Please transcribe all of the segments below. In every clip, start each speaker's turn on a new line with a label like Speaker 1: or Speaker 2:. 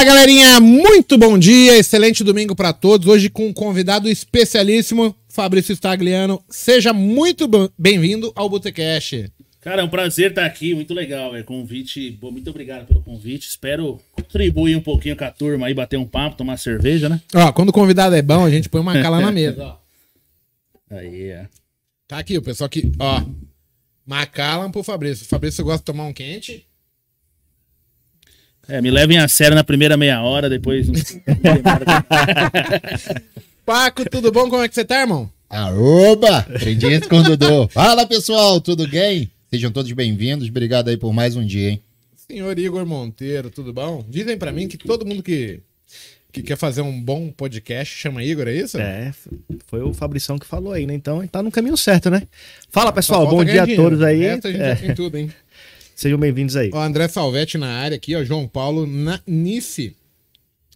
Speaker 1: Fala galerinha, muito bom dia, excelente domingo para todos. Hoje com um convidado especialíssimo, Fabrício Stagliano. Seja muito bem-vindo ao Botecast.
Speaker 2: Cara, é um prazer estar aqui, muito legal, é convite. Bom, muito obrigado pelo convite. Espero contribuir um pouquinho com a turma aí, bater um papo, tomar cerveja, né?
Speaker 1: Ó, quando o convidado é bom, a gente põe uma cala na mesa, ó.
Speaker 2: Aí, é.
Speaker 1: Tá aqui, o pessoal aqui, ó. Macallan pro Fabrício. O Fabrício gosta de tomar um quente.
Speaker 2: É, me levem a sério na primeira meia hora, depois.
Speaker 1: Paco, tudo bom? Como é que você tá, irmão?
Speaker 3: Aoba! Acredito com o Dudu. Fala, pessoal, tudo bem? Sejam todos bem-vindos. Obrigado aí por mais um dia, hein?
Speaker 1: Senhor Igor Monteiro, tudo bom? Dizem para mim que todo mundo que, que quer fazer um bom podcast chama Igor, é isso?
Speaker 4: É, foi o Fabrição que falou aí, né? Então tá no caminho certo, né? Fala, pessoal, bom dia a todos aí. Essa a gente é. já tem tudo, hein? Sejam bem-vindos aí.
Speaker 1: O André Salvetti na área aqui, ó. João Paulo Nice.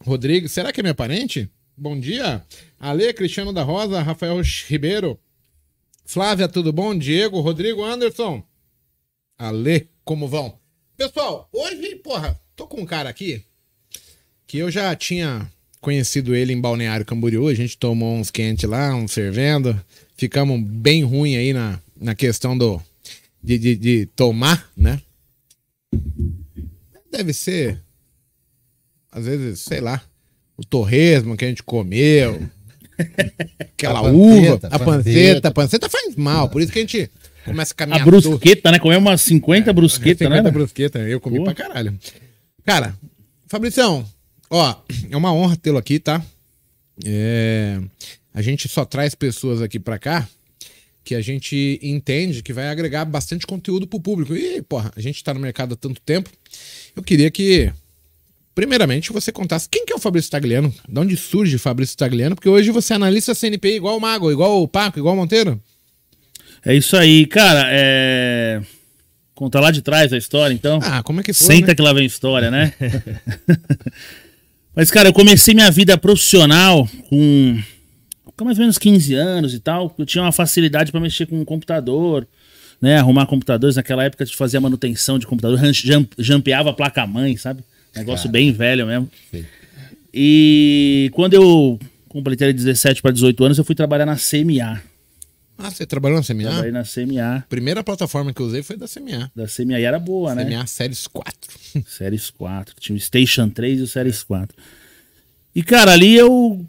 Speaker 1: Rodrigues, será que é meu parente? Bom dia. Ale, Cristiano da Rosa, Rafael Ribeiro. Flávia, tudo bom? Diego, Rodrigo Anderson. Ale, como vão? Pessoal, hoje, porra, tô com um cara aqui que eu já tinha conhecido ele em Balneário Camboriú. A gente tomou uns quentes lá, uns fervendo. Ficamos bem ruim aí na, na questão do de, de, de tomar, né? Deve ser, às vezes, sei lá, o torresmo que a gente comeu, aquela a uva, panceta, a panceta, a panceta faz mal, por isso que a gente começa a caminhar.
Speaker 2: A brusqueta, né? Comeu umas 50 é, brusquetas, 50 né? 50
Speaker 1: brusqueta, eu comi Pô. pra caralho. Cara, Fabricião, ó, é uma honra tê-lo aqui, tá? É, a gente só traz pessoas aqui pra cá que a gente entende que vai agregar bastante conteúdo pro público. E, porra, a gente tá no mercado há tanto tempo. Eu queria que, primeiramente, você contasse quem que é o Fabrício Tagliano, de onde surge o Fabrício Tagliano, porque hoje você é analista CNPI igual o Mago, igual o Paco, igual o Monteiro.
Speaker 2: É isso aí, cara. É... Conta lá de trás a história, então.
Speaker 1: Ah, como é que foi?
Speaker 2: Senta né? que lá vem a história, né? Mas, cara, eu comecei minha vida profissional com com mais ou menos 15 anos e tal, eu tinha uma facilidade para mexer com o computador, né? Arrumar computadores. Naquela época de fazer a manutenção de computador, jump, jampeava a placa-mãe, sabe? Negócio Cara. bem velho mesmo. Sim. E quando eu completei 17 para 18 anos, eu fui trabalhar na CMA.
Speaker 1: Ah, você trabalhou na CMA?
Speaker 2: Trabalhei na CMA.
Speaker 1: Primeira plataforma que eu usei foi da CMA.
Speaker 2: Da CMA e era boa,
Speaker 1: CMA
Speaker 2: né?
Speaker 1: CMA Series 4.
Speaker 2: Series 4. Tinha o Station 3 e o Series 4. E, cara, ali eu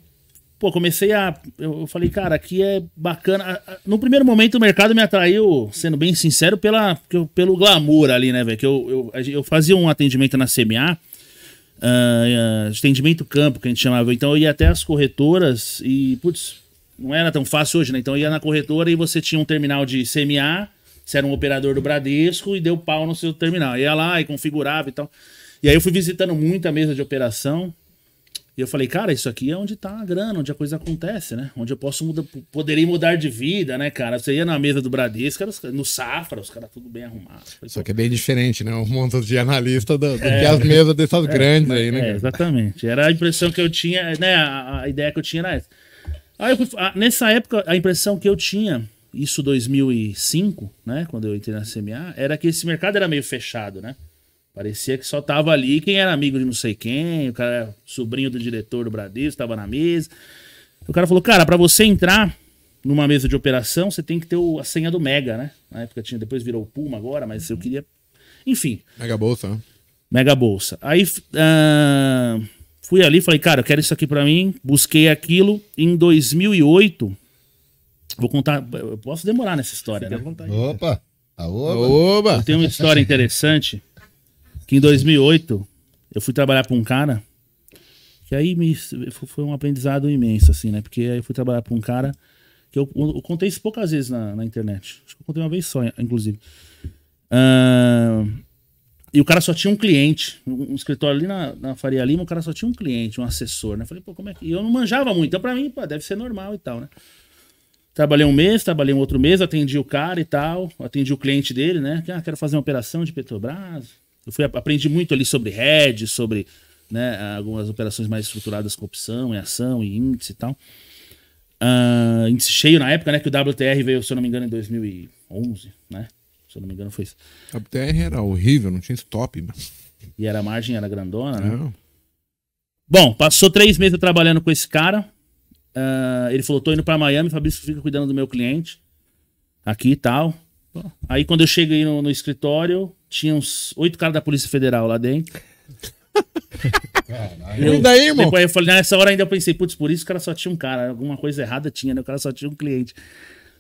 Speaker 2: pô, comecei a. Eu falei, cara, aqui é bacana. No primeiro momento o mercado me atraiu, sendo bem sincero, pela, pelo glamour ali, né, velho? Que eu, eu, eu fazia um atendimento na CMA, uh, ah, uh, atendimento campo, que a gente chamava. Então eu ia até as corretoras e, putz, não era tão fácil hoje, né? Então eu ia na corretora e você tinha um terminal de CMA, você era um operador do Bradesco e deu pau no seu terminal. Eu ia lá e configurava e tal. E aí eu fui visitando muita mesa de operação. E eu falei, cara, isso aqui é onde tá a grana, onde a coisa acontece, né? Onde eu posso mudar, poderia mudar de vida, né, cara? Você ia na mesa do Bradesco, no Safra, os caras tudo bem arrumados.
Speaker 1: Só que é bem diferente, né? O monte de analista do, do é, que as mesas dessas é, grandes aí, né?
Speaker 2: É, exatamente. Era a impressão que eu tinha, né? A, a ideia que eu tinha era essa. Aí fui, a, nessa época, a impressão que eu tinha, isso 2005, né? Quando eu entrei na CMA, era que esse mercado era meio fechado, né? Parecia que só tava ali quem era amigo de não sei quem, o cara era sobrinho do diretor do Bradesco, tava na mesa. O cara falou, cara, para você entrar numa mesa de operação, você tem que ter a senha do Mega, né? Na época tinha, depois virou o Puma agora, mas eu queria... Enfim.
Speaker 1: Mega Bolsa, né?
Speaker 2: Mega Bolsa. Aí uh, fui ali, falei, cara, eu quero isso aqui para mim. Busquei aquilo. Em 2008, vou contar, eu posso demorar nessa história, Fique
Speaker 3: né? Opa!
Speaker 1: Oba! Oba!
Speaker 2: Eu tenho uma história interessante que em 2008 eu fui trabalhar para um cara que aí me, foi um aprendizado imenso, assim, né? Porque aí eu fui trabalhar para um cara que eu, eu, contei isso poucas vezes na, na, internet. Acho que eu contei uma vez só, inclusive. Uh, e o cara só tinha um cliente, um, escritório ali na, na, Faria Lima, o cara só tinha um cliente, um assessor, né? Eu falei, pô, como é que. E eu não manjava muito, então pra mim, pô, deve ser normal e tal, né? Trabalhei um mês, trabalhei um outro mês, atendi o cara e tal, atendi o cliente dele, né? Ah, quero fazer uma operação de Petrobras, eu fui, aprendi muito ali sobre hedge, sobre né, algumas operações mais estruturadas com opção e ação e índice e tal. Uh, índice cheio na época, né? Que o WTR veio, se eu não me engano, em 2011, né? Se eu não me engano, foi isso.
Speaker 1: O WTR era horrível, não tinha stop.
Speaker 2: E era a margem, era grandona, né? Bom, passou três meses trabalhando com esse cara. Uh, ele falou: tô indo pra Miami, Fabrício fica cuidando do meu cliente. Aqui e tal. Aí quando eu cheguei no, no escritório, tinha uns oito caras da Polícia Federal lá dentro.
Speaker 1: eu, e daí, irmão?
Speaker 2: Depois eu falei, nessa hora ainda eu pensei, putz, por isso o cara só tinha um cara. Alguma coisa errada tinha, né? O cara só tinha um cliente.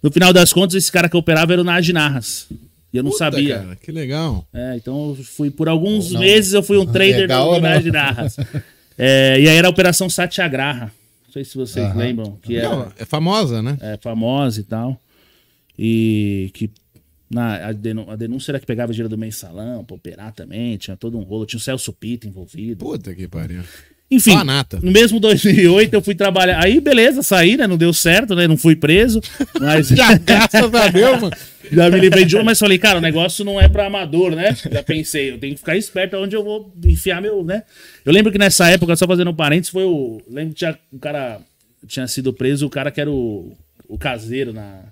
Speaker 2: No final das contas, esse cara que operava era o Narras. E eu não Puta, sabia. Cara,
Speaker 1: que legal.
Speaker 2: É, então eu fui por alguns não, meses eu fui um trader legal, do Nard Narras. é, e aí era a Operação Satyagraha. Não sei se vocês lembram. Que era, não,
Speaker 1: é famosa, né?
Speaker 2: É famosa e tal. E que na, a, denúncia era que pegava dinheiro do mensalão pra operar também, tinha todo um rolo, tinha o Celso Pita envolvido.
Speaker 1: Puta que pariu.
Speaker 2: Enfim, no mesmo 2008 eu fui trabalhar. Aí, beleza, saí, né? Não deu certo, né? Não fui preso. Mas.
Speaker 1: Já, graças a Deus, mano.
Speaker 2: Já me livrei de uma, mas falei, cara, o negócio não é pra amador, né? Já pensei, eu tenho que ficar esperto onde eu vou enfiar meu, né? Eu lembro que nessa época, só fazendo um parênteses, foi o. Lembro que tinha, o cara tinha sido preso, o cara que era o, o caseiro na,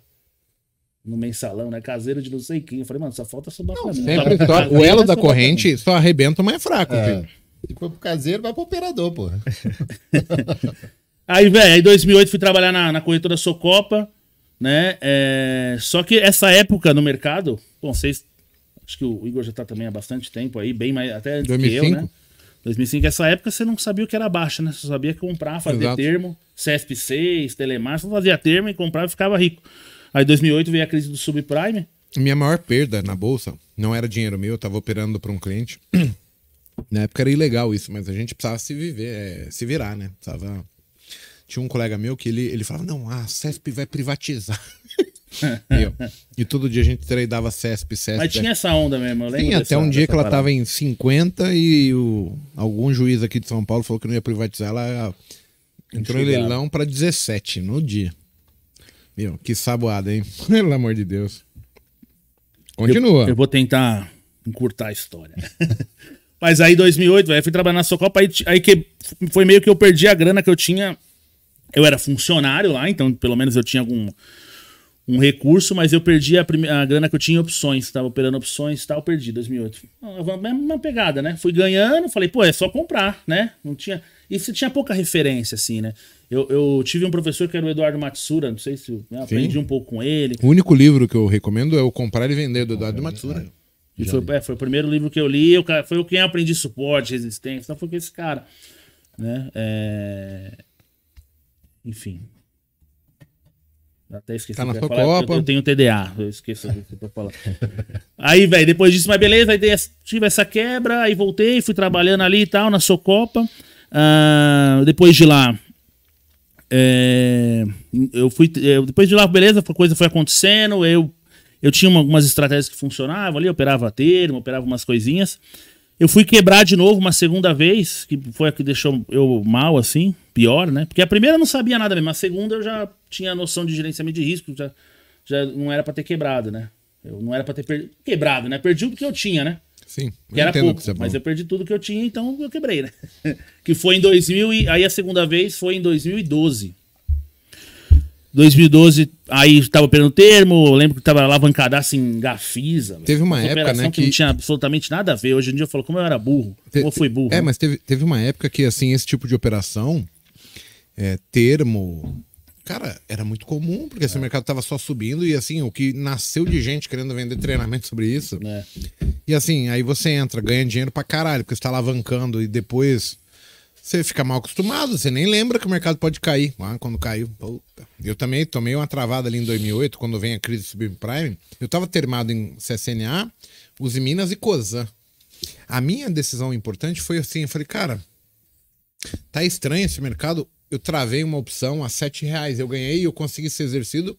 Speaker 2: no mensalão, né? Caseiro de não sei quem. Eu falei, mano, só falta sobrar pra mim.
Speaker 1: Sempre só, o elo da corrente só arrebenta, mas é fraco, é. filho.
Speaker 3: Se for pro caseiro, vai pro operador, pô.
Speaker 2: aí, velho, em 2008 fui trabalhar na, na corretora Socopa, né? É, só que essa época no mercado, bom, vocês. Acho que o Igor já tá também há bastante tempo aí, bem mais. Até 2005? que eu, né? 2005, essa época você não sabia o que era baixa, né? Você sabia comprar, fazer Exato. termo, CSP6, Telemar, você fazia termo e comprava e ficava rico. Aí em 2008 veio a crise do subprime.
Speaker 1: Minha maior perda na bolsa não era dinheiro meu, eu tava operando para um cliente. Na época era ilegal isso, mas a gente precisava se viver, é, se virar, né? Precisava... Tinha um colega meu que ele, ele falava: Não, a CESP vai privatizar. e todo dia a gente tradeava CESP, CESP.
Speaker 2: Mas tinha essa onda mesmo, eu lembro.
Speaker 1: Tinha até um dia que ela parada. tava em 50 e o, algum juiz aqui de São Paulo falou que não ia privatizar. Ela entrou em leilão para 17 no dia. Meu, que saboada, hein? Pelo amor de Deus. Continua.
Speaker 2: Eu, eu vou tentar encurtar a história. Mas aí, 2008, velho, fui trabalhar na Socopa, aí, aí que foi meio que eu perdi a grana que eu tinha. Eu era funcionário lá, então pelo menos eu tinha algum um recurso, mas eu perdi a, a grana que eu tinha em opções. Tava operando opções e tal, perdi 2008. Uma pegada, né? Fui ganhando, falei, pô, é só comprar, né? Não tinha. E você tinha pouca referência, assim, né? Eu, eu, tive um professor que era o Eduardo Matsura, não sei se né, aprendi um pouco com ele.
Speaker 1: O único livro que eu recomendo é o Comprar e Vender, do Eduardo Matsura.
Speaker 2: E foi, é, foi o primeiro livro que eu li, eu, foi o quem eu aprendi suporte, resistência, então foi com esse cara. Né? É... Enfim. Até esqueci.
Speaker 1: Tá na sua falar, Copa.
Speaker 2: Eu, eu, tenho TDA, eu esqueço o que eu falar. aí, velho, depois disso, mas beleza, aí tive essa quebra, aí voltei, fui trabalhando ali e tal, na Socopa. Uh, depois de lá, é, eu fui. Eu, depois de lá, beleza, a coisa foi acontecendo. Eu, eu tinha uma, algumas estratégias que funcionavam ali, operava termo, operava umas coisinhas. Eu fui quebrar de novo uma segunda vez, que foi a que deixou eu mal, assim, pior, né? Porque a primeira eu não sabia nada mesmo, a segunda eu já tinha noção de gerenciamento de risco, já, já não era para ter quebrado, né? Eu não era para ter per... quebrado, né? Perdi o que eu tinha, né?
Speaker 1: Sim,
Speaker 2: que era pouco, que mas eu perdi tudo que eu tinha, então eu quebrei, né? que foi em 2000 e aí a segunda vez foi em 2012. 2012, aí estava perdendo termo, lembro que estava alavancadaço em Gafisa.
Speaker 1: Teve uma época, né,
Speaker 2: que... que... não tinha absolutamente nada a ver. Hoje em dia eu falo, como eu era burro, Te... como eu fui burro.
Speaker 1: É, né? mas teve, teve uma época que, assim, esse tipo de operação, é, termo, Cara, era muito comum, porque esse é. mercado tava só subindo e assim, o que nasceu de gente querendo vender treinamento sobre isso. É. E assim, aí você entra, ganha dinheiro pra caralho, porque você tá alavancando e depois você fica mal acostumado, você nem lembra que o mercado pode cair. Ah, quando caiu, puta. Eu também tomei uma travada ali em 2008, quando vem a crise subprime. Eu tava termado em CSNA, Uzi Minas e Cosan. A minha decisão importante foi assim, eu falei, cara, tá estranho esse mercado eu travei uma opção a 7 reais. Eu ganhei, eu consegui ser exercido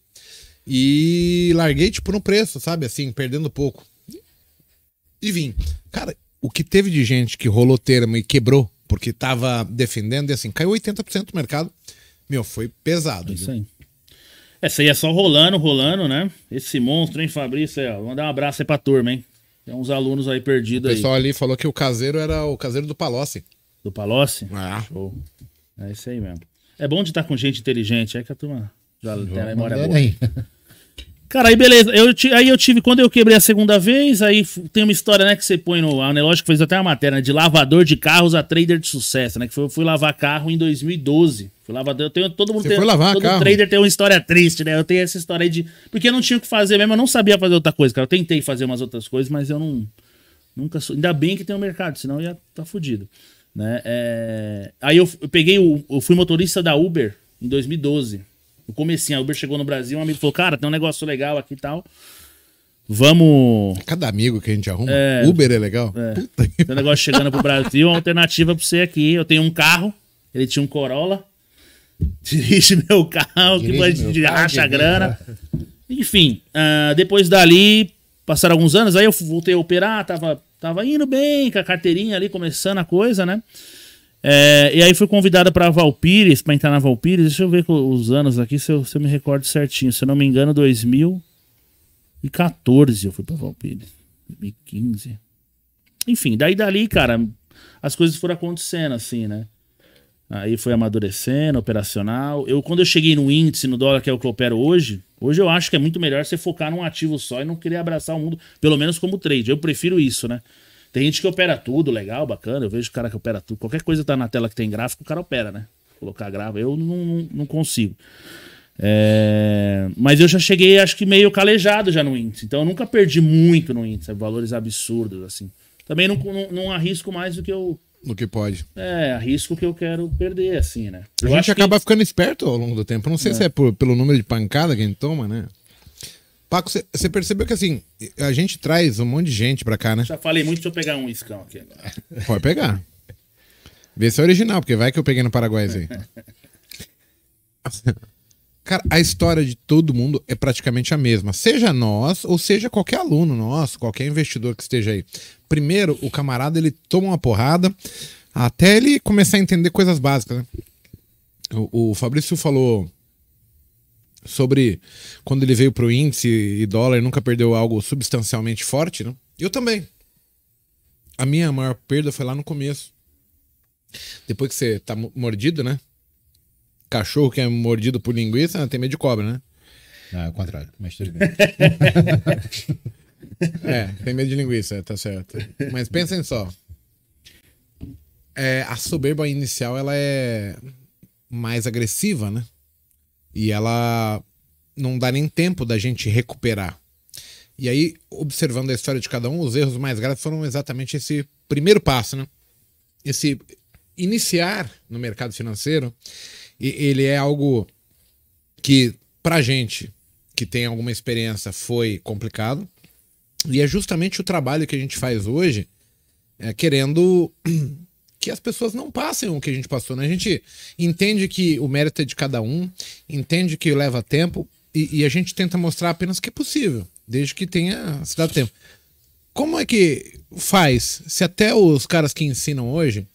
Speaker 1: e larguei, tipo, no preço, sabe? Assim, perdendo pouco. E vim. Cara, o que teve de gente que rolou termo e quebrou porque tava defendendo, e assim, caiu 80% do mercado. Meu, foi pesado.
Speaker 2: É isso aí. Essa aí é só rolando, rolando, né? Esse monstro, hein, Fabrício? Vou mandar um abraço aí pra turma, hein? Tem uns alunos aí perdidos aí.
Speaker 1: O pessoal aí. ali falou que o caseiro era o caseiro do Palocci.
Speaker 2: Do Palocci?
Speaker 1: Ah.
Speaker 2: Show. É isso aí mesmo. É bom de estar com gente inteligente, é que a turma já tem a memória boa. Cara, aí beleza. Eu, aí eu tive, quando eu quebrei a segunda vez, aí tem uma história, né, que você põe no. A Nelógico fez até uma matéria, né, de lavador de carros a trader de sucesso, né? Que foi, eu fui lavar carro em 2012. Fui lavador. Eu tenho, todo mundo
Speaker 1: você
Speaker 2: tem.
Speaker 1: Foi lavar
Speaker 2: todo
Speaker 1: carro.
Speaker 2: trader tem uma história triste, né? Eu tenho essa história aí de. Porque eu não tinha o que fazer mesmo, eu não sabia fazer outra coisa, cara. Eu tentei fazer umas outras coisas, mas eu não. Nunca sou. Ainda bem que tem o um mercado, senão ia tá fudido. Né? É... Aí eu, eu peguei o. Eu fui motorista da Uber em 2012. No comecinho, a Uber chegou no Brasil, um amigo falou, cara, tem um negócio legal aqui e tal. Vamos.
Speaker 1: Cada amigo que a gente arruma. É, Uber é legal.
Speaker 2: É. Tem um negócio chegando pro Brasil, uma alternativa pra você aqui. Eu tenho um carro, ele tinha um Corolla. Dirige meu carro, Dirige que meu racha a grana. Enfim, uh, depois dali, passaram alguns anos, aí eu voltei a operar, tava, tava indo bem, com a carteirinha ali, começando a coisa, né? É, e aí fui convidada para Valpires, para entrar na Valpires. Deixa eu ver os anos aqui, se eu, se eu me recordo certinho. Se eu não me engano, 2014 eu fui para Valpires. 2015. Enfim, daí dali, cara, as coisas foram acontecendo assim, né? Aí foi amadurecendo, operacional. Eu, quando eu cheguei no índice, no dólar, que é o que eu opero hoje, hoje eu acho que é muito melhor você focar num ativo só e não querer abraçar o mundo, pelo menos como trade. Eu prefiro isso, né? Tem gente que opera tudo, legal, bacana. Eu vejo o cara que opera tudo. Qualquer coisa tá na tela que tem gráfico, o cara opera, né? Colocar grava. Eu não, não, não consigo. É... Mas eu já cheguei, acho que meio calejado já no índice. Então eu nunca perdi muito no índice. Valores absurdos, assim. Também não, não, não arrisco mais do que eu.
Speaker 1: Do que pode.
Speaker 2: É, arrisco que eu quero perder, assim, né?
Speaker 1: Eu a gente acaba que... ficando esperto ao longo do tempo. Não sei é. se é por, pelo número de pancada que a gente toma, né? Paco, você percebeu que assim, a gente traz um monte de gente pra cá, né?
Speaker 2: Já falei muito, deixa eu pegar um iscão aqui agora.
Speaker 1: Pode pegar. Vê se é original, porque vai que eu peguei no Paraguai aí. Cara, a história de todo mundo é praticamente a mesma. Seja nós, ou seja qualquer aluno nosso, qualquer investidor que esteja aí. Primeiro, o camarada ele toma uma porrada até ele começar a entender coisas básicas, né? O, o Fabrício falou sobre quando ele veio para o índice e dólar nunca perdeu algo substancialmente forte, né? Eu também. A minha maior perda foi lá no começo. Depois que você tá mordido, né? Cachorro que é mordido por linguiça né? tem medo de cobra, né?
Speaker 3: Não, é o contrário, mas tudo bem.
Speaker 1: é, tem medo de linguiça, tá certo. Mas pensem só. É, a soberba inicial ela é mais agressiva, né? E ela não dá nem tempo da gente recuperar. E aí, observando a história de cada um, os erros mais graves foram exatamente esse primeiro passo, né? Esse iniciar no mercado financeiro, ele é algo que, pra gente que tem alguma experiência, foi complicado. E é justamente o trabalho que a gente faz hoje, é, querendo que as pessoas não passem o que a gente passou. Né? A gente entende que o mérito é de cada um, entende que leva tempo e, e a gente tenta mostrar apenas que é possível, desde que tenha se dá tempo. Como é que faz? Se até os caras que ensinam hoje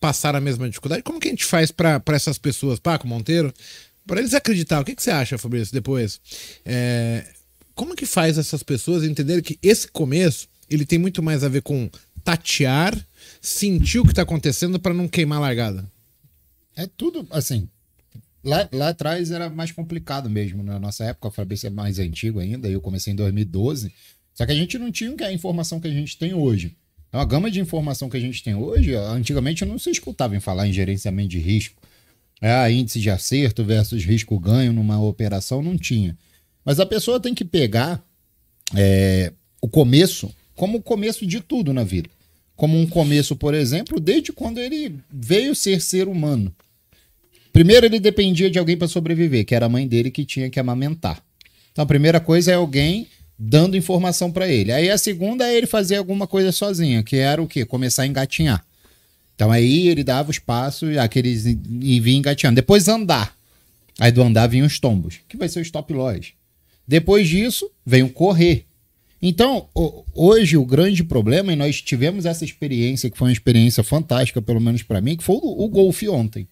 Speaker 1: passaram a mesma dificuldade, como que a gente faz para essas pessoas, Paco Monteiro, para eles acreditar? O que, que você acha, Fabrício, depois? É, como que faz essas pessoas entenderem que esse começo ele tem muito mais a ver com tatear sentir o que está acontecendo para não queimar a largada?
Speaker 3: É tudo, assim. Lá, lá atrás era mais complicado mesmo. Na nossa época, o Fabrício é mais antigo ainda, eu comecei em 2012. Só que a gente não tinha a informação que a gente tem hoje. Então, a gama de informação que a gente tem hoje, antigamente não se escutava em falar em gerenciamento de risco. É, índice de acerto versus risco ganho numa operação, não tinha. Mas a pessoa tem que pegar é, o começo como o começo de tudo na vida como um começo, por exemplo, desde quando ele veio ser ser humano. Primeiro, ele dependia de alguém para sobreviver, que era a mãe dele que tinha que amamentar. Então, a primeira coisa é alguém dando informação para ele. Aí a segunda é ele fazer alguma coisa sozinho, que era o quê? Começar a engatinhar. Então aí ele dava os passos, aqueles e vinha engatinhando. Depois andar. Aí do andar vinham os tombos, que vai ser o stop loss. Depois disso, vem o correr, então, hoje o grande problema, e nós tivemos essa experiência, que foi uma experiência fantástica, pelo menos para mim, que foi o, o golfe ontem.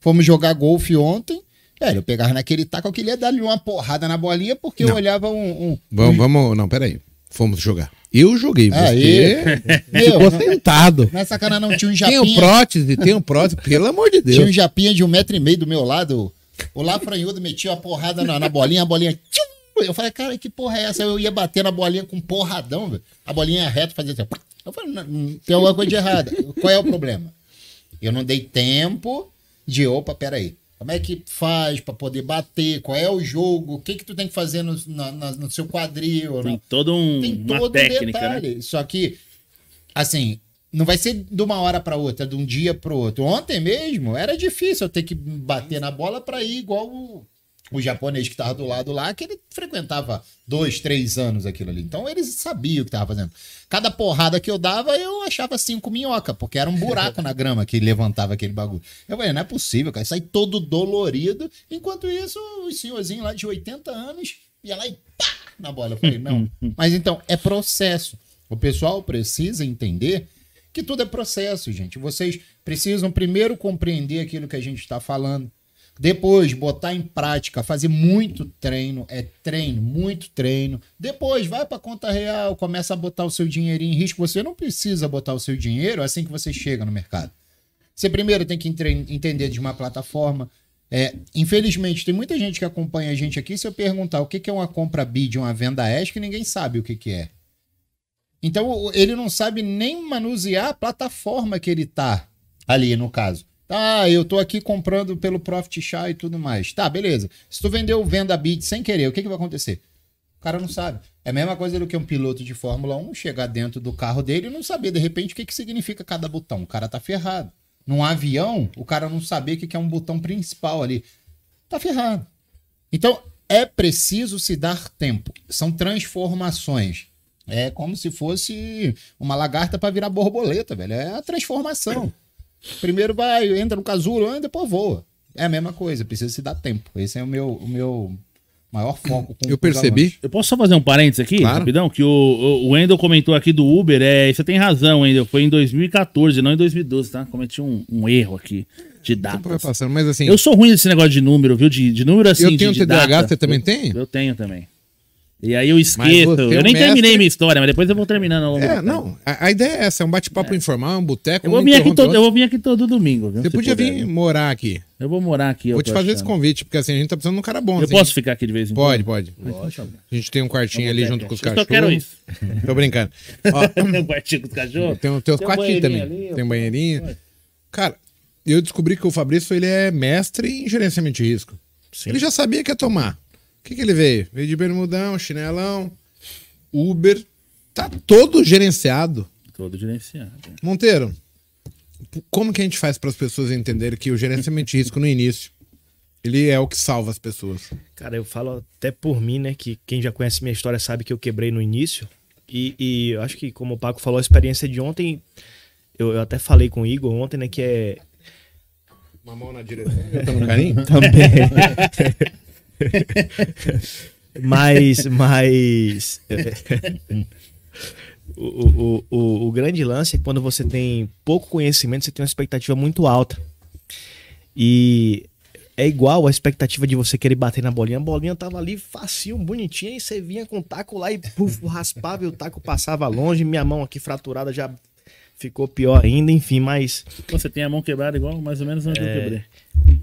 Speaker 3: Fomos jogar golfe ontem, Velho, eu pegava naquele taco, eu queria dar-lhe uma porrada na bolinha, porque não. eu olhava um. um
Speaker 1: vamos,
Speaker 3: um...
Speaker 1: vamos, não, peraí. Fomos jogar. Eu joguei, você ficou sentado.
Speaker 3: Na sacana não tinha um japinha.
Speaker 1: Tem o prótese, tem o prótese, pelo amor de Deus.
Speaker 3: Tinha um japinha de um metro e meio do meu lado. O Lafranhudo metia uma porrada na, na bolinha, a bolinha tchum, Eu falei, cara, que porra é essa? Eu ia bater na bolinha com porradão, velho. A bolinha reta fazia assim. Eu falei, não, tem alguma coisa de errada. Qual é o problema? Eu não dei tempo de, opa, peraí. Como é que faz para poder bater? Qual é o jogo? O que que tu tem que fazer no, no, no seu quadril?
Speaker 2: Tem todo um tem todo uma técnica, um detalhe. Né?
Speaker 3: Só que, assim, não vai ser de uma hora para outra, de um dia para outro. Ontem mesmo era difícil eu ter que bater na bola para ir igual o, o japonês que estava do lado lá, que ele frequentava dois, três anos aquilo ali. Então eles sabiam o que estava fazendo. Cada porrada que eu dava, eu achava cinco minhoca, porque era um buraco na grama que levantava aquele bagulho. Eu falei, não é possível, cara. Sai todo dolorido. Enquanto isso, o senhorzinho lá de 80 anos ia lá e pá na bola. Eu falei, não. Mas então, é processo. O pessoal precisa entender que tudo é processo, gente. Vocês precisam primeiro compreender aquilo que a gente está falando. Depois, botar em prática, fazer muito treino, é treino, muito treino. Depois, vai para conta real, começa a botar o seu dinheirinho em risco. Você não precisa botar o seu dinheiro assim que você chega no mercado. Você primeiro tem que entender de uma plataforma. É, infelizmente, tem muita gente que acompanha a gente aqui. Se eu perguntar o que é uma compra bid, uma venda ESC, ninguém sabe o que é. Então ele não sabe nem manusear a plataforma que ele tá ali, no caso. Ah, eu tô aqui comprando pelo Profit Chá e tudo mais. Tá, beleza. Se tu vendeu venda bid sem querer, o que, que vai acontecer? O cara não sabe. É a mesma coisa do que um piloto de Fórmula 1 chegar dentro do carro dele e não saber, de repente, o que, que significa cada botão. O cara tá ferrado. Num avião, o cara não saber o que, que é um botão principal ali. Tá ferrado. Então, é preciso se dar tempo. São transformações. É como se fosse uma lagarta para virar borboleta, velho. É a transformação. Primeiro vai, entra no casulo, depois voa. É a mesma coisa, precisa se dar tempo. Esse é o meu, o meu maior foco.
Speaker 1: eu percebi.
Speaker 2: Eu posso só fazer um parênteses aqui, claro. rapidão? Que o, o Wendel comentou aqui do Uber. É, você tem razão, Wendel. Foi em 2014, não em 2012, tá? Cometi um, um erro aqui de data.
Speaker 1: Passando, mas assim.
Speaker 2: Eu sou ruim desse negócio de número, viu? De, de número assim.
Speaker 1: Eu tenho
Speaker 2: de,
Speaker 1: TDAH,
Speaker 2: data.
Speaker 1: você também tem?
Speaker 2: Eu tenho também. E aí eu esqueço. Eu nem mestre... terminei minha história, mas depois eu vou terminando.
Speaker 1: É, não. A, a, ideia é essa, é um bate-papo é. informal, um boteco.
Speaker 2: Eu, vou vir aqui todo, eu vou vir aqui todo domingo.
Speaker 1: Viu, você podia puder, vir morar aqui.
Speaker 2: Eu vou morar aqui.
Speaker 1: Vou te fazer achando. esse convite, porque assim, a gente tá precisando de um cara bom.
Speaker 2: Eu assim. posso ficar aqui de vez em
Speaker 1: quando? Pode, pode. A gente tem um quartinho ali junto com os cachorros.
Speaker 2: Eu quero isso.
Speaker 1: Tô brincando.
Speaker 2: Ó, tem um quartinho com os cachorros?
Speaker 1: Tem, tem os quartinhos também. Ali, tem um banheirinho. Cara, eu descobri que o Fabrício ele é mestre em gerenciamento de risco. Ele já sabia que ia tomar. O que, que ele veio? Veio de bermudão, chinelão, Uber, tá todo gerenciado.
Speaker 2: Todo gerenciado. É.
Speaker 1: Monteiro, como que a gente faz para as pessoas entenderem que o gerenciamento de risco no início ele é o que salva as pessoas?
Speaker 4: Cara, eu falo até por mim, né? Que quem já conhece minha história sabe que eu quebrei no início. E, e eu acho que, como o Paco falou, a experiência de ontem, eu, eu até falei com o Igor ontem, né? Que é.
Speaker 1: Uma mão na direção. Eu tô no carinho?
Speaker 4: Também. Mas, mas o, o, o, o, grande lance é que quando você tem pouco conhecimento, você tem uma expectativa muito alta. E é igual a expectativa de você querer bater na bolinha. A bolinha tava ali facinho, bonitinha, e você vinha com o taco lá e puf, raspava e o taco passava longe. Minha mão aqui fraturada já ficou pior ainda, enfim, mas.
Speaker 2: Você tem a mão quebrada igual mais ou menos onde é... eu quebrei.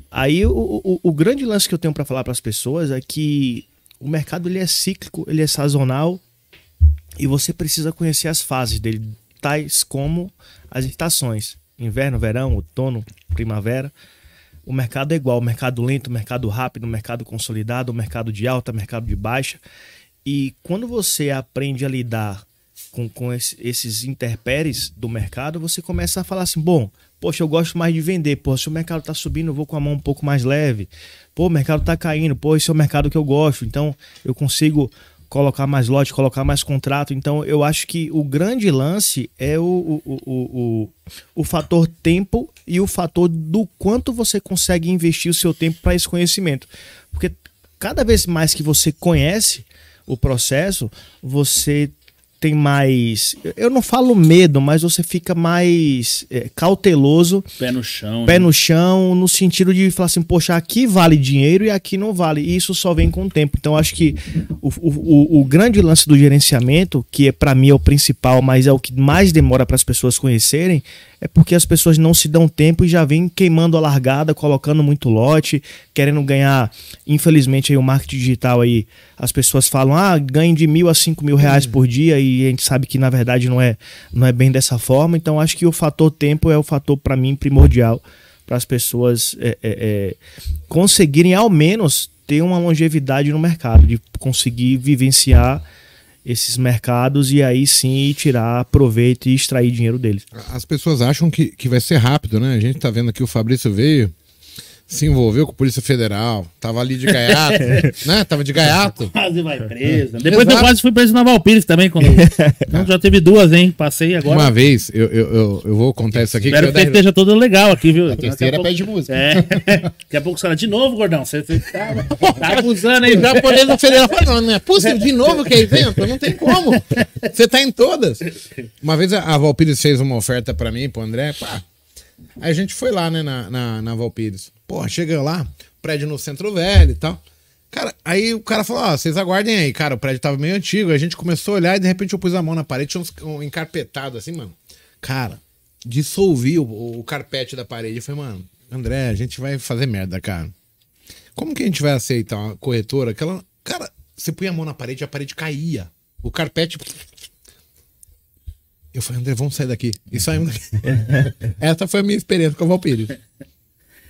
Speaker 4: Aí o, o, o grande lance que eu tenho para falar para as pessoas é que o mercado ele é cíclico, ele é sazonal e você precisa conhecer as fases dele, tais como as estações: inverno, verão, outono, primavera. O mercado é igual, mercado lento, mercado rápido, mercado consolidado, mercado de alta, mercado de baixa. E quando você aprende a lidar com, com esses interpéries do mercado, você começa a falar assim: bom, poxa, eu gosto mais de vender. Pô, se o mercado está subindo, eu vou com a mão um pouco mais leve. Pô, o mercado está caindo. Pô, esse é o mercado que eu gosto. Então, eu consigo colocar mais lote, colocar mais contrato. Então, eu acho que o grande lance é o, o, o, o, o fator tempo e o fator do quanto você consegue investir o seu tempo para esse conhecimento. Porque cada vez mais que você conhece o processo, você tem mais. Eu não falo medo, mas você fica mais é, cauteloso,
Speaker 2: Pé no chão.
Speaker 4: pé
Speaker 2: né?
Speaker 4: no chão, no sentido de falar assim, poxa, aqui vale dinheiro e aqui não vale. E isso só vem com o tempo. Então, acho que o, o, o- grande lance do gerenciamento, que é para mim é o principal, mas é o que mais demora para as pessoas conhecerem, é porque as pessoas não se dão tempo e já vêm queimando a largada, colocando muito lote, querendo ganhar. Infelizmente, aí o marketing digital aí, as pessoas falam, ah, ganho de mil a cinco mil reais por dia, e a gente sabe que na verdade não é, não é bem dessa forma. Então, acho que o fator tempo é o fator, para mim, primordial para as pessoas é, é, é, conseguirem, ao menos, ter uma longevidade no mercado, de conseguir vivenciar esses mercados e aí sim tirar proveito e extrair dinheiro deles.
Speaker 1: As pessoas acham que, que vai ser rápido, né? A gente tá vendo aqui o Fabrício veio, se envolveu com a Polícia Federal, tava ali de gaiato, né? Tava de gaiato.
Speaker 2: Quase vai preso. Depois eu
Speaker 1: Exato.
Speaker 2: quase fui preso na Valpires também. Quando... Não, já teve duas, hein? Passei agora.
Speaker 1: Uma vez, eu, eu, eu, eu vou contar isso aqui.
Speaker 2: Espero
Speaker 1: que
Speaker 2: que
Speaker 1: eu
Speaker 2: esteja todo legal aqui, viu?
Speaker 3: A terceira pede música.
Speaker 2: É. Daqui a pouco você fala, de novo, gordão. Você, você tá, tá abusando aí.
Speaker 1: O japonês da federal falou, não, não é possível, de novo que é evento, não tem como. Você tá em todas. Uma vez a, a Valpires fez uma oferta pra mim, pro André, pá. Aí a gente foi lá, né, na, na, na Valpires. Pô, chega lá, prédio no Centro Velho e tal. Cara, aí o cara falou, ó, vocês aguardem aí. Cara, o prédio tava meio antigo, a gente começou a olhar e de repente eu pus a mão na parede, tinha uns um encarpetado assim, mano. Cara, dissolvi o, o carpete da parede. Eu falei, mano, André, a gente vai fazer merda, cara. Como que a gente vai aceitar uma corretora? Aquela. Cara, você põe a mão na parede, a parede caía. O carpete. Eu falei, André, vamos sair daqui. E saímos daqui. Essa foi a minha experiência com a Valpires.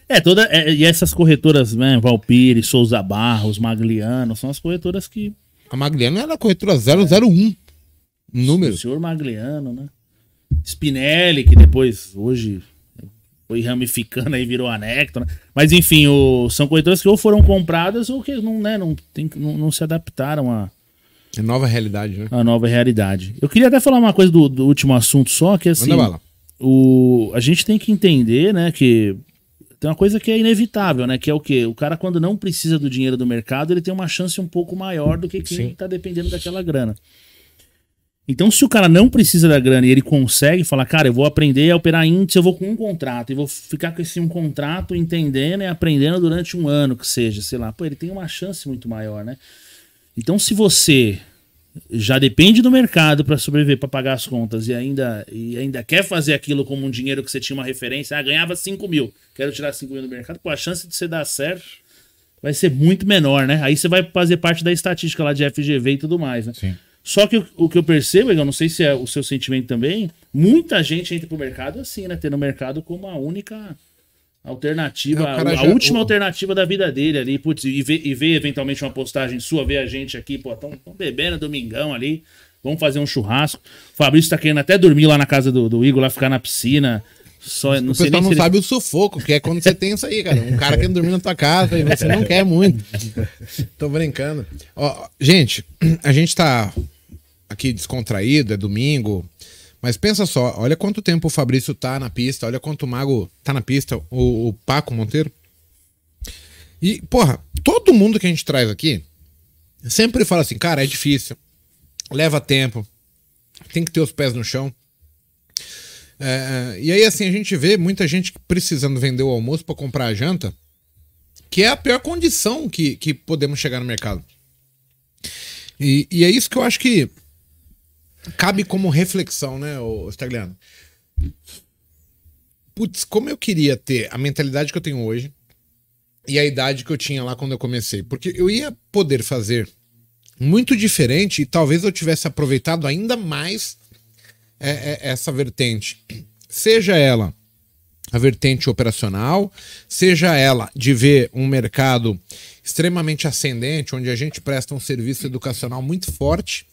Speaker 2: É, toda, é, e essas corretoras, né? Valpires, Souza Barros, Magliano, são as corretoras que.
Speaker 1: A Magliano era a corretora 001. Número.
Speaker 2: O senhor Magliano, né? Spinelli, que depois, hoje, foi ramificando aí, virou Anecto, né? Mas enfim, o, são corretoras que ou foram compradas ou que não, né, não, tem, não, não se adaptaram a,
Speaker 1: É nova realidade, né?
Speaker 2: a nova realidade. Eu queria até falar uma coisa do, do último assunto só, que assim,
Speaker 1: Manda bala.
Speaker 2: o, a gente tem que entender, né, que tem uma coisa que é inevitável, né, que é o quê? O cara quando não precisa do dinheiro do mercado, ele tem uma chance um pouco maior do que quem
Speaker 4: Sim.
Speaker 2: tá dependendo daquela grana. Então, se o cara não precisa da grana e ele consegue falar, cara, eu vou aprender a operar índice, eu vou com um contrato, e vou ficar com esse um contrato entendendo e aprendendo durante um ano, que seja, sei lá, pô, ele tem uma chance muito maior, né? Então, se você já depende do mercado para sobreviver, para pagar as contas e ainda, e ainda quer fazer aquilo como um dinheiro que você tinha uma referência, ah, ganhava 5 mil, quero tirar 5 mil do mercado, pô, a chance de você dar certo vai ser muito menor, né? Aí você vai fazer parte da estatística lá de FGV e tudo mais, né?
Speaker 3: Sim.
Speaker 2: Só que o, o que eu percebo, eu não sei se é o seu sentimento também, muita gente entra pro mercado assim, né? Tendo o mercado como a única alternativa,
Speaker 1: É,
Speaker 2: a,
Speaker 1: já-
Speaker 2: última
Speaker 1: o-
Speaker 2: alternativa da vida dele ali, putz, e ver, e ver eventualmente uma postagem sua, ver a gente aqui, pô, tão, tão bebendo domingão ali, vamos fazer um churrasco. O Fabrício tá querendo até dormir lá na casa do, do Igor, lá ficar na piscina. Só, não
Speaker 1: O pessoal não
Speaker 2: ele-
Speaker 1: sabe o sufoco, que é quando você tem isso aí, cara. Um cara querendo dormir na tua casa e você não quer muito. Tô brincando. Ó, gente, a gente tá aqui descontraído, é domingo. Mas pensa só, olha quanto tempo o Fabrício tá na pista, olha quanto o Mago tá na pista, o, o Paco Monteiro. E, porra, todo mundo que a gente traz aqui sempre fala assim, cara, é difícil, leva tempo, tem que ter os pés no chão. É, e aí, assim, a gente vê muita gente precisando vender o almoço para comprar a janta, que é a pior condição que, que podemos chegar no mercado. E, e é isso que eu acho que cabe como reflexão, né, Stagliano? Putz, como eu queria ter a mentalidade que eu tenho hoje e a idade que eu tinha lá quando eu comecei. Porque eu ia poder fazer muito diferente e talvez eu tivesse aproveitado ainda mais é, é, essa vertente. Seja ela a vertente operacional, seja ela de ver um mercado extremamente ascendente, onde a gente presta um serviço educacional muito forte.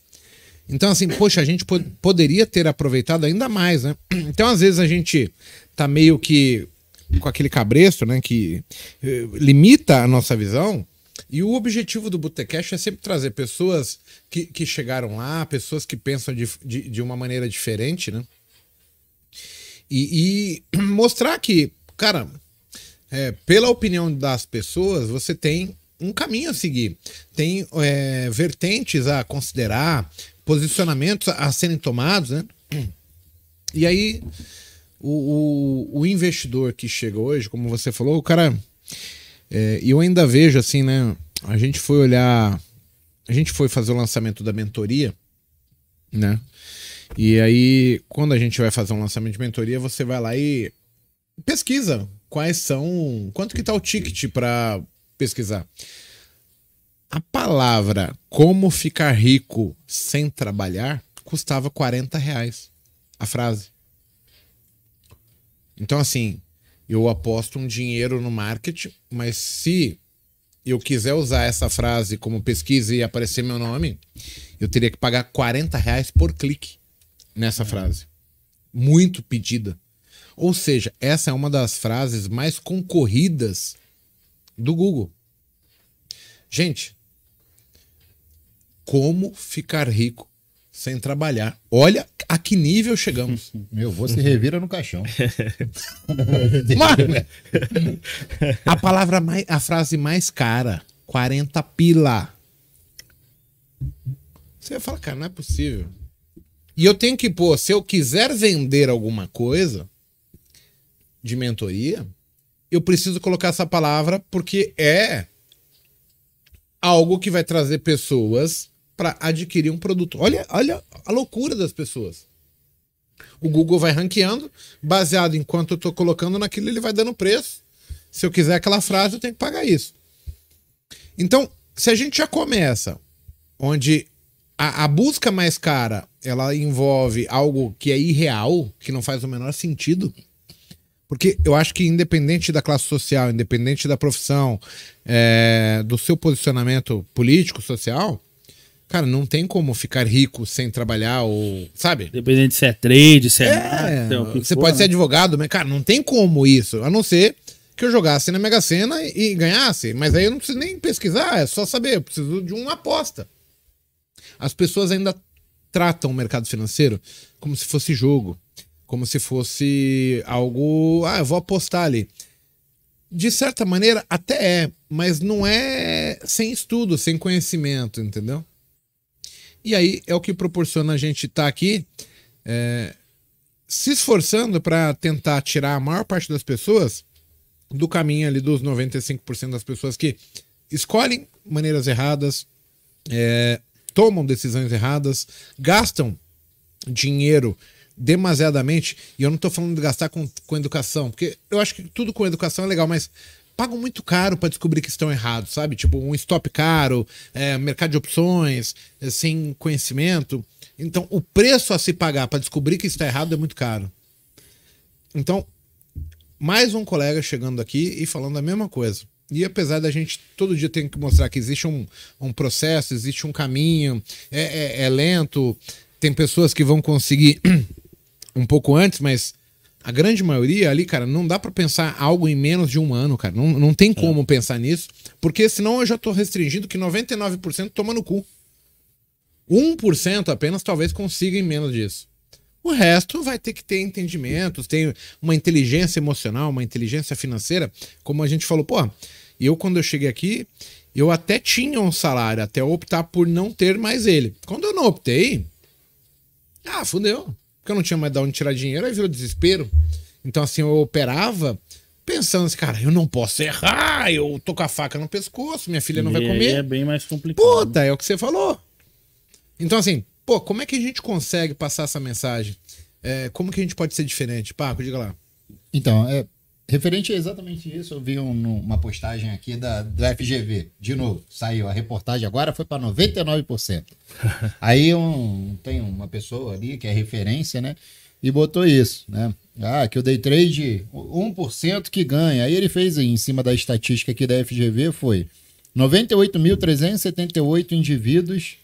Speaker 1: Então, assim, poxa, a gente po- poderia ter aproveitado ainda mais, né? Então, às vezes, a gente tá meio que com aquele cabresto, né? Que eh, limita a nossa visão. E o objetivo do Botecash é sempre trazer pessoas que, que chegaram lá, pessoas que pensam de, de, de uma maneira diferente, né? E, e mostrar que, cara, é, pela opinião das pessoas, você tem um caminho a seguir. Tem é, vertentes a considerar, posicionamentos a serem tomados, né? E aí, o, o, o investidor que chega hoje, como você falou, o cara. é, E eu ainda vejo assim, né? A gente foi olhar. A gente foi fazer o lançamento da mentoria, né? E aí, quando a gente vai fazer um lançamento de mentoria, você vai lá e pesquisa quais são. Quanto que tá o ticket para pesquisar? A palavra como ficar rico sem trabalhar custava 40 reais. A frase. Então, assim, eu aposto um dinheiro no marketing, mas se eu quiser usar essa frase como pesquisa e aparecer meu nome, eu teria que pagar 40 reais por clique nessa frase. Muito pedida. Ou seja, essa é uma das frases mais concorridas do Google. Gente, como ficar rico sem trabalhar? Olha a que nível chegamos.
Speaker 3: Meu avô se revira no caixão.
Speaker 1: Mano, a palavra mais, a frase mais cara, 40 pila. Você fala, cara, não é possível. E eu tenho que pôr, se eu quiser vender alguma coisa de mentoria, eu preciso colocar essa palavra porque é algo que vai trazer pessoas para adquirir um produto. Olha, olha a loucura das pessoas. O Google vai ranqueando, baseado em quanto eu estou colocando naquilo, ele vai dando preço. Se eu quiser aquela frase, eu tenho que pagar isso. Então, se a gente já começa onde a, a busca mais cara ela envolve algo que é irreal, que não faz o menor sentido, porque eu acho que independente da classe social, independente da profissão, é, do seu posicionamento político, social, cara, não tem como ficar rico sem trabalhar ou, sabe?
Speaker 2: Independente se é trade, se é,
Speaker 1: É,
Speaker 2: nada, o que
Speaker 1: você
Speaker 2: for,
Speaker 1: pode
Speaker 2: né?
Speaker 1: ser advogado, mas, cara, não tem como isso, a não ser que eu jogasse na Mega Sena e, e ganhasse. Mas aí eu não preciso nem pesquisar, é só saber, eu preciso de uma aposta. As pessoas ainda tratam o mercado financeiro como se fosse jogo, como se fosse algo. Ah, eu vou apostar ali. De certa maneira, até é, mas não é sem estudo, sem conhecimento, entendeu? E aí é o que proporciona a gente estar aqui é, se esforçando para tentar tirar a maior parte das pessoas do caminho ali dos 95% das pessoas que escolhem maneiras erradas, é, tomam decisões erradas, gastam dinheiro demasiadamente, e eu não tô falando de gastar com, com educação, porque eu acho que tudo com educação é legal, mas pagam muito caro para descobrir que estão errados, sabe? Tipo, um stop caro, é, mercado de opções, é, sem conhecimento. Então, o preço a se pagar para descobrir que está errado é muito caro. Então, mais um colega chegando aqui e falando a mesma coisa. E apesar da gente todo dia ter que mostrar que existe um, um processo, existe um caminho, é, é- é lento, tem pessoas que vão conseguir um pouco antes, mas a grande maioria ali, cara, não dá pra pensar algo em menos de um ano, cara. Não, não tem como pensar nisso, porque senão eu já tô restringindo que 99% toma no cu. 1% apenas talvez consiga em menos disso. O resto vai ter que ter entendimentos, tem uma inteligência emocional, uma inteligência financeira, como a gente falou, pô, eu quando eu cheguei aqui, eu até tinha um salário, até optar por não ter mais ele. Quando eu não optei, ah, fudeu. Porque eu não tinha mais de onde tirar dinheiro, aí virou desespero. Então, assim, eu operava pensando assim, cara, eu não posso errar, eu tô com a faca no pescoço, minha filha não vai
Speaker 2: E aí
Speaker 1: comer.
Speaker 2: É bem mais complicado.
Speaker 1: Puta, é o que você falou. Então, assim, pô, como é que a gente consegue passar essa mensagem? É, como que a gente pode ser diferente? Paco, diga lá.
Speaker 3: Então, é, referente a exatamente isso, eu vi um- uma postagem aqui da, do FGV. De novo, saiu a reportagem agora, foi para 99%. Aí um, tem uma pessoa ali que é referência, né? E botou isso, né? Ah, que o day trade, 1% que ganha. Aí ele fez em cima da estatística aqui da FGV, foi 98.378 indivíduos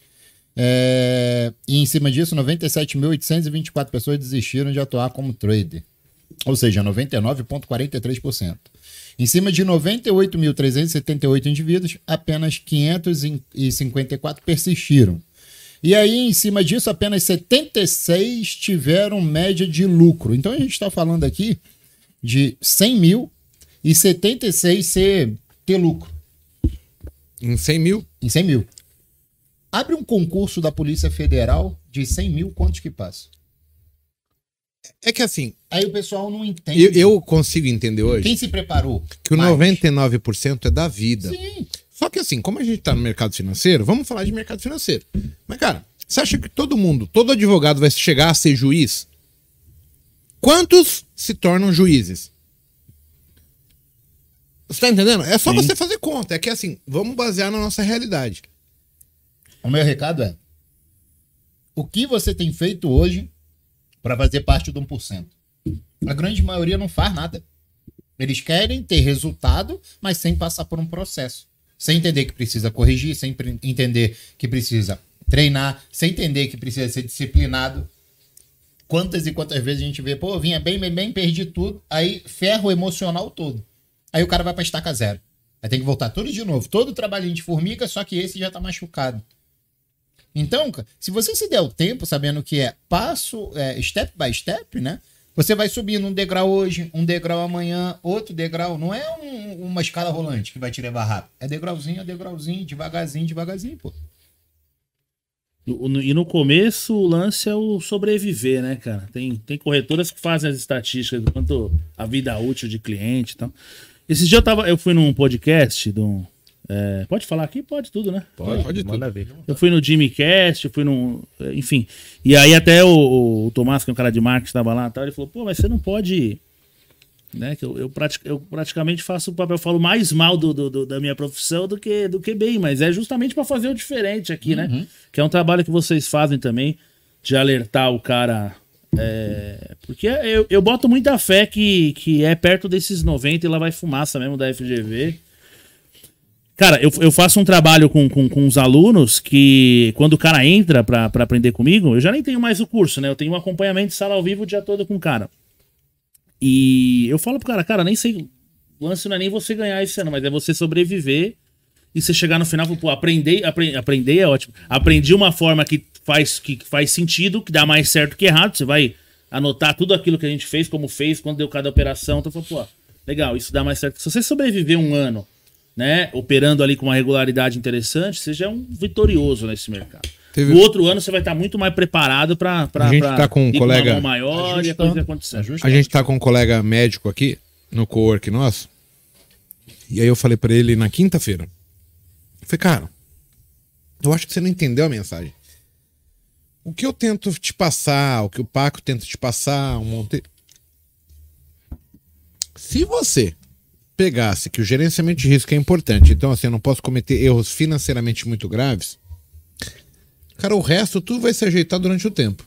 Speaker 3: é, e em cima disso, 97.824 pessoas desistiram de atuar como trader. Ou seja, 99,43%. Em cima de 98.378 indivíduos, apenas 554 persistiram. E aí, em cima disso, apenas 76 tiveram média de lucro. Então, a gente está falando aqui de 100 mil e 76 ser, ter lucro
Speaker 1: Em 100 mil.
Speaker 3: em 100 mil. Abre um concurso da Polícia Federal de 100 mil, quantos que passa?
Speaker 1: É que assim,
Speaker 3: Aí o pessoal não entende.
Speaker 1: eu, eu consigo entender hoje
Speaker 3: Quem se preparou?
Speaker 1: que o
Speaker 3: mais?
Speaker 1: 99% é da vida.
Speaker 3: Sim.
Speaker 1: Só que assim, como a gente tá no mercado financeiro, vamos falar de mercado financeiro. Mas, cara, você acha que todo mundo, todo advogado vai chegar a ser juiz? Quantos se tornam juízes? Você tá entendendo? É só
Speaker 2: Sim.
Speaker 1: você fazer conta. É que assim, vamos basear na nossa realidade.
Speaker 3: O meu recado é: o que você tem feito hoje para fazer parte do 1%? A grande maioria não faz nada. Eles querem ter resultado, mas sem passar por um processo. Sem entender que precisa corrigir, sem entender que precisa treinar, sem entender que precisa ser disciplinado. Quantas e quantas vezes a gente vê, pô, vinha bem, bem, bem, perdi tudo, aí ferro emocional todo. Aí o cara vai pra estaca zero. Aí tem que voltar tudo de novo, todo o trabalhinho de formiga, só que esse já tá machucado. Então, se você se der o tempo, sabendo que é passo, é, step by step, né? Você vai subindo um degrau hoje, um degrau amanhã, outro degrau. Não é um- uma escala rolante que vai te levar rápido. É degrauzinho, a degrauzinho, devagarzinho, devagarzinho, pô.
Speaker 2: E no começo o lance é o sobreviver, né, cara? Tem, tem corretoras que fazem as estatísticas quanto a vida útil de cliente e tal. Esses dias eu, tava, eu fui num podcast do. É, pode falar aqui? Pode tudo, né?
Speaker 1: Pode, pode tudo.
Speaker 4: Manda ver.
Speaker 2: Eu fui no Jimmy Cast, eu fui num. Enfim. E aí até o, o Tomás, que é um cara de marketing, estava lá e tal, ele falou, pô, mas você não pode. Né, que eu, eu, prati- eu praticamente faço o papel, eu falo mais mal do, do- do- da minha profissão do que, do que bem, mas é justamente para fazer o diferente aqui, né? Que é um trabalho que vocês fazem também, de alertar o cara. é, porque eu, eu boto muita fé que, que é perto desses 90 e lá vai fumaça mesmo da FGV. Cara, eu, eu faço um trabalho com, com, com os alunos que, quando o cara entra pra, aprender comigo, eu já nem tenho mais o curso, né? Eu tenho um acompanhamento de sala ao vivo o dia todo com o cara. E eu falo pro cara, cara, nem sei. O lance não é nem você ganhar esse ano, mas é você sobreviver e você chegar no final e falar, pô, aprender, apre, aprender é ótimo. Aprendi uma forma que faz, que faz sentido, que dá mais certo que errado. Você vai anotar tudo aquilo que a gente fez, como fez, quando deu cada operação. Então, pô, legal, isso dá mais certo. Se você sobreviver um ano, né, operando ali com uma regularidade interessante, você já é um vitorioso nesse mercado.
Speaker 1: Teve-
Speaker 2: No outro ano você vai estar muito mais preparado para
Speaker 1: A gente tá com um colega-
Speaker 2: mão maior e a coisa acontecer.
Speaker 3: Ajusta.
Speaker 1: A gente tá com um colega médico aqui no co-work nosso. E aí eu falei pra ele na quinta-feira. Eu Falei, cara, eu acho que você não entendeu a mensagem. O que eu tento te passar, o que o Paco tenta te passar, um monte. Se você pegasse que o gerenciamento de risco é importante, então assim, eu não posso cometer erros financeiramente muito graves, cara, o resto tudo vai se ajeitar durante o tempo.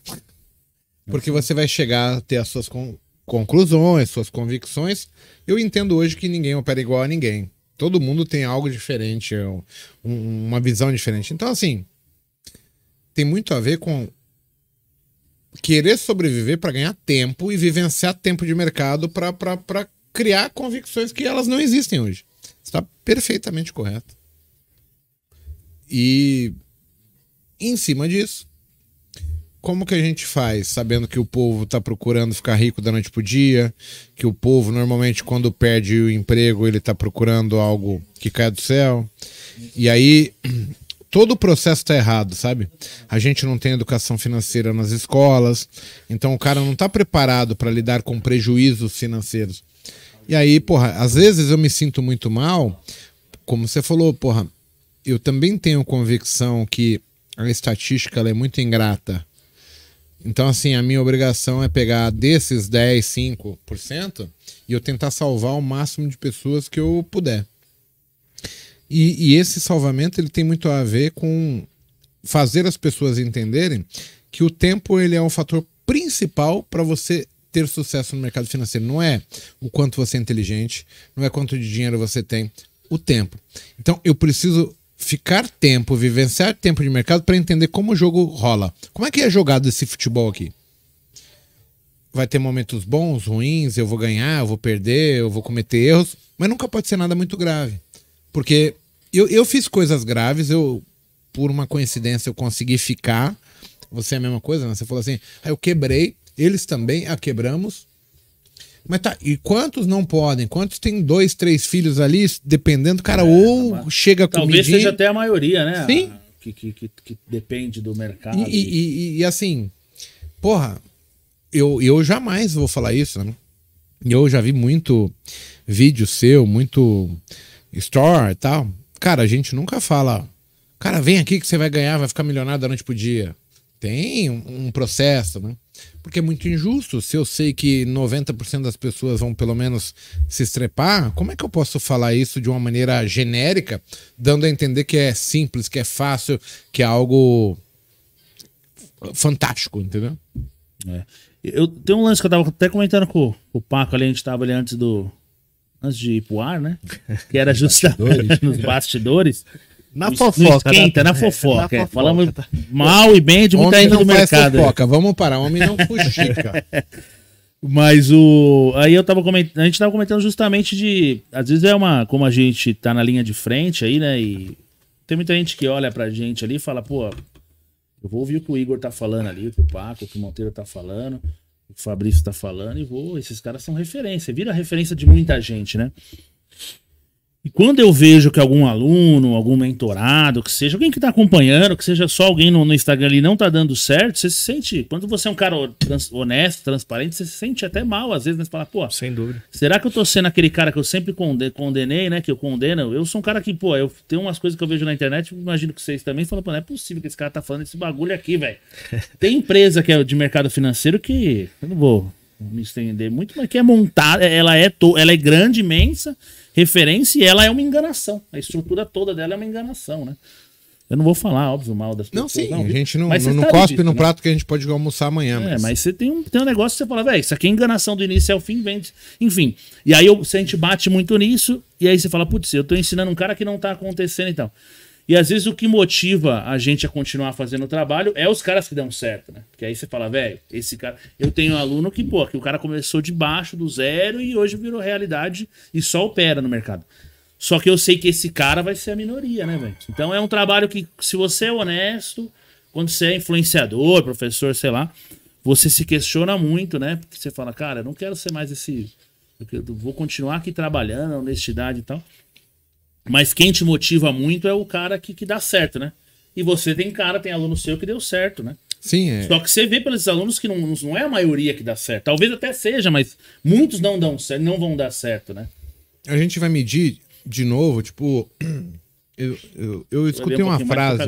Speaker 1: Porque você vai chegar a ter as suas con- conclusões, suas convicções. Eu entendo hoje que ninguém opera igual a ninguém. Todo mundo tem algo diferente, um- um- uma visão diferente. Então, assim, tem muito a ver com querer sobreviver para ganhar tempo e vivenciar tempo de mercado para criar convicções que elas não existem hoje. Está perfeitamente correto. E em cima disso, como que a gente faz, sabendo que o povo está procurando ficar rico da noite pro dia, que o povo normalmente quando perde o emprego ele está procurando algo que cai do céu, e aí todo o processo está errado, sabe? A gente não tem educação financeira nas escolas, então o cara não está preparado para lidar com prejuízos financeiros. E aí, porra, às vezes eu me sinto muito mal, como você falou, porra, eu também tenho convicção que a estatística é muito ingrata. Então, assim, a minha obrigação é pegar desses 10, 5% e eu tentar salvar o máximo de pessoas que eu puder. E, e esse salvamento ele tem muito a ver com fazer as pessoas entenderem que o tempo ele é um fator principal para você ter sucesso no mercado financeiro. Não é o quanto você é inteligente, não é quanto de dinheiro você tem, o tempo. Então eu preciso ficar tempo, vivenciar tempo de mercado para entender como o jogo rola. Como é que é jogado esse futebol aqui? Vai ter momentos bons, ruins, eu vou ganhar, eu vou perder, eu vou cometer erros, mas nunca pode ser nada muito grave. Porque eu, eu fiz coisas graves, eu, por uma coincidência, eu consegui ficar. Você é a mesma coisa, né? Você falou assim, ah, eu quebrei, eles também, a quebramos. Mas tá, e quantos não podem? Quantos tem dois, três filhos ali, dependendo, cara, ou chega a
Speaker 2: Talvez seja até a maioria, né?
Speaker 1: Sim.
Speaker 2: que, que, que, que depende do mercado.
Speaker 1: E, e- e- e, assim, porra, eu, eu jamais vou falar isso, né? Eu já vi muito vídeo seu, muito store e tal. Cara, a gente nunca fala, cara, vem aqui que você vai ganhar, vai ficar milionário da noite pro dia. Tem um, um processo, né? Porque é muito injusto. Se eu sei que 90% das pessoas vão pelo menos se estrepar, como é que eu posso falar isso de uma maneira genérica, dando a entender que é simples, que é fácil, que é algo fantástico, entendeu?
Speaker 2: É. Eu tenho um lance que eu tava até comentando com, o Paco ali, a gente tava ali antes do. Antes de ir pro ar, né? Que era justamente nos bastidores.
Speaker 4: Na
Speaker 2: No-
Speaker 4: fofoca.
Speaker 2: No esquenta,
Speaker 4: né?
Speaker 2: na fofoca.
Speaker 4: Na
Speaker 2: é.
Speaker 4: fofoca,
Speaker 2: Falamos
Speaker 4: tá.
Speaker 2: mal e bem de muita gente
Speaker 1: não
Speaker 2: do mercado.
Speaker 1: fofoca, vamos parar, homem não fuxica.
Speaker 2: Mas o. Aí eu tava comentando. A gente tava comentando justamente de. Às vezes é uma. Como a gente tá na linha de frente aí, né? E tem muita gente que olha pra gente ali e fala, pô, eu vou ouvir o que o Igor tá falando ali, o que o Paco, o que o Monteiro tá falando, o que o Fabrício tá falando, e vou. Esses caras são referência. Vira referência de muita gente, né? E quando eu vejo que algum aluno, algum mentorado, que seja alguém que tá acompanhando, que seja só alguém no, no Instagram ali não tá dando certo, você se sente. Quando você é um cara trans- honesto, transparente, você se sente até mal, às vezes, né? Você fala, pô,
Speaker 4: Sem dúvida.
Speaker 2: será que eu tô sendo aquele cara que eu sempre conde- condenei, né? Que eu condeno? Eu sou um cara que, pô, eu tenho umas coisas que eu vejo na internet, imagino que vocês também falam, pô, não é possível que esse cara tá falando esse bagulho aqui, velho. Tem empresa que é de mercado financeiro que. Eu não vou me estender muito, mas que é montada, ela é, to, ela é grande, imensa, referência, e ela é uma enganação. A estrutura toda dela é uma enganação, né? Eu não vou falar, óbvio, mal das
Speaker 1: Não,
Speaker 2: pessoas.
Speaker 1: sim, a gente não,
Speaker 2: mas
Speaker 1: não, não
Speaker 2: sabe
Speaker 1: cospe
Speaker 2: disso,
Speaker 1: no
Speaker 2: né?
Speaker 1: prato que a gente pode almoçar amanhã.
Speaker 2: É, mas você tem um, tem um negócio que você fala, velho, isso aqui é enganação do início ao fim, vende. Enfim. E aí eu, a gente bate muito nisso, e aí você fala, putz, eu tô ensinando um cara que não tá acontecendo e tal. E às vezes o que motiva a gente a continuar fazendo o trabalho é os caras que dão certo, né? Porque aí você fala, velho, esse cara. Eu tenho um aluno que, pô, que o cara começou de baixo, do zero, e hoje virou realidade e só opera no mercado. Só que eu sei que esse cara vai ser a minoria, né, velho? Então é um trabalho que, se você é honesto, quando você é influenciador, professor, sei lá, você se questiona muito, né? Porque você fala, cara, eu não quero ser mais esse. Eu vou continuar aqui trabalhando, honestidade e tal. Mas quem te motiva muito é o cara que, que dá certo, né? E você tem cara, tem aluno seu que deu certo, né?
Speaker 1: Sim, é.
Speaker 2: Só que você vê pelos alunos que não, não é a maioria que dá certo. Talvez até seja, mas muitos não dão certo, não vão dar certo, né?
Speaker 1: A gente vai medir de novo, tipo. Eu, eu, eu escutei
Speaker 2: Beber um
Speaker 1: uma frase.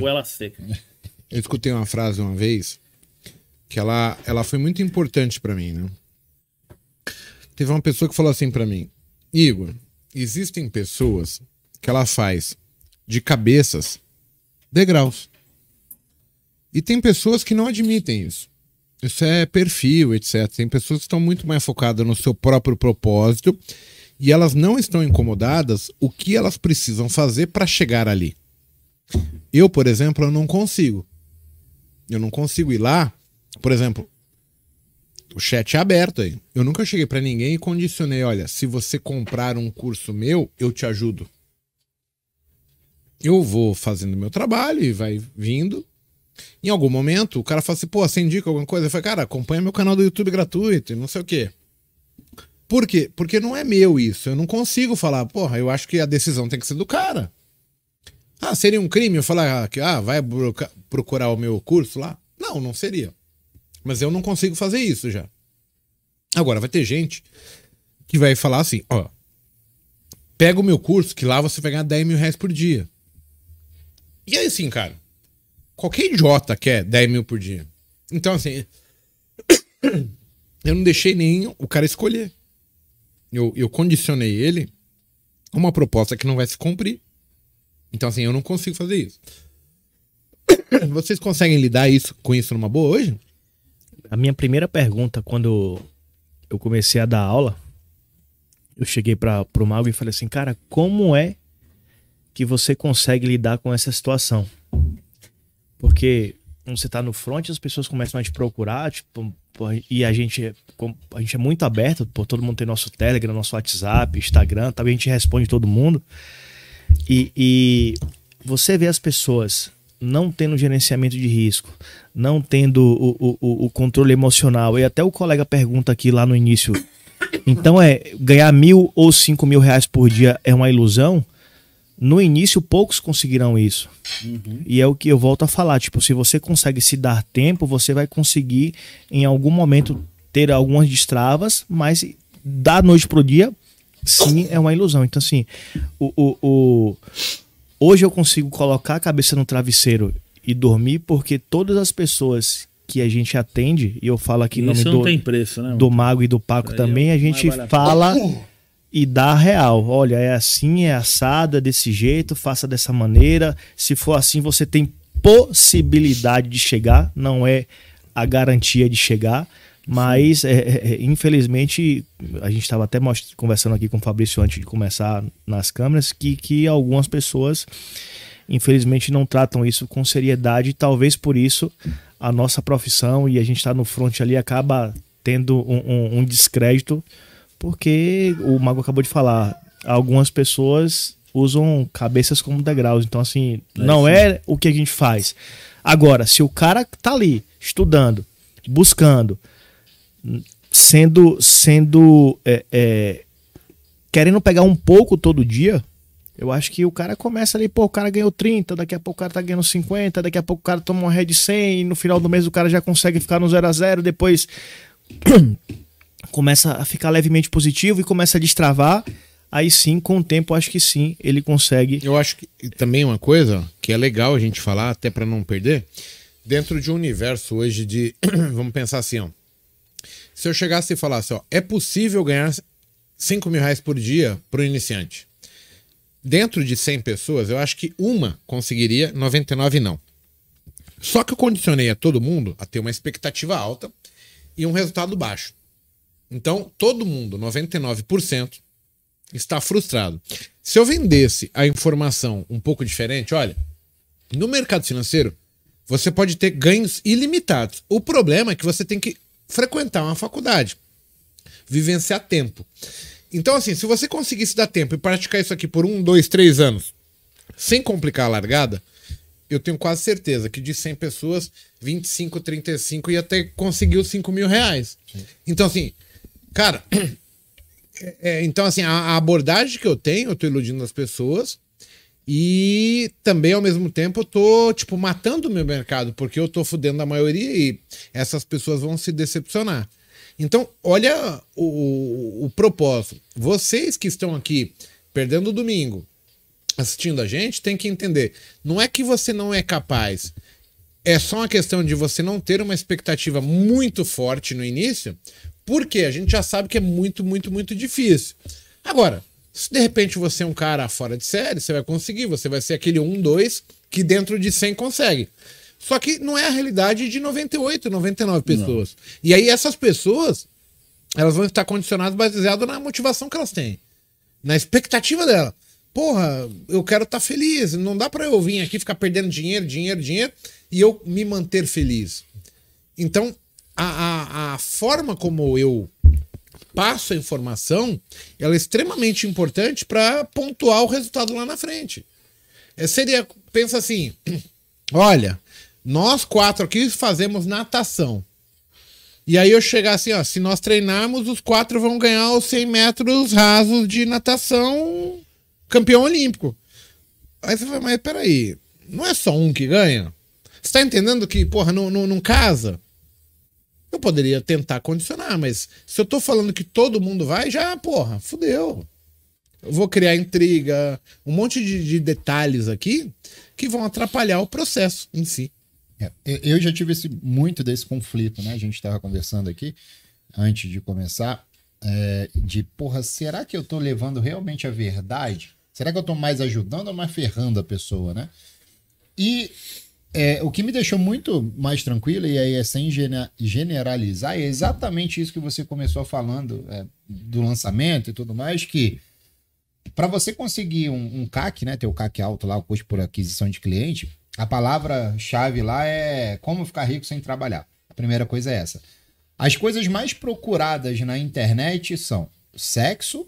Speaker 1: Eu escutei uma frase uma vez que ela, ela foi muito importante pra mim, né? Teve uma pessoa que falou assim pra mim: Igor, existem pessoas que ela faz de cabeças degraus. E tem pessoas que não admitem isso. Isso é perfil, etc. Tem pessoas que estão muito mais focadas no seu próprio propósito e elas não estão incomodadas o que elas precisam fazer para chegar ali. Eu, por exemplo, eu não consigo. Eu não consigo ir lá, por exemplo, o chat é aberto aí. Eu nunca cheguei para ninguém e condicionei, olha, se você comprar um curso meu, eu te ajudo. Eu vou fazendo meu trabalho e vai vindo. Em algum momento, o cara fala assim, pô, você indica alguma coisa? Eu falo, cara, acompanha meu canal do YouTube gratuito e não sei o quê. Por quê? Porque não é meu isso. Eu não consigo falar, porra, eu acho que a decisão tem que ser do cara. Ah, seria um crime eu falar que ah, vai procurar o meu curso lá? Não, não seria. Mas eu não consigo fazer isso já. Agora, vai ter gente que vai falar assim, ó. Pega o meu curso, que lá você vai ganhar 10 mil reais por dia. E aí assim, cara, qualquer idiota quer 10 mil por dia. Então, assim, eu não deixei nem o cara escolher. Eu, eu condicionei ele a uma proposta que não vai se cumprir. Então, assim, eu não consigo fazer isso. Vocês conseguem lidar isso, com isso numa boa hoje?
Speaker 4: A minha primeira pergunta, quando eu comecei a dar aula, eu cheguei para pro Mago e falei assim, cara, como é que você consegue lidar com essa situação? Porque quando você tá no front, as pessoas começam a te procurar, tipo, e a gente, é- a gente é muito aberto, todo mundo tem nosso Telegram, nosso WhatsApp, Instagram, também a gente responde todo mundo. E, e você vê as pessoas não tendo gerenciamento de risco, não tendo o, o- o controle emocional, e até o colega pergunta aqui lá no início, então é ganhar mil ou cinco mil reais por dia é uma ilusão? No início, poucos conseguirão isso. E é o que eu volto a falar. Tipo, se você consegue se dar tempo, você vai conseguir, em algum momento, ter algumas destravas, mas da noite pro dia, sim, é uma ilusão. Então, assim, o, o, o- hoje eu consigo colocar a cabeça no travesseiro e dormir porque todas as pessoas que a gente atende, e eu falo aqui em nome do,
Speaker 2: preço, né?
Speaker 4: do Mago e do Paco
Speaker 2: Aí
Speaker 4: também,
Speaker 2: é
Speaker 4: a gente fala e a real. Olha, é assim, é assado, é desse jeito, faça dessa maneira. Se for assim, você tem possibilidade de chegar, não é a garantia de chegar. Mas, é, é, é, infelizmente, a gente estava até conversando aqui com o Fabrício antes de começar nas câmeras, que, que algumas pessoas, infelizmente, não tratam isso com seriedade. E talvez por isso a nossa profissão e a gente está no front ali acaba tendo um, um- um descrédito, porque o Mago acabou de falar, algumas pessoas usam cabeças como degraus. Então, assim, não é o que a gente faz. Agora, se o cara tá ali estudando, buscando, sendo sendo é, é, querendo pegar um pouco todo dia, eu acho que o cara começa ali, pô, o cara ganhou 30, daqui a pouco o cara tá ganhando 50, daqui a pouco o cara toma uma red 100 e no final do mês o cara já consegue ficar no 0 a 0 depois começa a ficar levemente positivo e começa a destravar. Aí sim, com o tempo, acho que sim, ele consegue.
Speaker 1: Eu acho que também uma coisa que é legal a gente falar, até pra não perder, dentro de um universo hoje de. vamos pensar assim, ó. Se eu chegasse e falasse, ó, é possível ganhar 5 mil reais por dia pro iniciante. Dentro de 100 pessoas, eu acho que uma conseguiria, 99 não. Só que eu condicionei a todo mundo a ter uma expectativa alta e um resultado baixo. Então, todo mundo, 99%, está frustrado. Se eu vendesse a informação um pouco diferente, olha, no mercado financeiro, você pode ter ganhos ilimitados. O problema é que você tem que frequentar uma faculdade, vivenciar tempo. Então, assim, se você conseguisse dar tempo e praticar isso aqui por um, dois, três anos, sem complicar a largada, eu tenho quase certeza que de 100 pessoas, 25, 35 ia ter conseguido 5 mil reais. Então, assim, cara, é, é, então, assim, a, a abordagem que eu tenho, eu tô iludindo as pessoas e também, ao mesmo tempo, eu tô, tipo, matando o meu mercado, porque eu tô fudendo a maioria e essas pessoas vão se decepcionar. Então, olha o, o, o propósito. Vocês que estão aqui perdendo o domingo, assistindo a gente, tem que entender. Não é que você não é capaz. É só uma questão de você não ter uma expectativa muito forte no início, porque a gente já sabe que é muito, muito, muito difícil. Agora, se de repente você é um cara fora de série, você vai conseguir, você vai ser aquele 1, 2 que dentro de 100 consegue. Só que não é a realidade de 98, 99 pessoas. E aí essas pessoas, elas vão estar condicionadas baseado na motivação que elas têm na expectativa dela. Porra, eu quero estar feliz. Não dá pra eu vir aqui ficar perdendo dinheiro, dinheiro, dinheiro e eu me manter feliz. Então, a, a, a forma como eu passo a informação, ela é extremamente importante para pontuar o resultado lá na frente. É, seria, pensa assim, olha, nós quatro aqui fazemos natação. E aí eu chegar assim, ó, se nós treinarmos, os quatro vão ganhar os 100 metros rasos de natação campeão olímpico. Aí você fala, mas peraí, não é só um que ganha? Você tá entendendo que, porra, não, não, não casa? Eu poderia tentar condicionar, mas se eu tô falando que todo mundo vai, já, porra, fudeu. Eu vou criar intriga, um monte de, de detalhes aqui que vão atrapalhar o processo em si.
Speaker 3: É, eu- já tive esse- muito desse conflito, né? A gente estava conversando aqui antes de começar, é, de porra, será que eu tô levando realmente a verdade? Será que eu tô mais ajudando ou mais ferrando a pessoa, né? E é, o que me deixou muito mais tranquilo, e aí é sem gene- generalizar, é exatamente isso que você começou falando é, do lançamento e tudo mais, que para você conseguir um, um CAC, né, ter o CAC alto lá, o custo por aquisição de cliente, a palavra-chave lá é como ficar rico sem trabalhar. A primeira coisa é essa. As coisas mais procuradas na internet são sexo,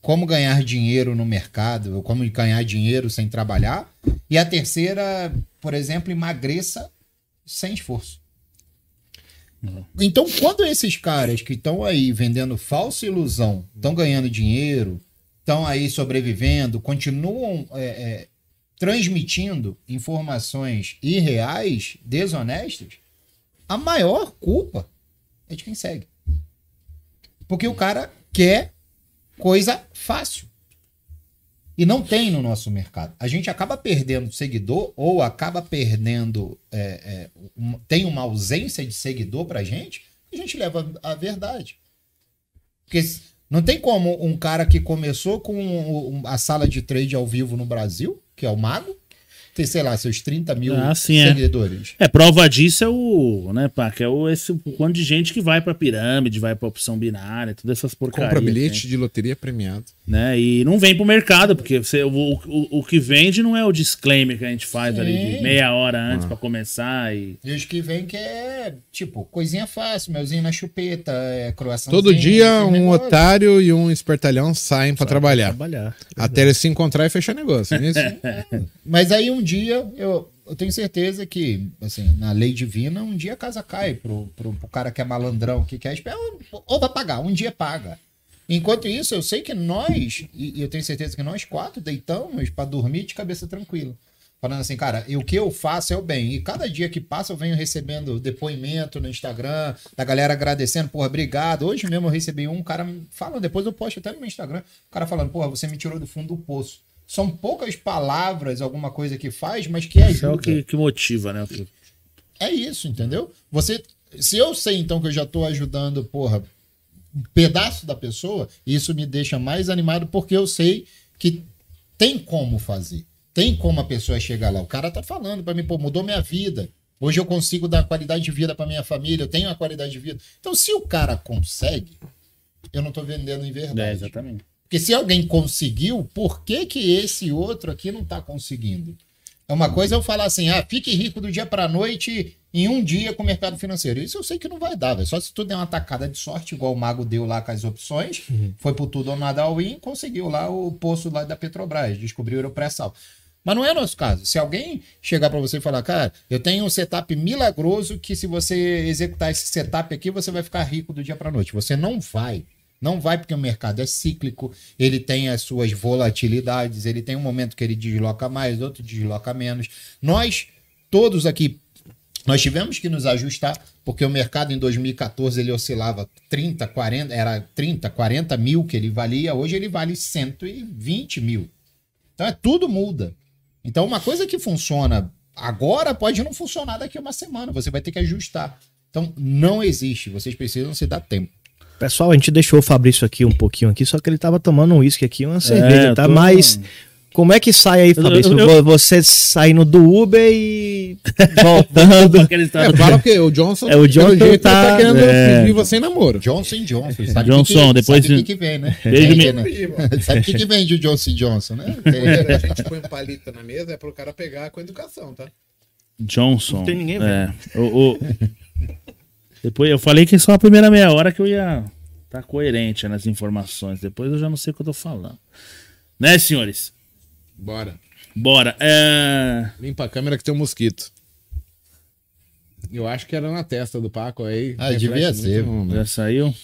Speaker 3: como ganhar dinheiro no mercado, ou como ganhar dinheiro sem trabalhar. E a terceira, por exemplo, emagreça sem esforço. Então, quando esses caras que estão aí vendendo falsa ilusão estão ganhando dinheiro, estão aí sobrevivendo, continuam é, é, transmitindo informações irreais, desonestas, a maior culpa é de quem segue. Porque o cara quer coisa fácil. E não tem no nosso mercado. A gente acaba perdendo seguidor ou acaba perdendo. É, é, um- tem uma ausência de seguidor pra gente, a gente leva a verdade. Porque não tem como um cara que começou com a sala de trade ao vivo no Brasil, que é o Mago, ter, sei lá, seus 30 mil
Speaker 2: Ah, sim, é.
Speaker 3: seguidores.
Speaker 2: É, prova disso é o, né, pá, que é o, esse o quanto de gente que vai pra pirâmide, vai pra opção binária, todas essas porcarias.
Speaker 1: Compra bilhete
Speaker 2: né?
Speaker 1: de loteria premiado.
Speaker 2: né? E não vem pro mercado, porque você, o, o, o que vende não é o disclaimer que a gente faz ali de
Speaker 3: Sim.
Speaker 2: meia hora antes pra começar e...
Speaker 3: E os que vem que é, tipo, coisinha fácil, melzinho na chupeta, é croação.
Speaker 1: Todo dia um otário e um espertalhão saem pra trabalhar.
Speaker 4: Trabalhar.
Speaker 1: Até eles se encontrar e fechar negócio. é isso?
Speaker 3: Mas aí um dia, eu, eu tenho certeza que, assim, na lei divina, um dia a casa cai pro, pro, pro cara que é malandrão, que quer esperar, ou- ou vai pagar, um dia paga. Enquanto isso, eu sei que nós, e eu tenho certeza que nós quatro deitamos pra dormir de cabeça tranquila. Falando assim, cara, o que eu faço é o bem. E cada dia que passa eu venho recebendo depoimento no Instagram, da galera agradecendo, porra, obrigado. Hoje mesmo eu recebi um cara fala, depois eu posto até no meu Instagram, o cara falando, porra, você me tirou do fundo do poço. São poucas palavras, alguma coisa que faz, mas que
Speaker 2: Isso é o
Speaker 3: ajuda.
Speaker 2: que, que motiva, né? que-
Speaker 3: É isso, entendeu? Você, se eu sei então que eu já tô ajudando, porra, um pedaço da pessoa, isso me deixa mais animado porque eu sei que tem como fazer. Tem como a pessoa chegar lá. O cara tá falando pra mim, pô, mudou minha vida. Hoje eu consigo dar qualidade de vida pra minha família, eu tenho a qualidade de vida. Então, se o cara consegue, eu não tô vendendo em verdade.
Speaker 2: É, exatamente.
Speaker 3: Porque se alguém conseguiu, por que, que esse outro aqui não está conseguindo? É uma coisa eu falar assim, ah, fique rico do dia para noite em um dia com o mercado financeiro. Isso eu sei que não vai dar, velho. Só se tu der uma tacada de sorte, igual o Mago deu lá com as opções, foi por tudo ou nada ao win, conseguiu lá o poço lá da Petrobras, descobriu o pré-sal. Mas não é nosso caso. Se alguém chegar para você e falar, cara, eu tenho um setup milagroso que se você executar esse setup aqui, você vai ficar rico do dia para noite. Você não vai. Não vai porque o mercado é cíclico, ele tem as suas volatilidades, ele tem um momento que ele desloca mais, outro desloca menos. Nós, todos aqui, nós tivemos que nos ajustar, porque o mercado em 2014 ele oscilava 30, 40, era 30, 40 mil que ele valia, hoje ele vale 120 mil. Então é tudo muda. Então uma coisa que funciona agora pode não funcionar daqui a uma semana, você vai ter que ajustar. Então não existe, vocês precisam se dar tempo.
Speaker 4: Pessoal, a gente deixou o Fabrício aqui um pouquinho aqui, só que ele tava tomando um uísque aqui, uma cerveja,
Speaker 2: eu
Speaker 4: tá?
Speaker 2: tô-
Speaker 4: Mas como é que sai aí, Fabrício?
Speaker 2: eu- eu-
Speaker 4: Você saindo do Uber e voltando.
Speaker 1: É, fala porque o Johnson,
Speaker 4: É, o Johnson
Speaker 1: jeito,
Speaker 4: tá-
Speaker 1: tá querendo
Speaker 2: é.
Speaker 1: você em namoro.
Speaker 3: Johnson Johnson. Sabe
Speaker 2: Johnson,
Speaker 3: que
Speaker 2: depois
Speaker 3: sabe o
Speaker 2: de-
Speaker 3: que, que vem, né?
Speaker 2: Beijo, me-
Speaker 3: né? Sabe o que, que vende o Johnson Johnson, né?
Speaker 1: A gente põe um palito na mesa é pro cara pegar com educação, tá?
Speaker 2: Johnson.
Speaker 4: Não tem ninguém
Speaker 2: é. o, o- Depois eu falei que só a primeira meia hora que eu ia estar coerente nas informações. Depois eu já não sei o que eu tô falando. Né, senhores?
Speaker 1: Bora.
Speaker 2: Bora. É...
Speaker 1: Limpa a câmera que tem um mosquito. Eu acho que era na testa do Paco aí.
Speaker 3: Ah, devia ser.
Speaker 2: Já saiu?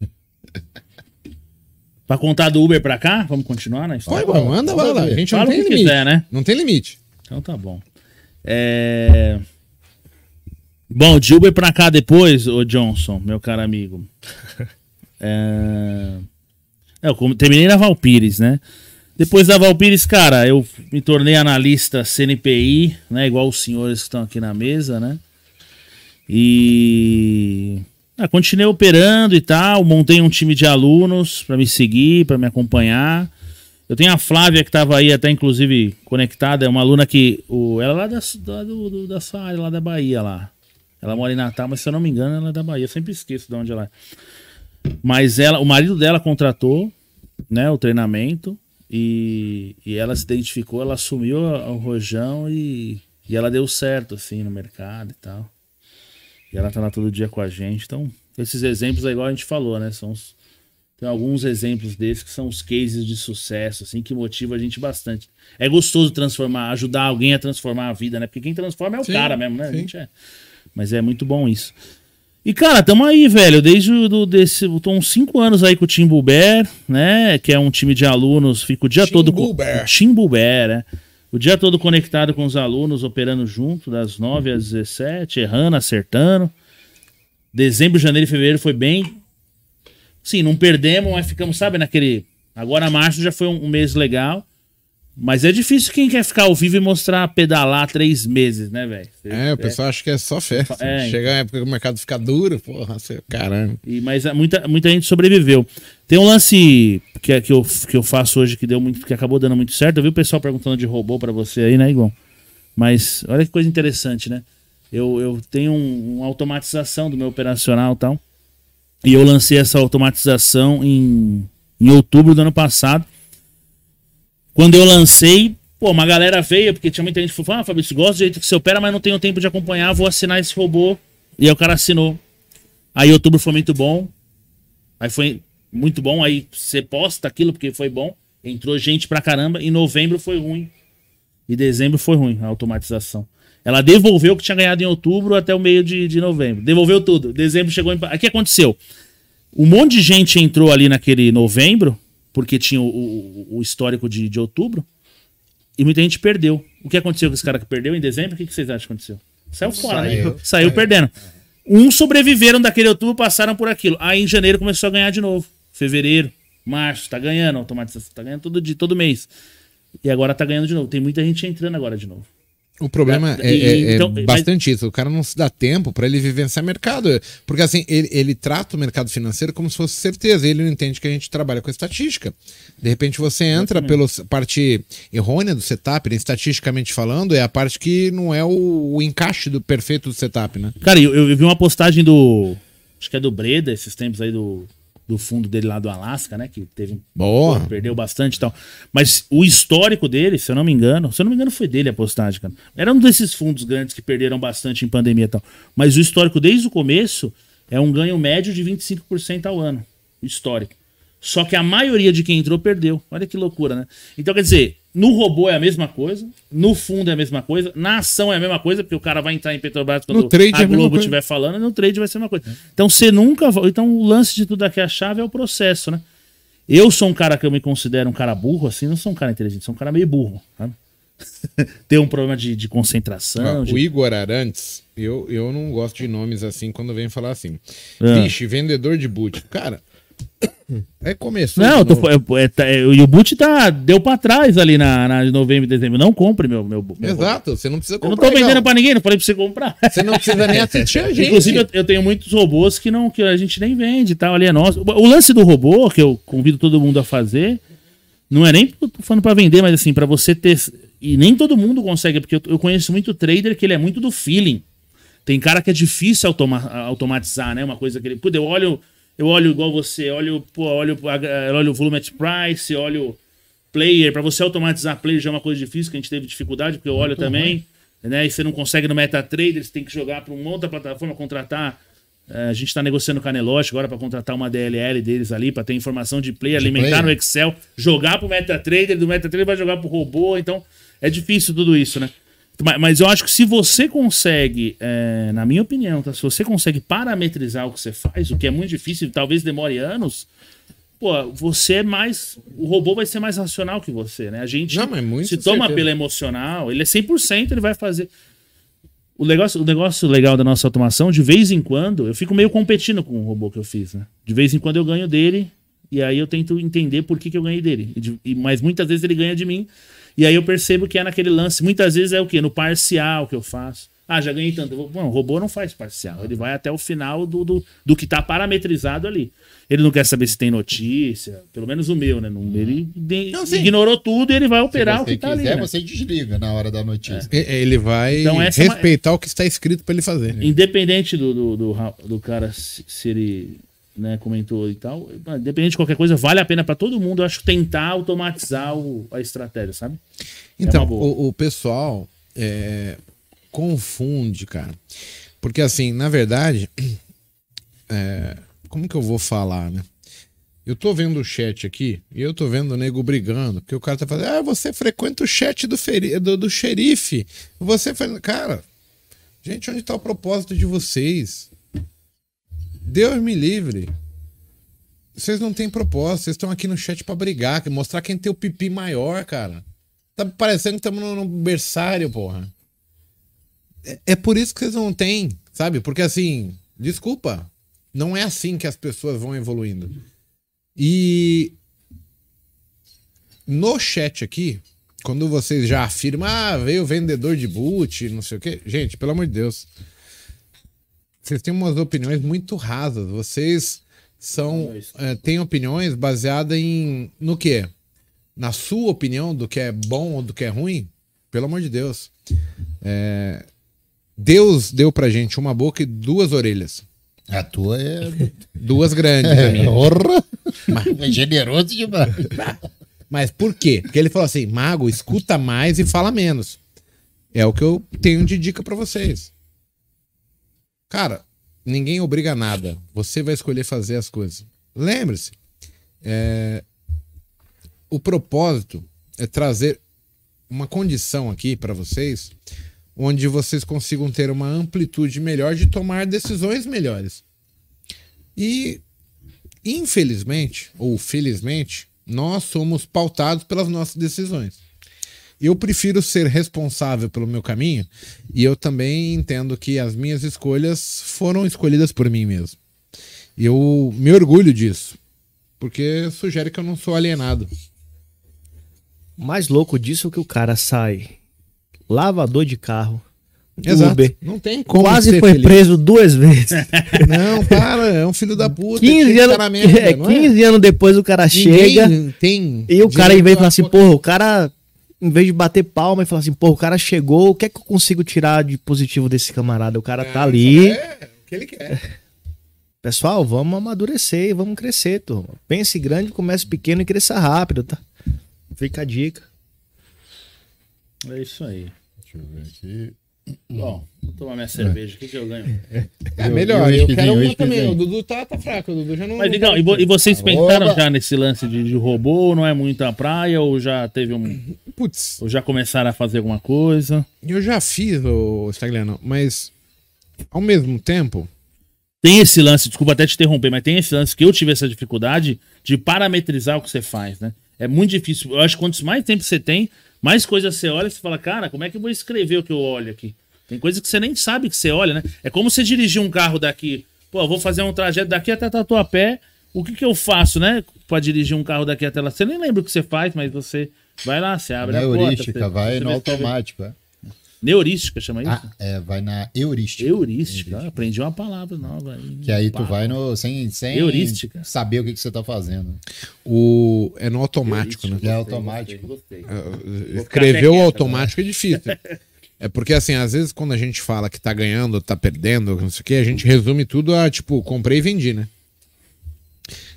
Speaker 2: pra contar do Uber pra cá? Vamos continuar na história?
Speaker 1: Vai, manda bala.
Speaker 3: ver.
Speaker 1: A gente
Speaker 2: Fala
Speaker 1: não
Speaker 2: o
Speaker 1: tem
Speaker 2: que
Speaker 1: limite.
Speaker 2: quiser, né?
Speaker 1: Não tem limite.
Speaker 2: Então tá bom. É... Bom, de Uber pra cá depois, ô Johnson, meu caro amigo. É... é, Eu terminei na Valpires, né? Depois da Valpires, cara, eu me tornei analista CNPI, né? Igual os senhores que estão aqui na mesa, né? E ah, continuei operando e tal, montei um time de alunos para me seguir, para me acompanhar. Eu tenho a Flávia que estava aí até inclusive conectada, é uma aluna que o, ela é lá da, da, do- da sua área, lá da Bahia lá. Ela mora em Natal, mas se eu não me engano, ela é da Bahia. Eu sempre esqueço de onde ela é. Mas ela, o marido dela contratou, né, o treinamento e, e ela se identificou, ela assumiu a- o rojão e, e ela deu certo assim no mercado e tal. E ela tá lá todo dia com a gente. Então, esses exemplos é igual a gente falou, né? São os, tem alguns exemplos desses que são os cases de sucesso, assim, que motiva a gente bastante. É gostoso transformar, ajudar alguém a transformar a vida, né? Porque quem transforma é o
Speaker 1: Sim,
Speaker 2: cara mesmo, né? A
Speaker 1: sim.
Speaker 2: gente é. Mas é muito bom isso. E, cara, tamo aí, velho. Desde o do, desse. Tô uns 5 anos aí com o Timbu Bear, né? Que é um time de alunos. Fico o dia todo com.
Speaker 1: Timbu Bear.
Speaker 2: o Timbu Bear, né? O dia todo conectado com os alunos, operando junto, das 9 às 17, errando, acertando. Dezembro, janeiro e fevereiro foi bem. Sim, não perdemos, mas ficamos, sabe, naquele. Agora março já foi um, um mês legal. Mas é difícil quem quer ficar ao vivo e mostrar pedalar três meses, né, velho?
Speaker 1: É, o pessoal acha que é só festa.
Speaker 2: É,
Speaker 1: Chega a época que o mercado fica duro, porra, caramba.
Speaker 2: E, mas muita, muita gente sobreviveu. Tem um lance que, é- que, eu, que eu faço hoje que deu muito, que acabou dando muito certo. Eu vi o pessoal perguntando de robô pra você aí, né, Igor? Mas olha que coisa interessante, né? Eu, eu tenho um- uma automatização do meu operacional e tal. E eu lancei essa automatização em, em outubro do ano passado. Quando eu lancei, pô, uma galera veio, porque tinha muita gente que falou: Ah, Fabrício, gosto do jeito que você opera, mas não tenho tempo de acompanhar, vou assinar esse robô. E aí o cara assinou. Aí outubro foi muito bom. Aí foi muito bom. Aí você posta aquilo porque foi bom. Entrou gente pra caramba. E novembro foi ruim. E dezembro foi ruim a automatização. Ela devolveu o que tinha ganhado em outubro até o meio de, de novembro. Devolveu tudo. Dezembro chegou em. O que aconteceu? Um monte de gente entrou ali naquele novembro, porque tinha o, o- o histórico de, de outubro, e muita gente perdeu. O que aconteceu com esse cara que perdeu em dezembro? O que, que vocês acham que aconteceu? Saiu fora, né?
Speaker 3: Saiu.
Speaker 2: Saiu perdendo. Uns sobreviveram daquele outubro, passaram por aquilo. Aí em janeiro começou a ganhar de novo. Fevereiro, março, tá ganhando automatização, tá ganhando todo dia, todo mês. E agora tá ganhando de novo. Tem muita gente entrando agora de novo.
Speaker 1: O problema é, é- é
Speaker 2: então, mas-
Speaker 1: bastante isso. O cara não se dá tempo pra ele vivenciar mercado. Porque assim, ele, ele trata o mercado financeiro como se fosse certeza. Ele não entende que a gente trabalha com estatística. De repente você entra pela parte errônea do setup, né? estatisticamente falando, é a parte que não é o, o encaixe do perfeito do setup, né?
Speaker 2: Cara, eu, eu vi uma postagem do. Acho que é do Breda, esses tempos aí do, do fundo dele lá do Alasca, né? Que teve.
Speaker 1: Boa.
Speaker 2: pô, perdeu bastante e tal. Mas o histórico dele, se eu não me engano, se eu não me engano, foi dele a postagem, cara. Era um desses fundos grandes que perderam bastante em pandemia e tal. Mas o histórico desde o começo é um ganho médio de 25% ao ano. Histórico. Só que a maioria de quem entrou perdeu. Olha que loucura, né? Então, quer dizer, no robô é a mesma coisa, no fundo é a mesma coisa, na ação é a mesma coisa, porque o cara vai entrar em Petrobras quando
Speaker 1: é
Speaker 2: a
Speaker 1: a mesma
Speaker 2: Globo estiver falando, no trade vai ser uma coisa. Então você nunca. Então o lance de tudo aqui, a chave é o processo, né? Eu sou um cara que eu me considero um cara burro, assim, não sou um cara inteligente, sou um cara meio burro, sabe? Tem um problema de, de concentração.
Speaker 1: Ó,
Speaker 2: de-
Speaker 1: O Igor Arantes, eu, eu não gosto de nomes assim quando vem falar assim.
Speaker 2: Ah.
Speaker 1: Vixe, vendedor de boot. Cara, é começo.
Speaker 2: Não, eu tô, é, é, tá- é, e o boot tá, deu pra trás ali na, na novembro e dezembro. Não compre meu. meu, meu
Speaker 1: Exato, você não precisa
Speaker 2: Eu
Speaker 1: comprar.
Speaker 2: não tô vendendo
Speaker 1: igual.
Speaker 2: pra ninguém, não falei pra você comprar.
Speaker 1: Você não precisa nem assistir a gente.
Speaker 2: Inclusive, eu, eu tenho muitos robôs que, não, que a gente nem vende tal, ali é nosso. O, o lance do robô, que eu convido todo mundo a fazer, não é nem tô falando pra vender, mas assim, pra você ter. E nem todo mundo consegue, porque eu, eu conheço muito trader que ele é muito do feeling. Tem cara que é difícil automa- automatizar, né? Uma coisa que ele. Pô, eu olho, eu olho igual você, olho, pô, olho, olho o volume at price, olho player. Pra você automatizar player já é uma coisa difícil, que a gente teve dificuldade, porque eu olho também. Né? E você não consegue no MetaTrader, você tem que jogar para uma outra plataforma, contratar. eh, a gente está negociando com a Nelote agora para contratar uma DLL deles ali, para ter informação de player,
Speaker 3: De
Speaker 2: alimentar
Speaker 3: player.
Speaker 2: no Excel, jogar pro MetaTrader, do MetaTrader vai jogar pro robô. Então, é difícil tudo isso, né? Ma- Mas eu acho que se você consegue, eh, na minha opinião, tá? se você consegue parametrizar o que você faz, o que é muito difícil, talvez demore anos, pô, você é mais. O robô vai ser mais racional que você, né? A gente
Speaker 1: Não, mas muito
Speaker 2: se toma
Speaker 1: certeza.
Speaker 2: pelo emocional, ele é 100%, ele vai fazer. O negócio, o negócio legal da nossa automação, de vez em quando, eu fico meio competindo com o robô que eu fiz, né? De vez em quando eu ganho dele, e aí eu tento entender por que, que eu ganhei dele. E de- e- mas muitas vezes ele ganha de mim, e aí eu percebo que é naquele lance. Muitas vezes é o quê? No parcial que eu faço. Ah, já ganhei tanto. Bom, o robô não faz parcial. Ele vai até o final do, do, do que tá parametrizado ali. Ele não quer saber se tem notícia, pelo menos o meu, né? Não, ele de-
Speaker 1: Não,
Speaker 2: ignorou tudo e ele vai operar o que tá ali. né?
Speaker 3: você desliga na hora da notícia.
Speaker 1: E- Ele vai
Speaker 2: Então é uma-
Speaker 1: respeitar o que está escrito para ele fazer.
Speaker 2: Independente do, do, do, do cara se se ele né, comentou e tal, independente de qualquer coisa, vale a pena pra todo mundo, eu acho, tentar automatizar o- a estratégia, sabe?
Speaker 1: Então,
Speaker 2: uma boa.
Speaker 1: o, o pessoal é, confunde, cara. Porque, assim, na verdade, é, como que eu vou falar, né? Eu tô vendo o chat aqui e eu tô vendo o nego brigando, porque o cara tá falando, ah, você frequenta o chat do, feri- do, do xerife. Você. Cara, gente, onde tá o propósito de vocês? Deus me livre. Vocês não têm propósito, vocês estão aqui no chat pra brigar, mostrar quem tem o pipi maior, cara. Tá parecendo que estamos no, no berçário, porra. É, é por isso que vocês não têm, sabe? Porque assim, desculpa, não é assim que as pessoas vão evoluindo. E no chat aqui, quando vocês já afirmam, ah, veio vendedor de boot, não sei o quê. Gente, pelo amor de Deus. Vocês têm umas opiniões muito rasas. Vocês são é, têm opiniões baseadas em no quê? Na sua opinião do que é bom ou do que é ruim? Pelo amor de Deus. É, Deus deu pra gente uma boca e duas orelhas.
Speaker 3: A tua é.
Speaker 1: Duas grandes.
Speaker 3: é
Speaker 1: né?
Speaker 3: honra. É generoso demais.
Speaker 1: Mas por quê? Porque ele falou assim: mago, escuta mais e fala menos. É o que eu tenho de dica pra vocês. Cara, ninguém obriga nada. Você vai escolher fazer as coisas. Lembre-se, é, o propósito é trazer uma condição aqui pra vocês onde vocês consigam ter uma amplitude melhor de tomar decisões melhores. E, infelizmente, ou felizmente, nós somos pautados pelas nossas decisões. Eu prefiro ser responsável pelo meu caminho e eu também entendo que as minhas escolhas foram escolhidas por mim mesmo. E eu me orgulho disso, porque sugere que eu não sou alienado.
Speaker 4: Mais louco disso é que o cara sai lavador de carro,
Speaker 1: Exato.
Speaker 4: Uber,
Speaker 1: Não tem como
Speaker 4: quase foi
Speaker 1: feliz.
Speaker 4: preso duas vezes.
Speaker 1: Não, para, é um filho da puta.
Speaker 4: 15
Speaker 1: tem
Speaker 4: anos, é,
Speaker 1: não é?
Speaker 4: 15 anos depois o cara chega
Speaker 1: Ninguém tem
Speaker 4: e o cara, falar assim, porra, o cara, em vez de bater palma e falar assim, porra, o cara chegou, o que é que eu consigo tirar de positivo desse camarada? O cara
Speaker 1: a-
Speaker 4: tá ali.
Speaker 1: É, o que ele quer.
Speaker 4: Pessoal, vamos amadurecer e vamos crescer, turma. Pense grande, comece pequeno e cresça rápido, tá? Fica a dica.
Speaker 2: É isso aí.
Speaker 3: Deixa eu ver aqui.
Speaker 2: Bom, vou tomar minha cerveja. O que, que eu ganho?
Speaker 1: É
Speaker 3: Eu-
Speaker 1: melhor,
Speaker 3: eu
Speaker 1: eu,
Speaker 3: esquisinho,
Speaker 1: quero
Speaker 3: eu
Speaker 1: uma também. O Dudu tá, tá fraco, o Dudu já não.
Speaker 2: Mas, Digão, e, vo- e vocês
Speaker 3: Oba!
Speaker 2: pensaram já nesse lance de, de robô? ou Não é muito a praia? Ou já teve um.
Speaker 1: Putz,
Speaker 2: Ou já começaram a fazer alguma coisa?
Speaker 1: eu já fiz, o Stagliano, mas ao mesmo tempo.
Speaker 2: Tem esse lance, desculpa até te interromper, mas tem esse lance que eu tive essa dificuldade de parametrizar o que você faz, né? É muito difícil. Eu acho que quanto mais tempo você tem, mais coisas você olha e você fala, cara, como é que eu vou escrever o que eu olho aqui? Tem coisa que você nem sabe que você olha, né? É como você dirigir um carro daqui. Pô, vou fazer um trajeto daqui até Tatuapé. O que que eu faço, né? Pra dirigir um carro daqui até lá. Você nem lembra o que você faz, mas você vai lá, você abre a porta.
Speaker 3: Neurística,
Speaker 2: você-
Speaker 3: vai
Speaker 2: você
Speaker 3: no automático. é.
Speaker 2: Neurística, chama isso?
Speaker 3: Ah, é, vai na heurística.
Speaker 2: Heurística. Ah, aprendi uma palavra nova aí.
Speaker 3: Que aí tu vai no, sem, sem
Speaker 2: Heurística.
Speaker 3: saber o que, que você tá fazendo.
Speaker 1: O, é no automático, né?
Speaker 3: É automático.
Speaker 2: Gostei, gostei. Vou
Speaker 1: Escrever o automático é difícil. É porque, assim, às vezes quando a gente fala que tá ganhando, tá perdendo, não sei o que, a gente resume tudo a, tipo, comprei e vendi, né?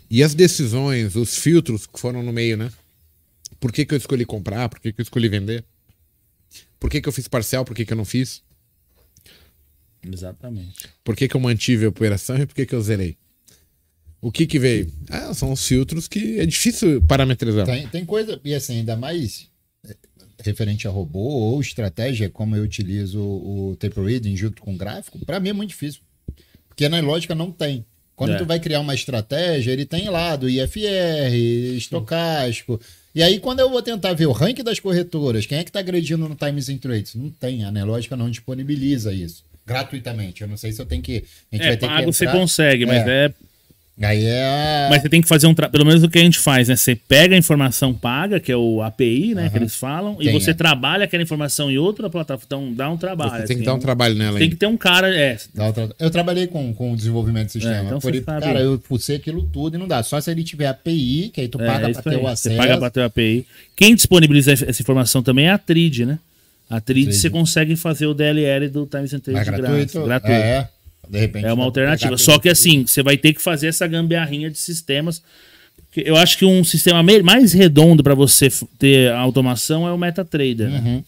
Speaker 1: E as decisões, os filtros que foram no meio, né? Por que, que eu escolhi comprar? Por que, que eu escolhi vender? Por que, que eu fiz parcial? Por que, que eu não fiz?
Speaker 2: Exatamente.
Speaker 1: Por que, que eu mantive a operação e por que, que eu zerei? O que que veio? Ah, são os filtros que é difícil parametrizar.
Speaker 3: Tem, tem coisa, e assim, ainda mais é, referente a robô ou estratégia, como eu utilizo o tape reading junto com gráfico, pra mim é muito difícil. Porque na lógica não tem. Quando
Speaker 2: É.
Speaker 3: tu vai criar uma estratégia, ele tem lá do IFR, estocástico. E aí, quando eu vou tentar ver o ranking das corretoras, quem é que tá agredindo no Times in Trades? Não tem, a Nelógica não disponibiliza isso. Gratuitamente. Eu não sei se eu tenho que. A gente
Speaker 2: É,
Speaker 3: vai ter
Speaker 2: pago
Speaker 3: que
Speaker 2: você
Speaker 3: entrar.
Speaker 2: consegue, mas é.
Speaker 3: Aí é.
Speaker 2: Mas você tem que fazer um. Tra... Pelo menos o que a gente faz, né? Você pega a informação paga, que é o API, né? Que eles falam, e
Speaker 3: Tem,
Speaker 2: você
Speaker 3: é.
Speaker 2: trabalha aquela informação em outra plataforma. Então dá um trabalho.
Speaker 1: Você tem que
Speaker 2: assim,
Speaker 1: dar um
Speaker 2: é
Speaker 1: trabalho nela
Speaker 2: Tem
Speaker 1: aí.
Speaker 2: que ter um cara. É,
Speaker 3: outra- Eu trabalhei com, com o desenvolvimento do sistema.
Speaker 2: É, então
Speaker 3: Por cara, eu fucei aquilo tudo e não dá. Só se ele tiver API, que aí tu
Speaker 2: é,
Speaker 3: paga
Speaker 2: é
Speaker 3: pra ter o acesso.
Speaker 2: Você paga pra ter o API. Quem disponibiliza essa informação também é a Trid, né? A Trid você consegue fazer o DLL do Times de
Speaker 3: gratuito.
Speaker 2: Gratuito.
Speaker 3: É, de repente.
Speaker 2: É uma alternativa. Só que assim, você vai ter que fazer essa gambiarrinha de sistemas. Eu acho que um sistema mais redondo para você ter a automação é o MetaTrader. né?
Speaker 3: Uhum.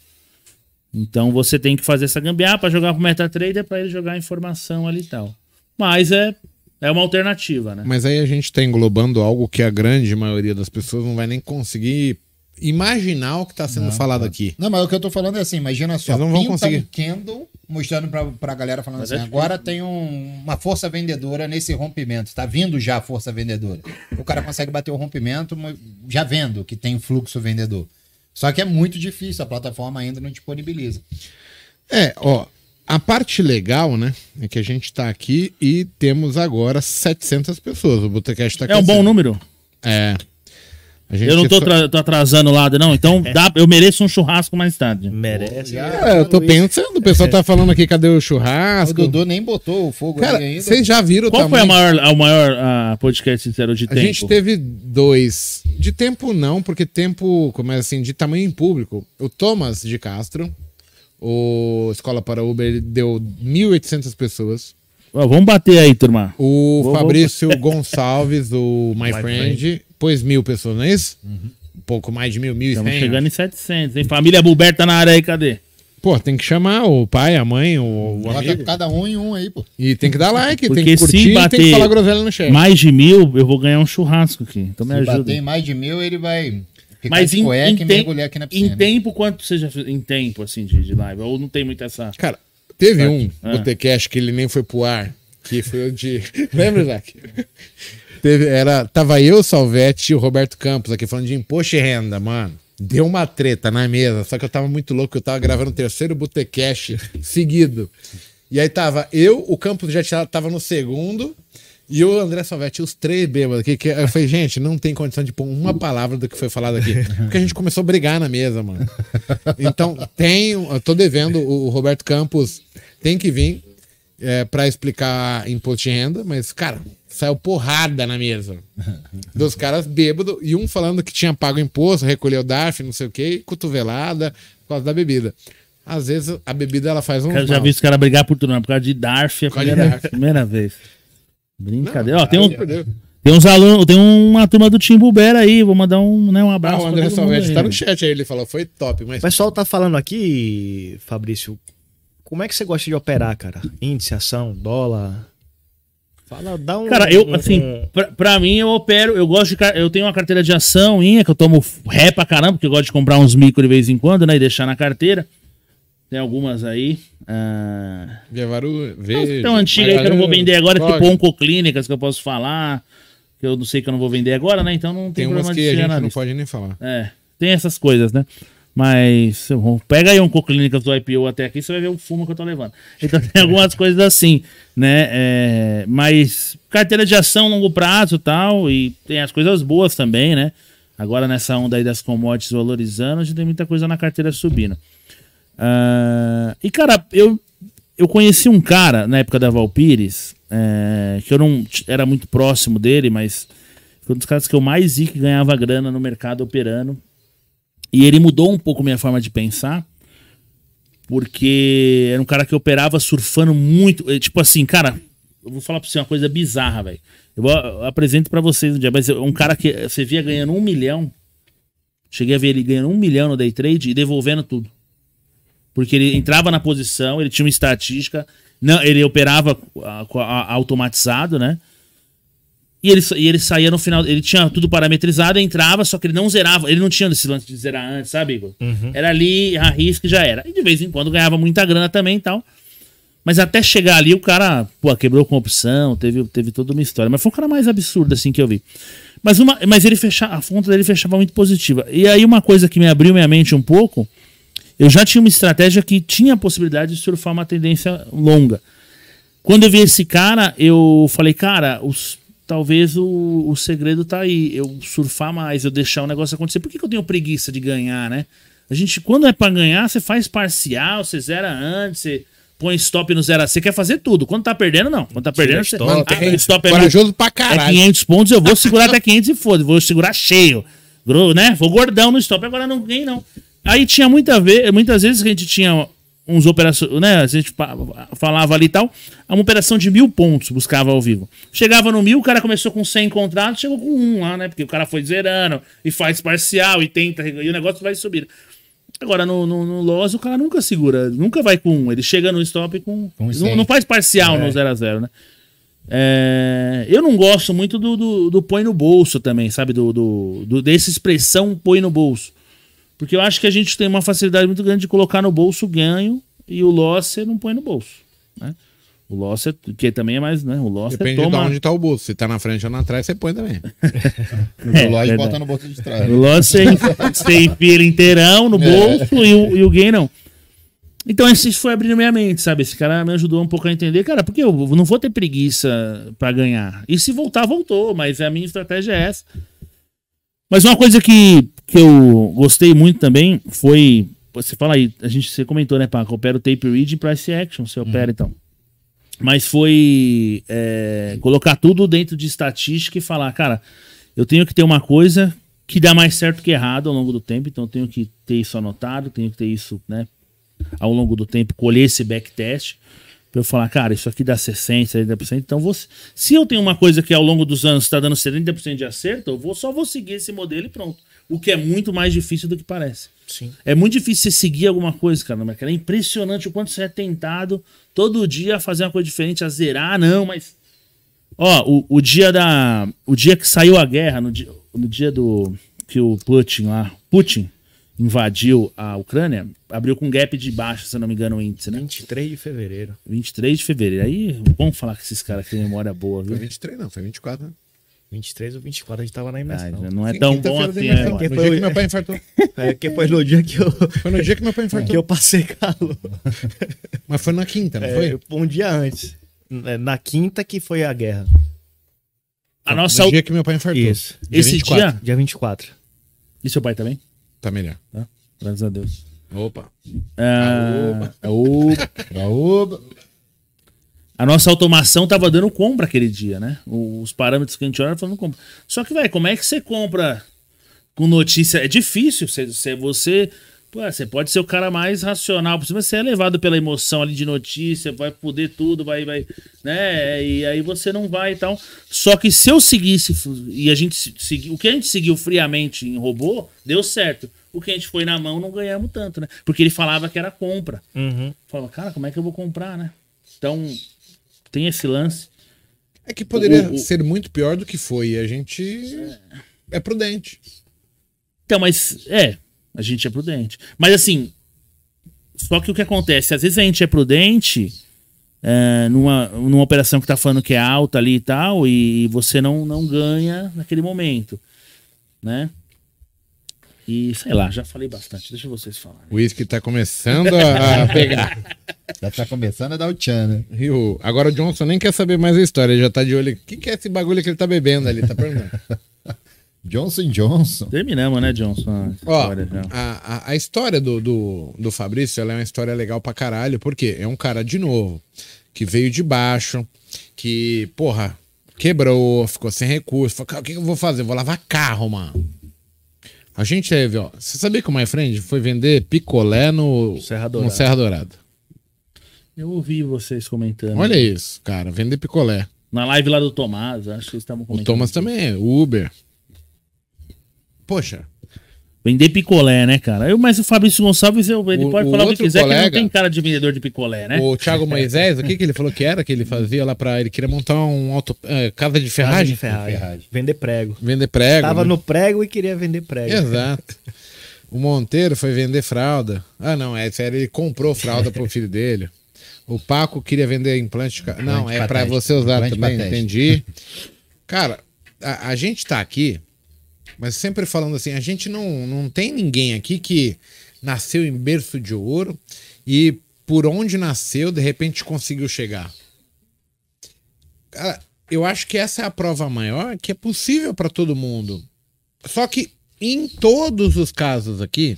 Speaker 2: Então você tem que fazer essa gambiarra para jogar pro MetaTrader para ele jogar a informação ali e tal. Mas é, é uma alternativa, né?
Speaker 1: Mas aí a gente tá englobando algo que a grande maioria das pessoas não vai nem conseguir imaginar o que tá sendo falado aqui.
Speaker 3: Não, mas o que eu tô falando é assim, imagina só,
Speaker 1: Eles não vão conseguir.
Speaker 3: um candle mostrando pra, pra galera, falando
Speaker 2: Mas
Speaker 3: assim,
Speaker 2: é
Speaker 3: agora tem um- uma força vendedora nesse rompimento, tá vindo já a força vendedora. O cara consegue bater o rompimento já vendo que tem fluxo vendedor. Só que é muito difícil, a plataforma ainda não disponibiliza.
Speaker 1: É, ó, a parte legal, né, é que a gente tá aqui e temos agora 700 pessoas. O Botecast tá
Speaker 2: É um bom número.
Speaker 1: É. A gente
Speaker 2: Eu não tô,
Speaker 1: só-
Speaker 2: tô atrasando o lado, não. Então dá- eu mereço um churrasco mais tarde.
Speaker 4: Merece.
Speaker 1: É, eu tô pensando, o pessoal tá falando aqui, cadê o
Speaker 3: O
Speaker 1: churrasco?
Speaker 3: Dudu nem botou o fogo
Speaker 1: Cara,
Speaker 3: ali ainda.
Speaker 1: vocês já viram o
Speaker 2: Qual foi a
Speaker 1: tamanho-
Speaker 2: maior, a maior ah, podcast sincero de
Speaker 1: A
Speaker 2: tempo?
Speaker 1: gente teve dois. De tempo não, porque tempo, como é assim, de tamanho em público. O Thomas de Castro, o Escola para Uber, ele deu 1.800 pessoas.
Speaker 2: Ó, vamos bater aí, turma.
Speaker 1: O
Speaker 2: Vou-
Speaker 1: Fabrício Gonçalves, o My,
Speaker 4: My
Speaker 1: Friend, pôs mil pessoas, não é isso? Um pouco mais de mil, mil e
Speaker 2: Estamos
Speaker 1: cem,
Speaker 2: chegando
Speaker 1: acho.
Speaker 2: em 700, hein? Família Buber tá na área aí, cadê?
Speaker 1: Pô, tem que chamar o pai, a mãe, o, o
Speaker 3: Bota
Speaker 1: amigo.
Speaker 3: cada um em um aí, pô.
Speaker 1: E tem que dar like,
Speaker 2: Porque
Speaker 1: tem que
Speaker 2: se
Speaker 1: curtir e tem que
Speaker 2: bater
Speaker 1: falar groselha no chat.
Speaker 2: Mais de mil, eu vou ganhar um churrasco aqui. Então me
Speaker 3: Se bater
Speaker 2: ajuda.
Speaker 3: em mais de mil, ele vai ficar
Speaker 2: Mas
Speaker 3: de
Speaker 2: em,
Speaker 3: cueca
Speaker 2: em,
Speaker 3: e
Speaker 2: tem-
Speaker 3: mergulhar aqui na
Speaker 2: em
Speaker 3: piscina.
Speaker 2: tempo, quanto seja em tempo, assim, de, de live? Ou não tem muito essa...
Speaker 1: Cara, teve um
Speaker 2: Ah.
Speaker 1: Botecast que ele nem foi pro ar, que foi o de. Lembra, Isaac? Teve, era, tava eu, Salvete e o Roberto Campos aqui falando de imposto e renda, mano. Deu uma treta na mesa, só que eu tava muito louco, eu tava gravando o terceiro Botecast seguido. E aí tava eu, o Campos já tava no segundo, e o André Salvetti, os três bêbados aqui. Que eu falei, gente, não tem condição de pôr uma palavra do que foi falado aqui. Porque a gente começou a brigar na mesa, mano. Então, tem. Eu tô devendo, o o Roberto Campos tem que vir é, para explicar imposto de renda, mas, cara, saiu porrada na mesa. Dos caras bêbados, e um falando que tinha pago imposto, recolheu DARF, não sei o quê, cotovelada por causa da bebida. Às vezes a bebida ela faz um.
Speaker 2: Eu já vi os caras brigar por tudo, não, por causa de Darf, a
Speaker 1: causa de
Speaker 2: primeira,
Speaker 1: Darf.
Speaker 2: primeira vez. Brincadeira. Ó, tem, um, tem uns alunos, tem uma turma do Tim Buber aí, vou mandar um, né, um
Speaker 1: Ah,
Speaker 2: abraço.
Speaker 1: o
Speaker 2: pra
Speaker 1: André
Speaker 2: aí.
Speaker 1: tá no chat aí, ele falou, foi top, mas.
Speaker 4: O pessoal tá falando aqui, Fabrício, como é que você gosta de operar, cara? Índice, ação, dólar? Fala, dá um.
Speaker 2: Cara, eu, assim, pra, pra mim, eu opero, eu gosto de. Eu tenho uma carteira de ação, inha, que eu tomo ré pra caramba, porque eu gosto de comprar uns micro de vez em quando, né? E deixar na carteira. Tem algumas aí. Ah,
Speaker 1: Viavaru, veja.
Speaker 2: tem uma antiga aí que eu não vou vender agora, tipo Oncoclínicas, que eu posso falar. Que eu não sei que eu não vou vender agora, né? Então não tem,
Speaker 1: Tem umas
Speaker 2: problema
Speaker 1: que
Speaker 2: de
Speaker 1: a gente não pode nem falar.
Speaker 2: É, tem essas coisas, né? Mas pega aí um Coclínicas do IPO até aqui, você vai ver o fumo que eu tô levando. Então tem algumas coisas assim, né? É, mas carteira de ação longo prazo e tal, e tem as coisas boas também, né? Agora nessa onda aí das commodities valorizando, a gente tem muita coisa na carteira subindo. Ah, e cara, eu, eu conheci um cara na época da Valpires, é, que eu não era muito próximo dele, mas foi um dos caras que eu mais vi que ganhava grana no mercado operando. E ele mudou um pouco minha forma de pensar, porque era um cara que operava surfando muito. eh, Tipo assim, cara, eu vou falar pra você uma coisa bizarra, velho. Eu, eu apresento pra vocês um dia, mas é um cara que você via ganhando um milhão. Cheguei a ver ele ganhando um milhão no day trade e devolvendo tudo. Porque ele entrava na posição, ele tinha uma estatística, não, ele operava ah, com a- a- automatizado, né? E ele, e ele saía no final, ele tinha tudo parametrizado, entrava, só que ele não zerava, ele não tinha esse lance de zerar antes, sabe, Igor? Era ali, arrisca e já era. E de vez em quando ganhava muita grana também e tal. Mas até chegar ali, o cara, pô, quebrou com opção, teve, teve toda uma história. Mas foi o cara mais absurdo, assim, que eu vi. Mas, uma, mas ele fechava, a fonte dele fechava muito positiva. E aí, uma coisa que me abriu minha mente um pouco, eu já tinha uma estratégia que tinha a possibilidade de surfar uma tendência longa. Quando eu vi esse cara, eu falei, cara, os, talvez o, o segredo tá aí. Eu surfar mais, eu deixar o negócio acontecer. Por que, que eu tenho preguiça de ganhar, né? A gente, quando é pra ganhar, você faz parcial, você zera antes, você põe stop no zero a Você quer fazer tudo. Quando tá perdendo, não. Quando tá perdendo, você
Speaker 4: stop.
Speaker 2: Ah, o stop é
Speaker 1: Corajoso pra
Speaker 2: é
Speaker 1: caralho.
Speaker 2: 500 pontos, eu vou segurar até 500 e foda, vou segurar cheio. Né? Vou gordão no stop, agora não ganhei não. Aí tinha muita ve muitas vezes que a gente tinha uns operações, né? A gente fa- falava ali e tal, uma operação de mil pontos buscava ao vivo. Chegava no mil, o cara começou com 100 contratos, chegou com um lá, né? Porque o cara foi zerando e faz parcial e tenta, e o negócio vai subir. Agora, no, no, no Loss, o cara nunca segura, nunca vai com um. Ele chega no stop com.
Speaker 3: Com
Speaker 2: não,
Speaker 3: 100.
Speaker 2: não faz parcial no 0 a 0 né? É, eu não gosto muito do, do, do põe no bolso também, sabe? Do, do, do- dessa expressão põe no bolso. Porque eu acho que a gente tem uma facilidade muito grande de colocar no bolso o ganho e o loss você não põe no bolso, né? O loss é, que também é mais, né? O loss
Speaker 1: Depende
Speaker 2: é toma...
Speaker 1: de onde tá o bolso. Se tá na frente ou na trás, você põe também.
Speaker 2: É,
Speaker 3: relógio
Speaker 2: verdade.
Speaker 3: bota no bolso de trás.
Speaker 2: O loss você, você enfia ele inteirão no bolso e, o, e o gain não. Então isso foi abrindo minha mente, sabe? Esse cara me ajudou um pouco a entender, cara, porque eu não vou ter preguiça pra ganhar. E se voltar, voltou, mas a minha estratégia é essa. Mas uma coisa que, que eu gostei muito também foi. Você fala aí, a gente, você comentou, né, Paco? Opera o tape read e price action, você opera então. Mas foi é, colocar tudo dentro de estatística e falar, cara, eu tenho que ter uma coisa que dá mais certo que errado ao longo do tempo, então eu tenho que ter isso anotado, tenho que ter isso, né, ao longo do tempo, colher esse backtest, pra eu falar, cara, isso aqui dá 60%, 70%, então você, se eu tenho uma coisa que ao longo dos anos está dando 70% de acerto, eu vou, só vou seguir esse modelo e pronto. O que é muito mais difícil do que parece.
Speaker 4: Sim.
Speaker 2: É muito difícil você seguir alguma coisa, cara, no mercado. É impressionante o quanto você é tentado todo dia a fazer uma coisa diferente, a zerar, Ah, não, mas. Ó, o, o dia da. O dia que saiu a guerra, no dia, no dia do. que o Putin lá. Putin invadiu a Ucrânia, abriu com gap de baixo, se eu não me engano, o índice, né?
Speaker 4: 23 de fevereiro.
Speaker 2: 23 de fevereiro. Aí, bom falar com esses caras que têm memória boa,
Speaker 1: Foi
Speaker 2: viu?
Speaker 1: 23, não, foi 24, né?
Speaker 4: 23 ou 24, a gente tava na
Speaker 2: Ah,
Speaker 4: imersão.
Speaker 2: não é tão bom assim, né?
Speaker 4: Que
Speaker 1: No
Speaker 4: foi
Speaker 1: dia
Speaker 4: o-
Speaker 1: que meu pai infartou.
Speaker 4: É, que foi no dia que eu,
Speaker 1: Foi no dia que meu pai
Speaker 4: que
Speaker 1: infartou.
Speaker 4: eu passei calor.
Speaker 1: Mas foi na quinta, não
Speaker 4: É,
Speaker 1: foi?
Speaker 4: um dia antes. É, Na quinta que foi a guerra.
Speaker 2: A nossa.
Speaker 1: No dia que meu pai infartou.
Speaker 4: Isso.
Speaker 2: Esse
Speaker 1: 24.
Speaker 2: dia.
Speaker 4: Dia 24.
Speaker 2: E seu pai também?
Speaker 1: Tá melhor.
Speaker 2: Graças a Deus.
Speaker 1: Opa.
Speaker 2: Ah, o-
Speaker 3: Oba.
Speaker 2: A nossa automação tava dando compra aquele dia, né? Os parâmetros que a gente olha falando compra. Só que, velho, como é que você compra com notícia? É difícil. Você, você, você, pô, você pode ser o cara mais racional possível, mas você é levado pela emoção ali de notícia, vai poder tudo, vai, vai, né? E aí você não vai e tal. Só que se eu seguisse e a gente se- segui, o que a gente seguiu friamente em robô, deu certo. O que a gente foi na mão não ganhamos tanto, né? Porque ele falava que era compra.
Speaker 4: Uhum.
Speaker 2: Falava, cara, como é que eu vou comprar, né? Então, tem esse lance.
Speaker 1: É que poderia
Speaker 2: O- o-
Speaker 1: ser muito pior do que foi. E a gente é prudente.
Speaker 2: Então, mas é, a gente é prudente. Mas assim, só que o que acontece? Às vezes a gente é prudente é, numa, numa operação que tá falando que é alta ali e tal, e você não, não ganha naquele momento, né? E sei lá, já falei bastante, deixa vocês falarem.
Speaker 1: O uísque tá começando a pegar.
Speaker 3: Já tá começando a dar o tchan, né?
Speaker 1: E o- Agora o Johnson nem quer saber mais a história. Ele já tá de olho. O que, que é esse bagulho que ele tá bebendo ali? Tá perguntando.
Speaker 3: Johnson Johnson.
Speaker 2: Terminamos, né, Johnson? a
Speaker 1: Ó,
Speaker 2: história já.
Speaker 1: a, a, a história do, do, do Fabrício ela é uma história legal pra caralho, porque é um cara, de novo, que veio de baixo, que, porra, quebrou, ficou sem recurso. Falou, o que, que eu vou fazer? Eu vou lavar carro, mano. A gente teve, ó. Você sabia que o My Friend foi vender picolé no
Speaker 4: Serra
Speaker 1: no
Speaker 4: Dourada.
Speaker 1: Serra Dourada?
Speaker 2: Eu ouvi vocês comentando.
Speaker 1: Olha isso, cara, vender picolé.
Speaker 2: Na live lá do Tomás, acho que eles estavam
Speaker 1: O
Speaker 2: comentando.
Speaker 1: Thomas também é, o Uber. Poxa,
Speaker 2: Vender picolé, né, cara? Eu, mas o Fabrício Gonçalves, eu, ele
Speaker 1: O-
Speaker 2: pode
Speaker 1: o
Speaker 2: falar o que quiser, que ele não
Speaker 1: colega-
Speaker 2: tem cara de vendedor de picolé, né?
Speaker 1: o Thiago Moisés, o que, que ele falou que era que ele fazia lá pra. Ele queria montar um auto, é, casa de
Speaker 4: Casa
Speaker 1: ferragem?
Speaker 4: de ferragem.
Speaker 3: Ferragem.
Speaker 4: Vender prego.
Speaker 1: Vender prego.
Speaker 4: Tava
Speaker 1: né?
Speaker 4: no prego e queria vender prego.
Speaker 1: Exato. O Monteiro foi vender fralda. Ah, não, é sério, ele comprou fralda pro filho dele. O Paco queria vender implante. de Não,
Speaker 3: Implante
Speaker 1: é pra
Speaker 3: patético.
Speaker 1: você usar
Speaker 3: Implante
Speaker 1: também, entendi. Cara, a, a gente tá aqui, mas sempre falando assim, a gente não, não tem ninguém aqui que nasceu em berço de ouro e por onde nasceu, de repente conseguiu chegar. Cara, eu acho que essa é a prova maior que é possível para todo mundo. Só que em todos os casos aqui,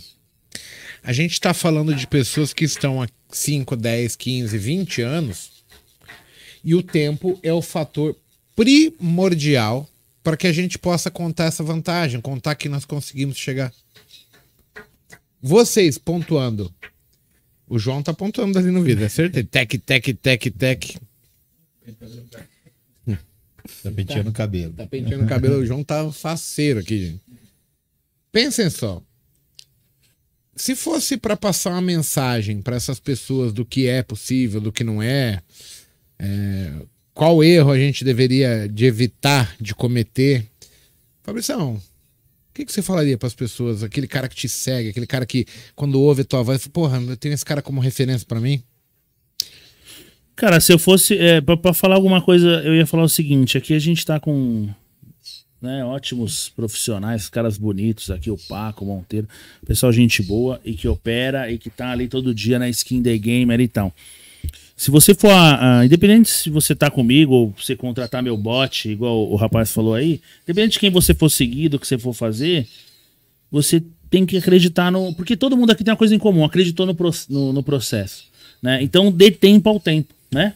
Speaker 1: a gente está falando de pessoas que estão há 5, 10, 15, 20 anos e o tempo é o fator primordial para que a gente possa contar essa vantagem, contar que nós conseguimos chegar. Vocês pontuando. O João tá pontuando ali no vídeo, é certeza. Tec, tec, tec, tec.
Speaker 3: Tá penteando o cabelo.
Speaker 1: Tá penteando o cabelo, o João tá faceiro aqui, gente. Pensem só. Se fosse para passar uma mensagem para essas pessoas do que é possível, do que não é, é, qual erro a gente deveria de evitar de cometer, Fabrição, O que, que você falaria pras pessoas? Aquele cara que te segue, aquele cara que, quando ouve a tua voz, porra, eu tenho esse cara como referência pra mim?
Speaker 2: Cara, se eu fosse. É, pra falar alguma coisa, eu ia falar o seguinte: aqui a gente tá com né, ótimos profissionais, caras bonitos aqui, o Paco, o Monteiro, pessoal, gente boa e que opera e que tá ali todo dia na skin the gamer e tal. Se você for, a, a- independente se você tá comigo ou você contratar meu bot, igual o rapaz falou aí, independente de quem você for seguir, do que você for fazer, você tem que acreditar no. Porque todo mundo aqui tem uma coisa em comum, acreditou no, no, no processo. Né? Então dê tempo ao tempo, né?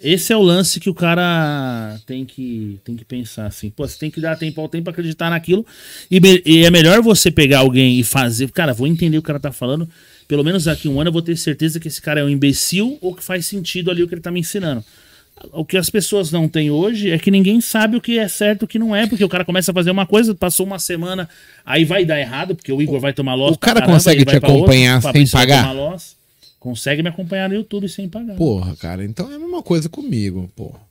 Speaker 2: Esse é o lance que o cara tem que, tem que pensar assim. Pô, você tem que dar tempo ao tempo pra acreditar naquilo. E, e é melhor você pegar alguém e fazer. Cara, vou entender o que o cara tá falando. Pelo menos daqui a um ano eu vou ter certeza que esse cara é um imbecil ou que faz sentido ali o que ele tá me ensinando. O que as pessoas não têm hoje é que ninguém sabe o que é certo e o que não é, porque o cara começa a fazer uma coisa, passou uma semana, aí vai dar errado, porque o Igor vai tomar loss.
Speaker 1: o cara
Speaker 2: pra
Speaker 1: consegue te
Speaker 2: outro,
Speaker 1: acompanhar
Speaker 2: o
Speaker 1: sem pagar?
Speaker 2: Consegue me acompanhar no YouTube sem pagar.
Speaker 1: Porra, cara, então é a mesma coisa comigo, porra.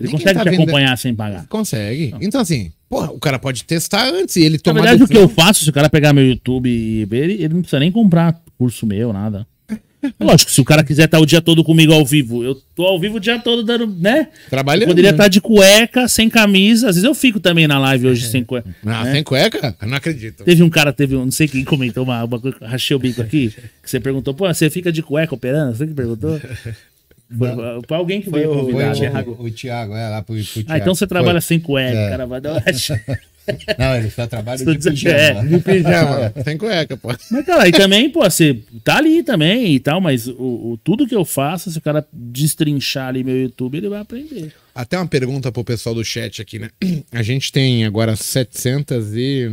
Speaker 2: Ele
Speaker 1: ninguém
Speaker 2: consegue
Speaker 1: tá
Speaker 2: te
Speaker 1: vendo-
Speaker 2: acompanhar sem pagar.
Speaker 1: Consegue. Então, assim, porra, o cara pode testar antes e ele
Speaker 2: Na
Speaker 1: tomar
Speaker 2: verdade, o que eu
Speaker 1: decisão.
Speaker 2: faço, se o cara pegar meu YouTube e ver, ele, ele não precisa nem comprar curso meu, nada. Lógico, se o cara quiser estar o dia todo comigo ao vivo, eu tô ao vivo o dia todo dando, né?
Speaker 1: Trabalhando.
Speaker 2: Eu poderia
Speaker 1: né?
Speaker 2: estar de cueca, sem camisa. Às vezes eu fico também na live hoje sem cueca.
Speaker 1: Ah,
Speaker 2: né?
Speaker 1: sem cueca? Eu não acredito.
Speaker 2: Teve um cara, teve um, não sei quem comentou uma, uma coisa, rachei o bico aqui, que você perguntou, pô, você fica de cueca operando? Você que perguntou? Foi, foi alguém que
Speaker 3: Foi,
Speaker 2: veio convidar.
Speaker 3: o,
Speaker 2: Thiago.
Speaker 3: o, o Thiago, é, lá pro, pro Thiago.
Speaker 2: Ah, então você trabalha
Speaker 3: Foi.
Speaker 2: sem cueca,
Speaker 3: É.
Speaker 2: cara vai dar uma...
Speaker 3: Não, ele só trabalha de pijama.
Speaker 2: é,
Speaker 1: De pijama. sem cueca, pô.
Speaker 2: Mas, cara, e também, pô, você tá ali também e tal, mas o, o- tudo que eu faço, se o cara destrinchar ali meu YouTube, ele vai aprender.
Speaker 1: Até uma pergunta pro pessoal do chat aqui, né? A gente tem agora 700 e...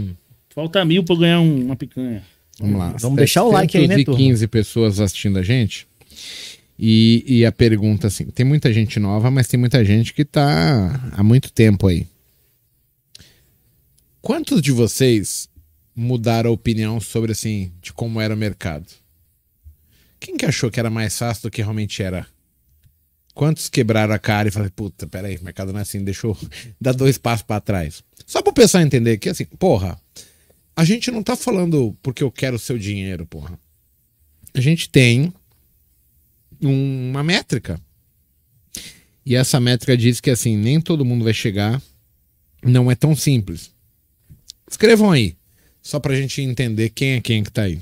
Speaker 2: Falta mil pra eu ganhar um- uma picanha.
Speaker 1: Vamos lá.
Speaker 4: Vamos deixar o like aí, né, turma?
Speaker 1: 715 pessoas assistindo a gente. E, e a pergunta, assim, tem muita gente nova, mas tem muita gente que tá há muito tempo aí. Quantos de vocês mudaram a opinião sobre, assim, de como era o mercado? Quem que achou que era mais fácil do que realmente era? Quantos quebraram a cara e falaram, puta, peraí, o mercado não é assim, deixa eu dar dois passos pra trás. Só pro pessoal entender que, assim, porra, a gente não tá falando porque eu quero o seu dinheiro, porra. A gente tem uma métrica. E essa métrica diz que, assim, nem todo mundo vai chegar. Não é tão simples. Escrevam aí. Só pra gente entender quem é quem que tá aí.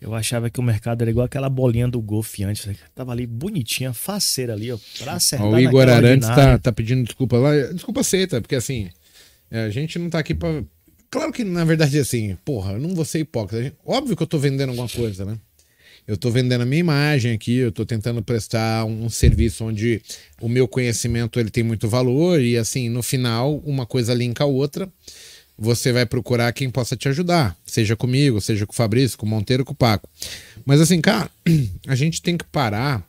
Speaker 4: Eu achava que o mercado era igual aquela bolinha do golfe antes. né? Tava ali bonitinha, faceira ali, ó. Pra acertar
Speaker 1: Ó, o Igor Arantes tá, tá pedindo desculpa lá. Desculpa aceita, porque assim, é, a gente não tá aqui pra. Claro que, na verdade, assim, porra, eu não vou ser hipócrita. Óbvio que eu tô vendendo alguma coisa, né? Eu tô vendendo a minha imagem aqui, eu tô tentando prestar um, um serviço onde o meu conhecimento ele tem muito valor e, assim, no final, uma coisa linka a outra. Você vai procurar quem possa te ajudar, seja comigo, seja com o Fabrício, com o Monteiro, com o Paco. Mas, assim, cara, a gente tem que parar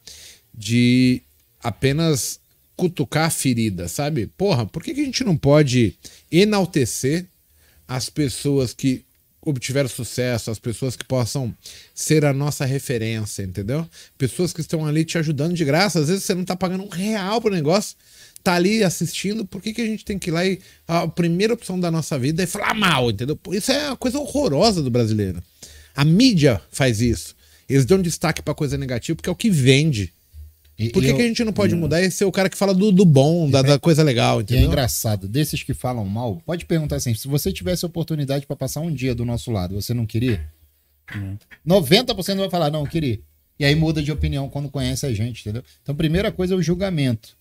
Speaker 1: de apenas cutucar a ferida, sabe? Porra, por que, que a gente não pode enaltecer as pessoas que obtiveram sucesso, as pessoas que possam ser a nossa referência, entendeu? Pessoas que estão ali te ajudando de graça, às vezes você não tá pagando um real pro negócio, tá ali assistindo, por que, que a gente tem que ir lá e a primeira opção da nossa vida é falar mal, entendeu? Isso é uma coisa horrorosa do brasileiro. A mídia faz isso. Eles dão destaque pra coisa negativa porque é o que vende.
Speaker 3: E-
Speaker 1: Por que,
Speaker 3: eu-
Speaker 1: que a gente não pode mudar e ser o cara que fala do, do bom, da, da coisa legal,
Speaker 3: E é
Speaker 1: entendeu?
Speaker 3: engraçado, desses que falam mal, pode perguntar assim: se você tivesse a oportunidade pra passar um dia do nosso lado, você não queria? 90% vai falar, não, eu queria. E aí muda de opinião quando conhece a gente, entendeu? Então, primeira coisa é o julgamento.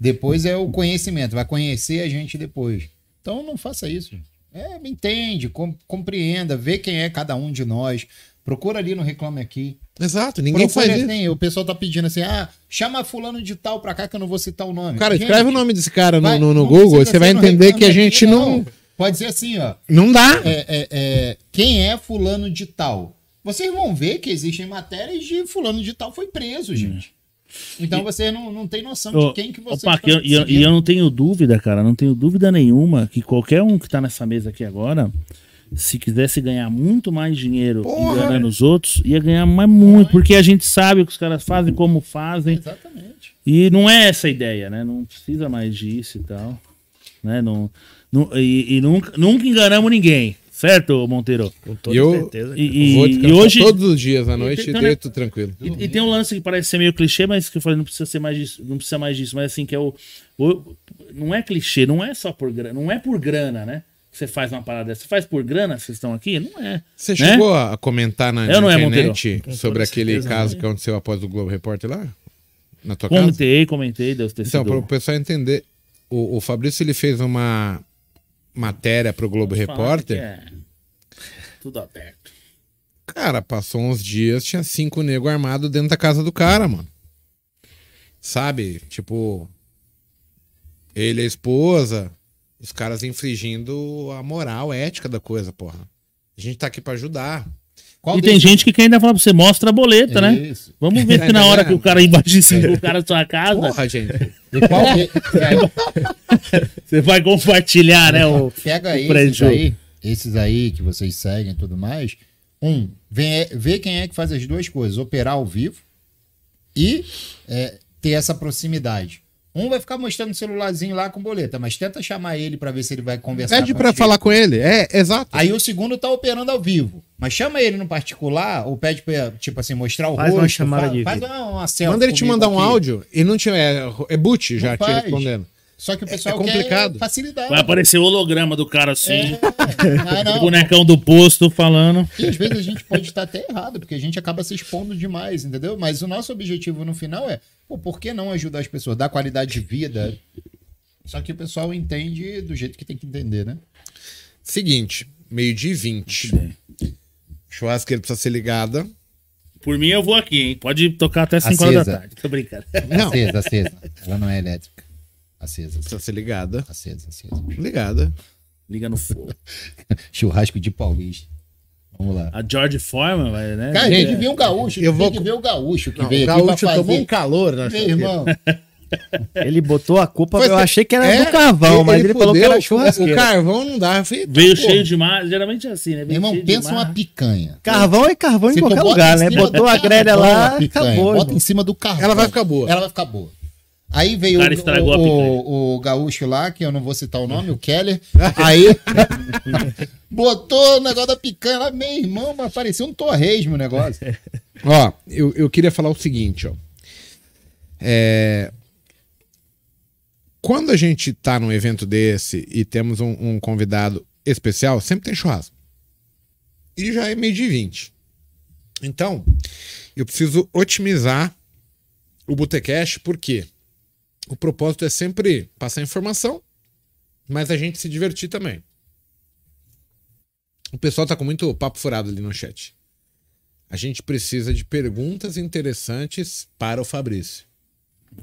Speaker 3: Depois é o conhecimento, vai conhecer a gente depois. Então, não faça isso. gente. É, entende, com- compreenda, vê quem é cada um de nós. Procura ali no Reclame Aqui.
Speaker 1: Exato, ninguém
Speaker 3: Procura
Speaker 1: faz isso.
Speaker 3: assim, o pessoal tá pedindo assim, ah, chama fulano de tal pra cá que eu não vou citar o nome.
Speaker 1: Cara,
Speaker 3: Gente,
Speaker 1: escreve o nome desse cara no,
Speaker 3: Vai-
Speaker 1: no, no
Speaker 3: não
Speaker 1: Google e você vai entender que a
Speaker 3: Aqui,
Speaker 1: gente não.
Speaker 3: Pode ser assim, ó.
Speaker 1: Não dá.
Speaker 3: é, é, é, quem é fulano de tal? Vocês vão ver que existem matérias de fulano de tal foi preso, gente. Então você não, não tem noção de quem que você
Speaker 2: e eu- e eu, e eu não tenho dúvida, cara, não tenho dúvida nenhuma que qualquer um que tá nessa mesa aqui agora, se quisesse ganhar muito mais dinheiro
Speaker 1: Porra!
Speaker 2: enganando os outros, ia ganhar mais muito, porque a gente sabe o que os caras fazem, como fazem,
Speaker 3: Exatamente.
Speaker 2: e não é essa a ideia, né? Não precisa mais disso e tal, né? Não, Nu- E, e nunca, nunca enganamos ninguém, certo, Monteiro?
Speaker 4: Com toda
Speaker 1: E eu-
Speaker 4: certeza.
Speaker 2: E, e-
Speaker 1: Vou
Speaker 2: e hoje.
Speaker 1: todos os dias à noite e
Speaker 2: Então, né?
Speaker 1: deito tranquilo.
Speaker 2: E, e tem um lance que parece ser meio clichê, mas que eu falei, não precisa ser mais disso, não precisa mais disso, mas assim, que é o, o- Não é clichê, não é só por grana, não é por grana, né? Que você faz uma parada dessa. Você faz por grana, vocês estão aqui? Não é.
Speaker 1: Você
Speaker 2: né?
Speaker 1: chegou a comentar na,
Speaker 2: Eu não é,
Speaker 1: internet
Speaker 4: Com
Speaker 1: sobre aquele
Speaker 4: certeza,
Speaker 1: caso
Speaker 4: né?
Speaker 1: que aconteceu após o Globo Repórter lá? Na tua casa?
Speaker 2: Comentei, comentei, Deus ter
Speaker 1: Então, para o pessoal entender, o, o Fabrício ele fez uma matéria para o Globo
Speaker 2: Falar
Speaker 1: Repórter.
Speaker 2: é Tudo aberto.
Speaker 1: Cara, passou uns dias, tinha cinco negros armados dentro da casa do cara, mano. Sabe? Tipo. Ele e a esposa, os caras infringindo a moral, a ética da coisa, porra. A gente tá aqui pra ajudar.
Speaker 3: Qual
Speaker 2: e tem gente que quer ainda falar pra você, mostra a boleta, né?
Speaker 3: Isso.
Speaker 2: Vamos ver se na hora que o cara invade o cara da sua casa,
Speaker 1: Porra, gente.
Speaker 3: E qual de- é,
Speaker 2: você vai compartilhar, né? O,
Speaker 3: Pega
Speaker 2: o
Speaker 3: esses aí, esses aí que vocês seguem e tudo mais. Um, vê, vê quem é que faz as duas coisas: operar ao vivo e é, ter essa proximidade. Um vai ficar mostrando o celularzinho lá com boleta, mas tenta chamar ele pra ver se ele vai conversar.
Speaker 1: Pede pra
Speaker 3: contigo.
Speaker 1: falar com ele. É, exato.
Speaker 3: Aí o segundo tá operando ao vivo. Mas chama ele no particular, ou pede pra, tipo assim, mostrar o
Speaker 4: Faz
Speaker 3: rosto.
Speaker 4: uma chamada
Speaker 3: faz,
Speaker 4: de
Speaker 3: faz uma, uma selfie
Speaker 1: Manda ele te mandar um
Speaker 3: aqui.
Speaker 1: áudio e não tinha. É, é boot já
Speaker 3: Não
Speaker 1: te
Speaker 3: faz.
Speaker 1: respondendo.
Speaker 3: Só que o pessoal
Speaker 1: É complicado.
Speaker 3: quer facilidade.
Speaker 2: Vai aparecer o holograma do cara assim,
Speaker 3: Ah,
Speaker 2: o bonecão do posto falando.
Speaker 3: E às vezes a gente pode estar até errado, porque a gente acaba se expondo demais, entendeu? Mas o nosso objetivo no final é, pô, por que não ajudar as pessoas, dar qualidade de vida? Só que o pessoal entende do jeito que tem que entender, né?
Speaker 1: Seguinte, meio-dia e 20. Churrasqueira precisa ser ligada.
Speaker 2: Por mim, eu vou aqui, hein? Pode tocar até 5 horas da
Speaker 3: Acesa.
Speaker 2: tarde. Tô brincando.
Speaker 1: Não,
Speaker 3: Acesa, acesa. Ela não é elétrica. Acesa,
Speaker 1: precisa ser ligada.
Speaker 3: acesa, acesa.
Speaker 1: Ligada.
Speaker 2: Liga no fogo.
Speaker 3: Churrasco de paulista. Vamos lá.
Speaker 2: A George Foreman, vai, né?
Speaker 3: Cara, tem que ver um gaúcho.
Speaker 1: eu
Speaker 3: tem
Speaker 1: vou-
Speaker 3: que ver o gaúcho que
Speaker 1: Não,
Speaker 3: veio
Speaker 1: o
Speaker 3: aqui pra
Speaker 1: gaúcho
Speaker 3: fazer.
Speaker 1: tomou um calor na
Speaker 3: Meu irmão,
Speaker 4: Ele botou a culpa,
Speaker 1: Foi
Speaker 4: eu
Speaker 1: ser-
Speaker 4: achei que era
Speaker 1: É,
Speaker 4: do carvão, mas ele, falou que era
Speaker 1: O
Speaker 4: churrasqueira.
Speaker 1: carvão não dá. Falei,
Speaker 2: Veio
Speaker 1: pô,
Speaker 2: cheio de mar. Geralmente é assim, né? Veio
Speaker 3: irmão pensa uma picanha.
Speaker 4: Carvão é carvão em
Speaker 3: Se tu
Speaker 4: qualquer lugar,
Speaker 3: em
Speaker 4: né? Botou a grelha lá,
Speaker 3: picanha,
Speaker 4: acabou.
Speaker 3: Bota
Speaker 4: irmão.
Speaker 3: em cima do carvão.
Speaker 1: Ela vai ficar boa.
Speaker 3: Ela vai ficar boa. Aí veio
Speaker 2: O
Speaker 3: o, o, o, gaúcho lá, que eu não vou citar o nome, o Keller. Aí botou o negócio da picanha lá, meu irmão, mas parecia um torresmo o negócio.
Speaker 1: Ó, eu, eu queria falar o seguinte, ó. É, Quando a gente tá num evento desse e temos um, um convidado especial, sempre tem churrasco. E já é meio de 20. Então, eu preciso otimizar o Botecash, porque o propósito é sempre passar informação, mas a gente se divertir também. O pessoal tá com muito papo furado ali no chat. A gente precisa de perguntas interessantes para o Fabrício.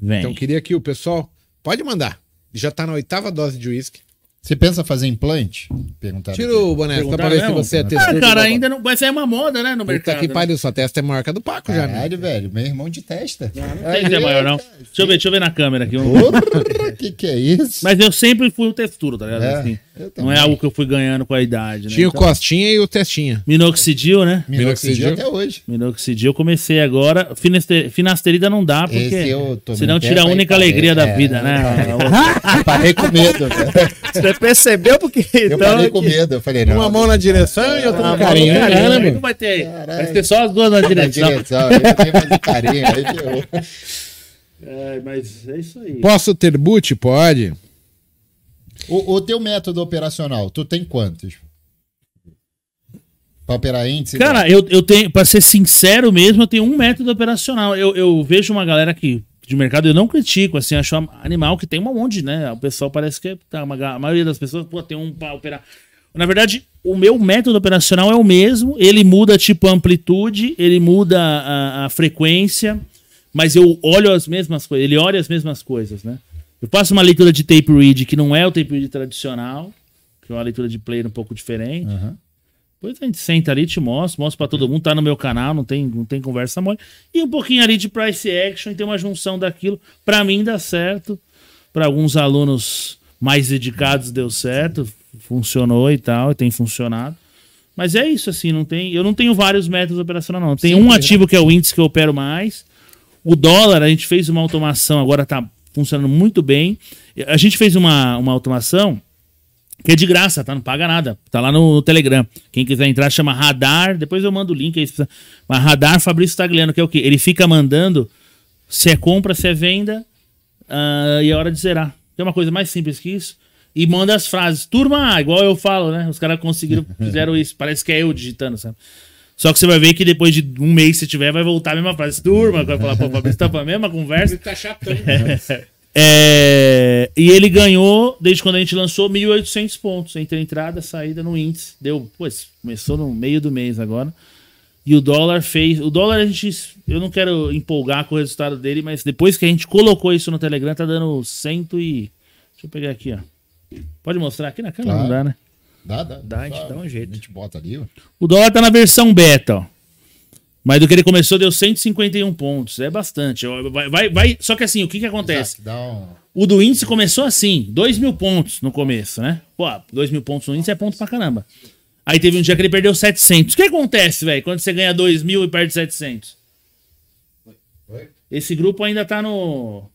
Speaker 2: Vem.
Speaker 1: Então queria que o pessoal pode mandar. Já tá na oitava dose de uísque.
Speaker 3: Você pensa fazer implante? Perguntaram
Speaker 1: Tira
Speaker 3: aqui.
Speaker 1: o boné, só pra ver se você é
Speaker 2: Ah,
Speaker 1: testemunho.
Speaker 2: cara, ainda não. Mas é uma moda, né? No
Speaker 1: Puta
Speaker 2: mercado.
Speaker 1: que
Speaker 2: né?
Speaker 1: pariu, sua testa é maior que a do Paco já, né?
Speaker 3: Caralho, velho, meu irmão de testa.
Speaker 2: Não sei se é maior, não. Deixa eu ver, deixa eu ver na câmera aqui.
Speaker 3: Porra, que que é isso?
Speaker 2: Mas eu sempre fui o textura, tá ligado?
Speaker 3: É,
Speaker 2: Assim, não é algo que eu fui ganhando com a idade, né?
Speaker 1: Tinha o
Speaker 2: Então,
Speaker 1: Costinha e o Testinha.
Speaker 2: minoxidil, né?
Speaker 3: Minoxidil
Speaker 1: Minoxidil?
Speaker 3: até hoje.
Speaker 2: Minoxidil eu comecei agora. Finaster- Finasterida não dá, porque
Speaker 3: Esse eu tomei
Speaker 2: senão tira a única alegria da
Speaker 3: É,
Speaker 2: vida, né?
Speaker 3: Parei com medo, velho.
Speaker 4: Você percebeu porque
Speaker 3: Eu
Speaker 4: então,
Speaker 3: parei com medo. Eu falei, não.
Speaker 1: Uma mão na direção e outra no carinho. né,
Speaker 2: não vai ter. Vai ter só as duas na
Speaker 3: Na
Speaker 2: direção.
Speaker 3: direção. Eu tenho mais de carinho. Aí ferrou.
Speaker 2: É, mas é isso aí.
Speaker 1: Posso ter boot? Pode.
Speaker 3: O, o teu método operacional, tu tem quantos? Pra operar índice?
Speaker 2: Cara, eu, eu tenho, pra ser sincero mesmo, eu tenho um método operacional. Eu, eu vejo uma galera que, de mercado, eu não critico, assim, acho animal que tem um monte, né? O pessoal parece que tá, uma, a maioria das pessoas, pô, tem um pra operar. Na verdade, o meu método operacional é o mesmo, ele muda tipo a amplitude, ele muda a, a frequência, mas eu olho as mesmas coisas, ele olha as mesmas coisas, né? Eu faço uma leitura de tape read que não é o tape read tradicional, que é uma leitura de player um pouco diferente.
Speaker 3: Aham.
Speaker 2: Depois a gente senta ali, te mostro, mostro pra todo mundo, tá no meu canal, não tem, não tem conversa mole. E um pouquinho ali de price action e tem uma junção daquilo. Pra mim dá certo. Pra alguns alunos mais dedicados deu certo, funcionou e tal, e tem funcionado. Mas é isso, assim, não tem. Eu não tenho vários métodos operacionais, não. Tem um ativo que é o índice que eu opero mais. O dólar, a gente fez uma automação, agora tá funcionando muito bem. A gente fez uma, uma automação Que é de graça, tá? Não paga nada. Tá lá no, no Telegram. Quem quiser entrar, chama Radar. Depois eu mando o link aí. precisa. Mas Radar Fabrício Tagliano, que é o quê? Ele fica mandando se é compra, se é venda ah, e é hora de zerar. Tem uma coisa mais simples que isso. E manda as frases. Turma, igual eu falo, né? Os caras conseguiram, fizeram isso. Parece que é eu digitando, sabe? Só que você vai ver que depois de um mês, se tiver, vai voltar a mesma frase. Turma, vai falar, pô, Fabrício tá falando a mesma conversa.
Speaker 1: Tá chatão.
Speaker 2: É, e ele ganhou, desde quando a gente lançou, 1.800 pontos entre a entrada e a saída no índice. Deu, pois, começou no meio do mês agora. E o dólar fez. O dólar a gente. Eu não quero empolgar com o resultado dele, mas depois que a gente colocou isso no Telegram, tá dando 100 e. Deixa eu pegar aqui, ó. Pode mostrar aqui na câmera?
Speaker 3: Claro.
Speaker 2: Não dá, né?
Speaker 3: Dá, dá.
Speaker 4: Dá, a gente dá um jeito.
Speaker 3: A gente bota ali, ó.
Speaker 2: O dólar tá na versão beta, ó. Mas do que ele começou deu 151 pontos. É bastante. Ó, Vai, vai, vai- Só que assim, o que que acontece?
Speaker 3: Exato, um...
Speaker 2: O do índice começou assim, 2 mil pontos no começo, né? Pô, 2 mil pontos no índice é ponto pra caramba. Aí teve um dia que ele perdeu 700. O que acontece, velho, quando você ganha 2 mil e perde 700?
Speaker 3: Oi?
Speaker 2: Esse grupo ainda tá no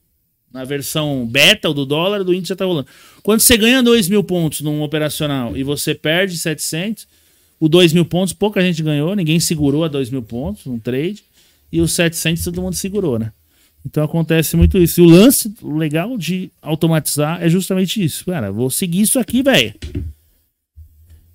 Speaker 2: na versão beta do dólar, do índice já tá rolando. Quando você ganha 2 mil pontos num operacional e você perde 700, o 2 mil pontos pouca gente ganhou, ninguém segurou a 2 mil pontos num trade, e os 700 todo mundo segurou, né? Então acontece muito isso. E o lance legal de automatizar é justamente isso. Cara, vou seguir isso aqui, velho.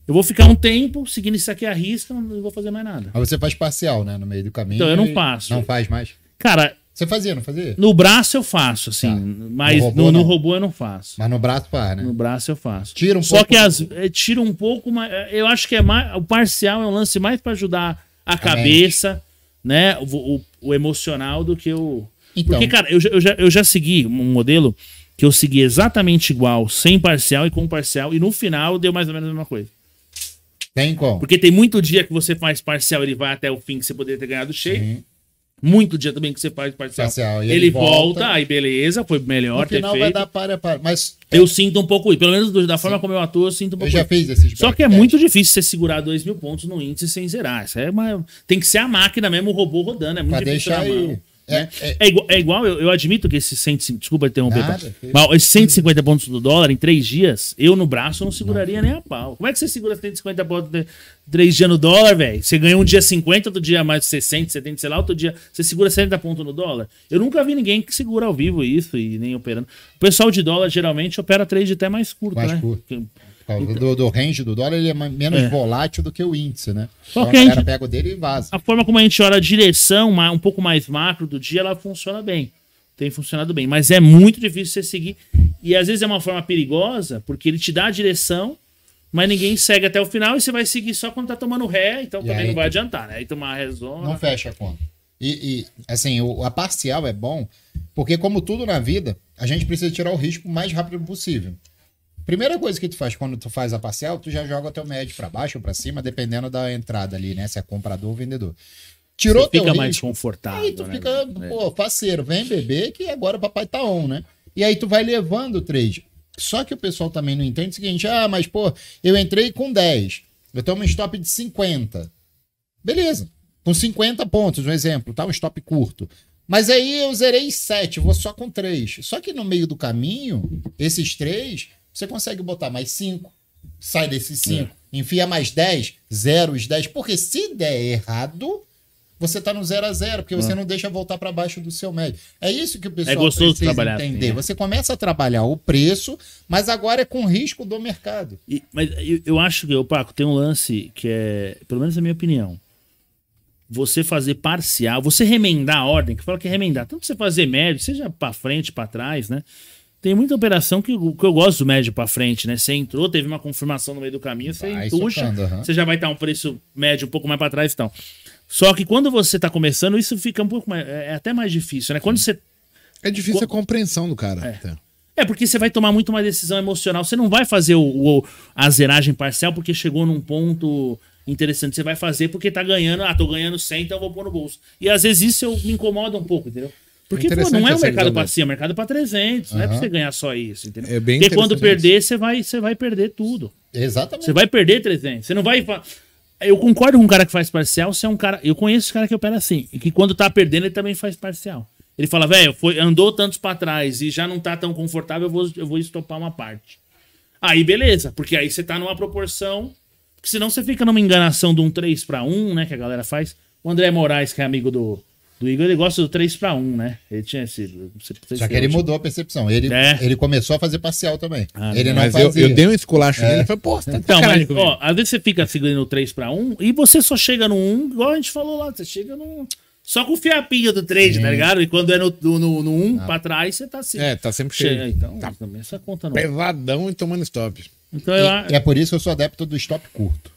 Speaker 2: Eu vou ficar um tempo seguindo isso aqui à risca, não vou fazer mais nada.
Speaker 3: Mas você faz parcial, né? No meio do caminho.
Speaker 2: Então, eu não faço.
Speaker 3: Não faz mais.
Speaker 2: Cara,
Speaker 3: Você fazia, não fazia?
Speaker 2: no braço eu faço, assim,
Speaker 3: Tá.
Speaker 2: mas
Speaker 3: No
Speaker 2: no
Speaker 3: robô,
Speaker 2: no
Speaker 3: não.
Speaker 2: robô eu não faço.
Speaker 3: Mas no braço faz, né?
Speaker 2: No braço eu faço.
Speaker 3: Tira um
Speaker 2: Só
Speaker 3: pouco
Speaker 2: que
Speaker 3: do-
Speaker 2: as, é, tira um pouco, mas eu acho que é mais. O parcial é um lance mais pra ajudar a, cabeça, né? O, o- o emocional do que o.
Speaker 3: Então.
Speaker 2: Porque, cara, eu, já- eu já, eu já segui um modelo que eu segui exatamente igual, sem parcial e com parcial, e no final deu mais ou menos a mesma coisa.
Speaker 3: Tem como.
Speaker 2: Porque tem muito dia que você faz parcial, ele vai até o fim que você poderia ter ganhado cheio.
Speaker 3: Sim.
Speaker 2: Muito dia também que você faz parcial.
Speaker 3: Parcial,
Speaker 2: ele,
Speaker 3: ele
Speaker 2: volta,
Speaker 3: volta,
Speaker 2: aí beleza, foi melhor
Speaker 3: No final vai dar para para. Mas
Speaker 2: Eu sinto um pouco isso. Pelo menos da forma como eu atuo, eu sinto um
Speaker 3: eu
Speaker 2: pouco
Speaker 3: já
Speaker 2: isso.
Speaker 3: fiz esses
Speaker 2: Só que é muito difícil você segurar 2 mil pontos no índice sem zerar. Isso é uma... Tem que ser a máquina mesmo, o robô rodando. É muito
Speaker 3: Pra
Speaker 2: difícil
Speaker 3: deixar
Speaker 2: na mão,
Speaker 3: aí.
Speaker 2: Né?
Speaker 3: É-
Speaker 2: É, igual, é igual, eu, eu admito que esses 150... Desculpa interromper.
Speaker 3: Nada.
Speaker 2: Mas esses 150 pontos do dólar em três dias, eu no braço não seguraria nem a pau. Como é que você segura 150 pontos em três dias no dólar, velho? Você ganha um dia 50, outro dia mais 60, 70, sei lá, outro dia você segura 70 pontos no dólar. Eu nunca vi ninguém que segura ao vivo isso e nem operando. O pessoal de dólar geralmente opera trade até mais curto,
Speaker 3: Mais
Speaker 2: né?
Speaker 3: curto. Por causa do, do range do dólar, ele é menos
Speaker 2: É.
Speaker 3: volátil do que o índice, né?
Speaker 2: Só
Speaker 3: Então
Speaker 2: que a gente-
Speaker 3: pega o dele e vaza.
Speaker 2: a forma como a gente olha a direção, um pouco mais macro do dia, ela funciona bem. Tem funcionado bem. Mas é muito difícil você seguir. E às vezes é uma forma perigosa, porque ele te dá a direção, mas ninguém segue até o final e você vai seguir só quando tá tomando ré, então
Speaker 3: E
Speaker 2: também
Speaker 3: aí
Speaker 2: não vai
Speaker 3: tu-
Speaker 2: adiantar, né? Aí tomar a rezona.
Speaker 3: Não fecha a conta. E, e, assim, o, a parcial é bom, porque como tudo na vida, a gente precisa tirar o risco o mais rápido possível. Primeira coisa que tu faz quando tu faz a parcial, tu já joga o teu médio pra baixo ou pra cima, dependendo da entrada ali, né? Se é comprador ou vendedor. Tirou
Speaker 2: Você
Speaker 3: teu
Speaker 2: fica mais
Speaker 3: risco,
Speaker 2: confortável.
Speaker 3: Aí tu
Speaker 2: né?
Speaker 3: fica,
Speaker 2: É.
Speaker 3: pô, faceiro, vem beber que agora o papai tá on, né? E aí tu vai levando o trade. Só que o pessoal também não entende o seguinte, ah, mas pô, eu entrei com 10, eu tomo um stop de 50. Beleza, com 50 pontos, um exemplo, tá? Um stop curto. Mas aí eu zerei 7, vou só com 3. Só que no meio do caminho, esses 3, você consegue botar mais 5, sai desses 5, enfia mais 10, zero os 10. Porque se der errado, você tá no 0 a 0 porque você não deixa voltar para baixo do seu médio. É isso que o pessoal
Speaker 2: É gostoso
Speaker 3: precisa
Speaker 2: trabalhar
Speaker 3: entender.
Speaker 2: assim, né?
Speaker 3: Você começa a trabalhar o preço, mas agora é com risco do mercado.
Speaker 2: E- mas eu, eu acho que, ô Paco, tem um lance que é, pelo menos na minha opinião, você fazer parcial, você remendar a ordem, que fala que é remendar, tanto você fazer médio, seja pra frente, pra trás, né? Tem muita operação que, eu- que eu gosto do médio pra frente, né? Você entrou, teve uma confirmação no meio do caminho, você
Speaker 3: Vai
Speaker 2: entuxa, você já vai estar um preço médio um pouco mais pra trás e tal. Só que quando você tá começando, isso fica um pouco mais. É é até mais difícil, né? Quando você
Speaker 1: É difícil a compreensão do cara.
Speaker 2: É. é porque você vai tomar muito mais decisão emocional. Você não vai fazer o, o- a zeragem parcial porque chegou num ponto interessante. Você vai fazer porque tá ganhando. Ah, tô ganhando 100, então eu vou pôr no bolso. E às vezes isso eu, me incomoda um pouco, entendeu? Porque pô, não é um mercado
Speaker 1: dessa.
Speaker 2: cima, é um mercado pra 300. Não é pra
Speaker 3: Aham.
Speaker 2: você ganhar só isso, entendeu?
Speaker 1: É bem
Speaker 2: porque quando perder, você vai, você vai perder tudo.
Speaker 3: Exatamente.
Speaker 2: Você vai perder 300. Você não vai. Eu concordo com um cara que faz parcial. Você é um cara. Eu conheço esse cara que opera assim. E que quando tá perdendo, ele também faz parcial. Ele fala, velho, andou tantos pra trás e já não tá tão confortável, eu vou, eu vou estopar uma parte. Aí beleza, porque aí você tá numa proporção. Porque senão você fica numa enganação de um 3 para 1, né? Que a galera faz. O André Moraes, que é amigo do, do Igor, ele gosta do 3 para 1, né? Ele tinha esse.
Speaker 3: Só que ele mudou a percepção. Ele,
Speaker 2: É.
Speaker 3: ele começou a fazer parcial também.
Speaker 2: Ah,
Speaker 3: ele não
Speaker 1: Mas eu,
Speaker 3: fazia.
Speaker 1: eu dei um esculacho nele e falei, pô, tá
Speaker 2: Então, mas,
Speaker 1: comigo.
Speaker 2: ó, às vezes você fica seguindo o 3 para 1 e você só chega no 1, igual a gente falou lá, você chega no. Só com o fiapinho do 3, tá ligado? E quando é no, no, no, no 1 pra trás, você tá assim.
Speaker 1: É, tá sempre
Speaker 2: Chega,
Speaker 1: cheio.
Speaker 2: então,
Speaker 1: Tá
Speaker 2: também essa conta não.
Speaker 1: pesadão e tomando stop.
Speaker 2: Então eu
Speaker 3: E, e é por isso que eu sou adepto do stop curto.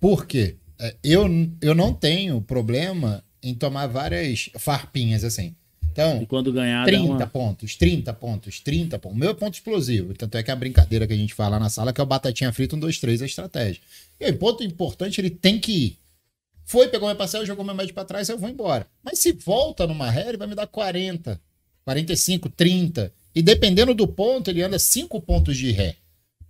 Speaker 3: Por quê? É, Eu, eu não tenho problema em tomar várias farpinhas assim. Então,
Speaker 2: E quando ganhar, dá
Speaker 3: 30
Speaker 2: uma...
Speaker 3: pontos, 30 pontos, 30 pontos. Meu é ponto explosivo. Tanto é que a brincadeira que a gente fala na sala que é o batatinha frita, um, dois, três, a estratégia. E aí, ponto importante, ele tem que ir. Foi, pegou meu parcel, jogou meu médio pra trás, eu vou embora. Mas se volta numa ré, ele vai me dar 40, 45, 30. E dependendo do ponto, ele anda 5 pontos de ré.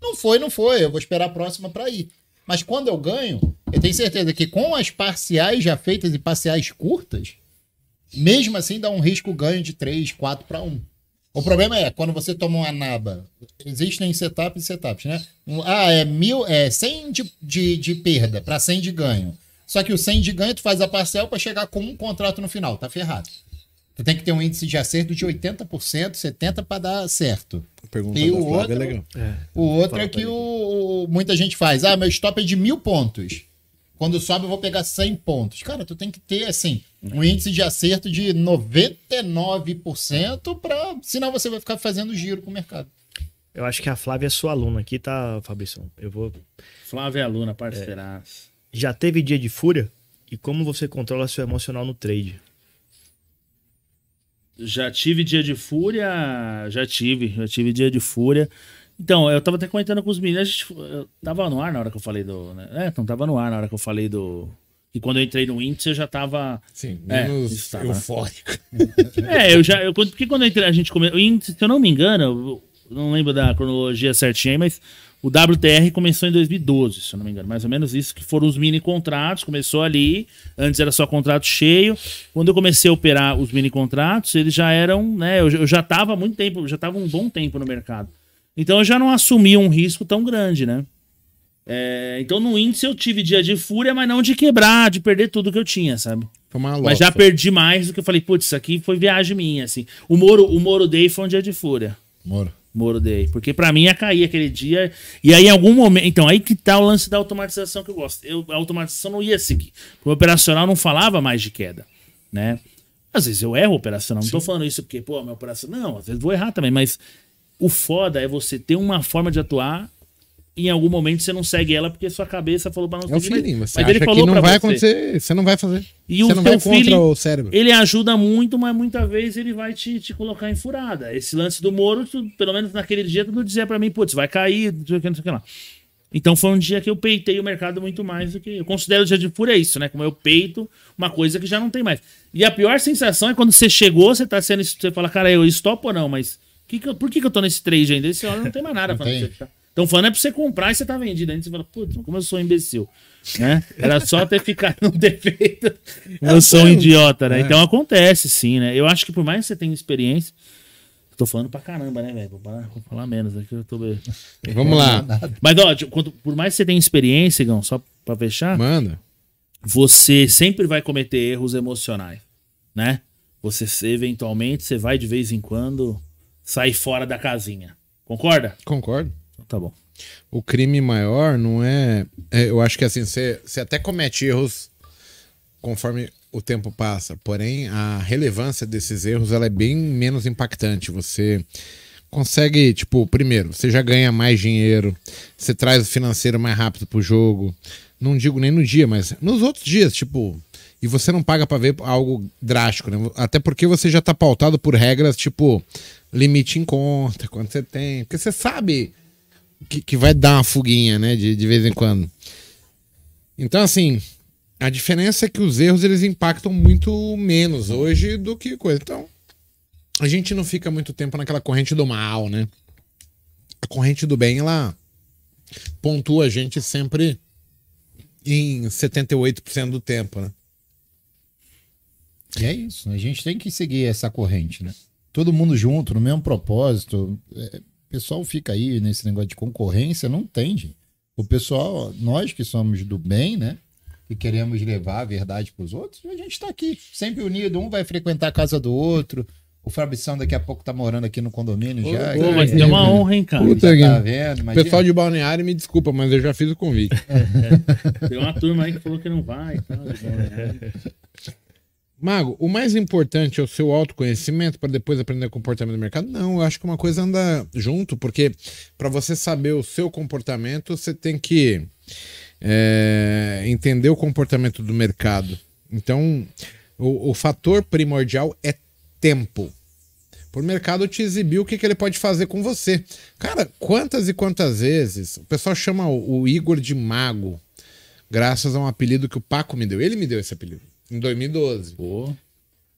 Speaker 3: Não foi, não foi. Eu vou esperar a próxima pra ir. Mas quando eu ganho, eu tenho certeza que com as parciais já feitas e parciais curtas, mesmo assim dá um risco ganho de 3, 4 para 1. O problema é, quando você toma uma naba, existem setups e setups, né? Ah, é, mil, é 100 de, de, de perda para 100 de ganho. Só que o 100 de ganho tu faz a parcel para chegar com um contrato no final, tá ferrado. Tu tem que ter um índice de acerto de 80%, 70% para dar certo.
Speaker 1: Pergunta
Speaker 3: E o
Speaker 1: Flávia
Speaker 3: outro-
Speaker 1: é legal.
Speaker 3: O outro é que o- muita gente faz. Ah, meu stop é de mil pontos. Quando sobe, eu vou pegar 100 pontos. Cara, tu tem que ter, assim, um índice de acerto de 99% para Senão você vai ficar fazendo giro com o mercado.
Speaker 4: Eu acho que a Flávia é sua aluna aqui, tá, Fabrício? Eu vou.
Speaker 2: Flávia Luna, parceiraço.
Speaker 4: Já teve dia de fúria? E como você controla seu emocional no trade?
Speaker 2: Já tive dia de fúria, já tive, já tive dia de fúria. Então, eu tava até comentando com os meninos, a gente, eu tava no ar na hora que eu falei do. Né? É, então tava no ar na hora que eu falei do. E quando eu entrei no índice, eu já tava.
Speaker 1: Sim,
Speaker 2: É,
Speaker 1: menos
Speaker 2: né?
Speaker 1: eufórico.
Speaker 2: É, eu já. Eu, porque quando eu entrei, a gente começou. O índice, se eu não me engano, eu não lembro da cronologia certinha aí, mas o WTR começou em 2012, se eu não me engano. Mais ou menos isso, que foram os mini contratos, começou ali. Antes era só contrato cheio. Quando eu comecei a operar os mini contratos, eles já eram, né? Eu, eu já tava há muito tempo, já tava um bom tempo no mercado. Então eu já não assumia um risco tão grande, né? É, então no índice eu tive dia de fúria, mas não de quebrar, de perder tudo que eu tinha, sabe?
Speaker 1: Foi uma
Speaker 2: Mas já perdi mais do que eu falei, putz, isso aqui foi viagem minha, assim. O Moro, o Moro Day foi um dia de fúria.
Speaker 3: Moro.
Speaker 2: Moro Day. Porque pra mim ia cair aquele dia. E aí, em algum momento. Então, aí que tá o lance da automatização que eu gosto. Eu, a automatização não ia seguir. O operacional não falava mais de queda, né? Às vezes eu erro o operacional. Não tô falando isso porque, pô, meu operacional. Não, às vezes vou errar também. Mas o foda é você ter uma forma de atuar. E em algum momento você não segue ela porque sua cabeça falou pra não
Speaker 1: É o
Speaker 2: seguir. mas-
Speaker 1: feeling. Você
Speaker 2: mas ele
Speaker 1: acha que
Speaker 2: falou
Speaker 1: não vai
Speaker 2: você.
Speaker 1: acontecer, você não vai fazer.
Speaker 2: E o
Speaker 1: você não vai contra
Speaker 2: feeling,
Speaker 1: o cérebro.
Speaker 2: Ele ajuda muito, mas muitas vezes ele vai te, te colocar em furada. Esse lance do Moro, tu- pelo menos naquele dia, tu dizia pra mim, putz, vai cair, não sei o que, não sei o que lá. Então foi um dia que eu peitei o mercado muito mais do que. Eu considero o dia de fúria isso, né? Como eu peito uma coisa que já não tem mais. E a pior sensação é quando você chegou, você tá sendo. Você fala, cara, eu stop ou não? Mas que que eu- por que, que eu tô nesse trade ainda? Esse hora não tem mais nada pra você? Então falando é pra você comprar e você tá vendido. Aí você fala, putz, como eu sou um imbecil. Né? Era só ter ficado no defeito. Eu sou um idiota, né?
Speaker 1: É.
Speaker 2: Então acontece sim, né? Eu acho que por mais que você tenha experiência. Tô falando pra caramba, né, velho? Vou, falar menos aqui, eu tô. bem.
Speaker 1: Vamos lá.
Speaker 2: Mas, ó, por mais que você tenha experiência, Gão, só pra fechar,
Speaker 1: Manda.
Speaker 2: você sempre vai cometer erros emocionais, né? Você eventualmente, você vai de vez em quando sair fora da casinha. Concorda?
Speaker 1: Concordo.
Speaker 2: Então tá bom.
Speaker 1: O crime maior não é. é, eu acho que assim, você, até comete erros conforme o tempo passa. Porém, a relevância desses erros ela é bem menos impactante. Você consegue, tipo, primeiro, você já ganha mais dinheiro, você traz o financeiro mais rápido pro jogo. Não digo nem no dia, mas nos outros dias, tipo. E você não paga pra ver algo drástico, né? Até porque você já tá pautado por regras, tipo, limite em conta, quanto você tem. Porque você sabe que, que vai dar uma fuguinha, né? De, de vez em quando. Então, assim, a diferença é que os erros eles impactam muito menos hoje do que coisa. Então, a gente não fica muito tempo naquela corrente do mal, né? A corrente do bem, ela pontua a gente sempre em 78% do tempo, né?
Speaker 3: E é isso. A gente tem que seguir essa corrente, né? Todo mundo junto, no mesmo propósito. É, pessoal fica aí nesse negócio de concorrência, não tem, gente. O pessoal, nós que somos do bem, né? Que queremos levar a verdade para os outros, a gente está aqui, sempre unido. Um vai frequentar a casa do outro. O Fabrição daqui a pouco tá morando aqui no condomínio já.
Speaker 2: Pô, mas é uma honra, hein, cara.
Speaker 1: Puta
Speaker 3: já tá
Speaker 1: que-
Speaker 3: vendo? Imagina.
Speaker 1: Pessoal de balneário, me desculpa, mas eu já fiz o convite.
Speaker 2: Tem uma turma aí que falou que não vai tal.
Speaker 1: Mago, o mais importante é o seu autoconhecimento para depois aprender o comportamento do mercado? Não, eu acho que uma coisa anda junto, porque para você saber o seu comportamento, você tem que é, entender o comportamento do mercado. Então, o, o fator primordial é tempo. Por mercado te exibir o que, que ele pode fazer com você. Cara, quantas e quantas vezes o pessoal chama o, o Igor de mago, graças a um apelido que o Paco me deu. Ele me deu esse apelido, em 2012.
Speaker 2: Pô,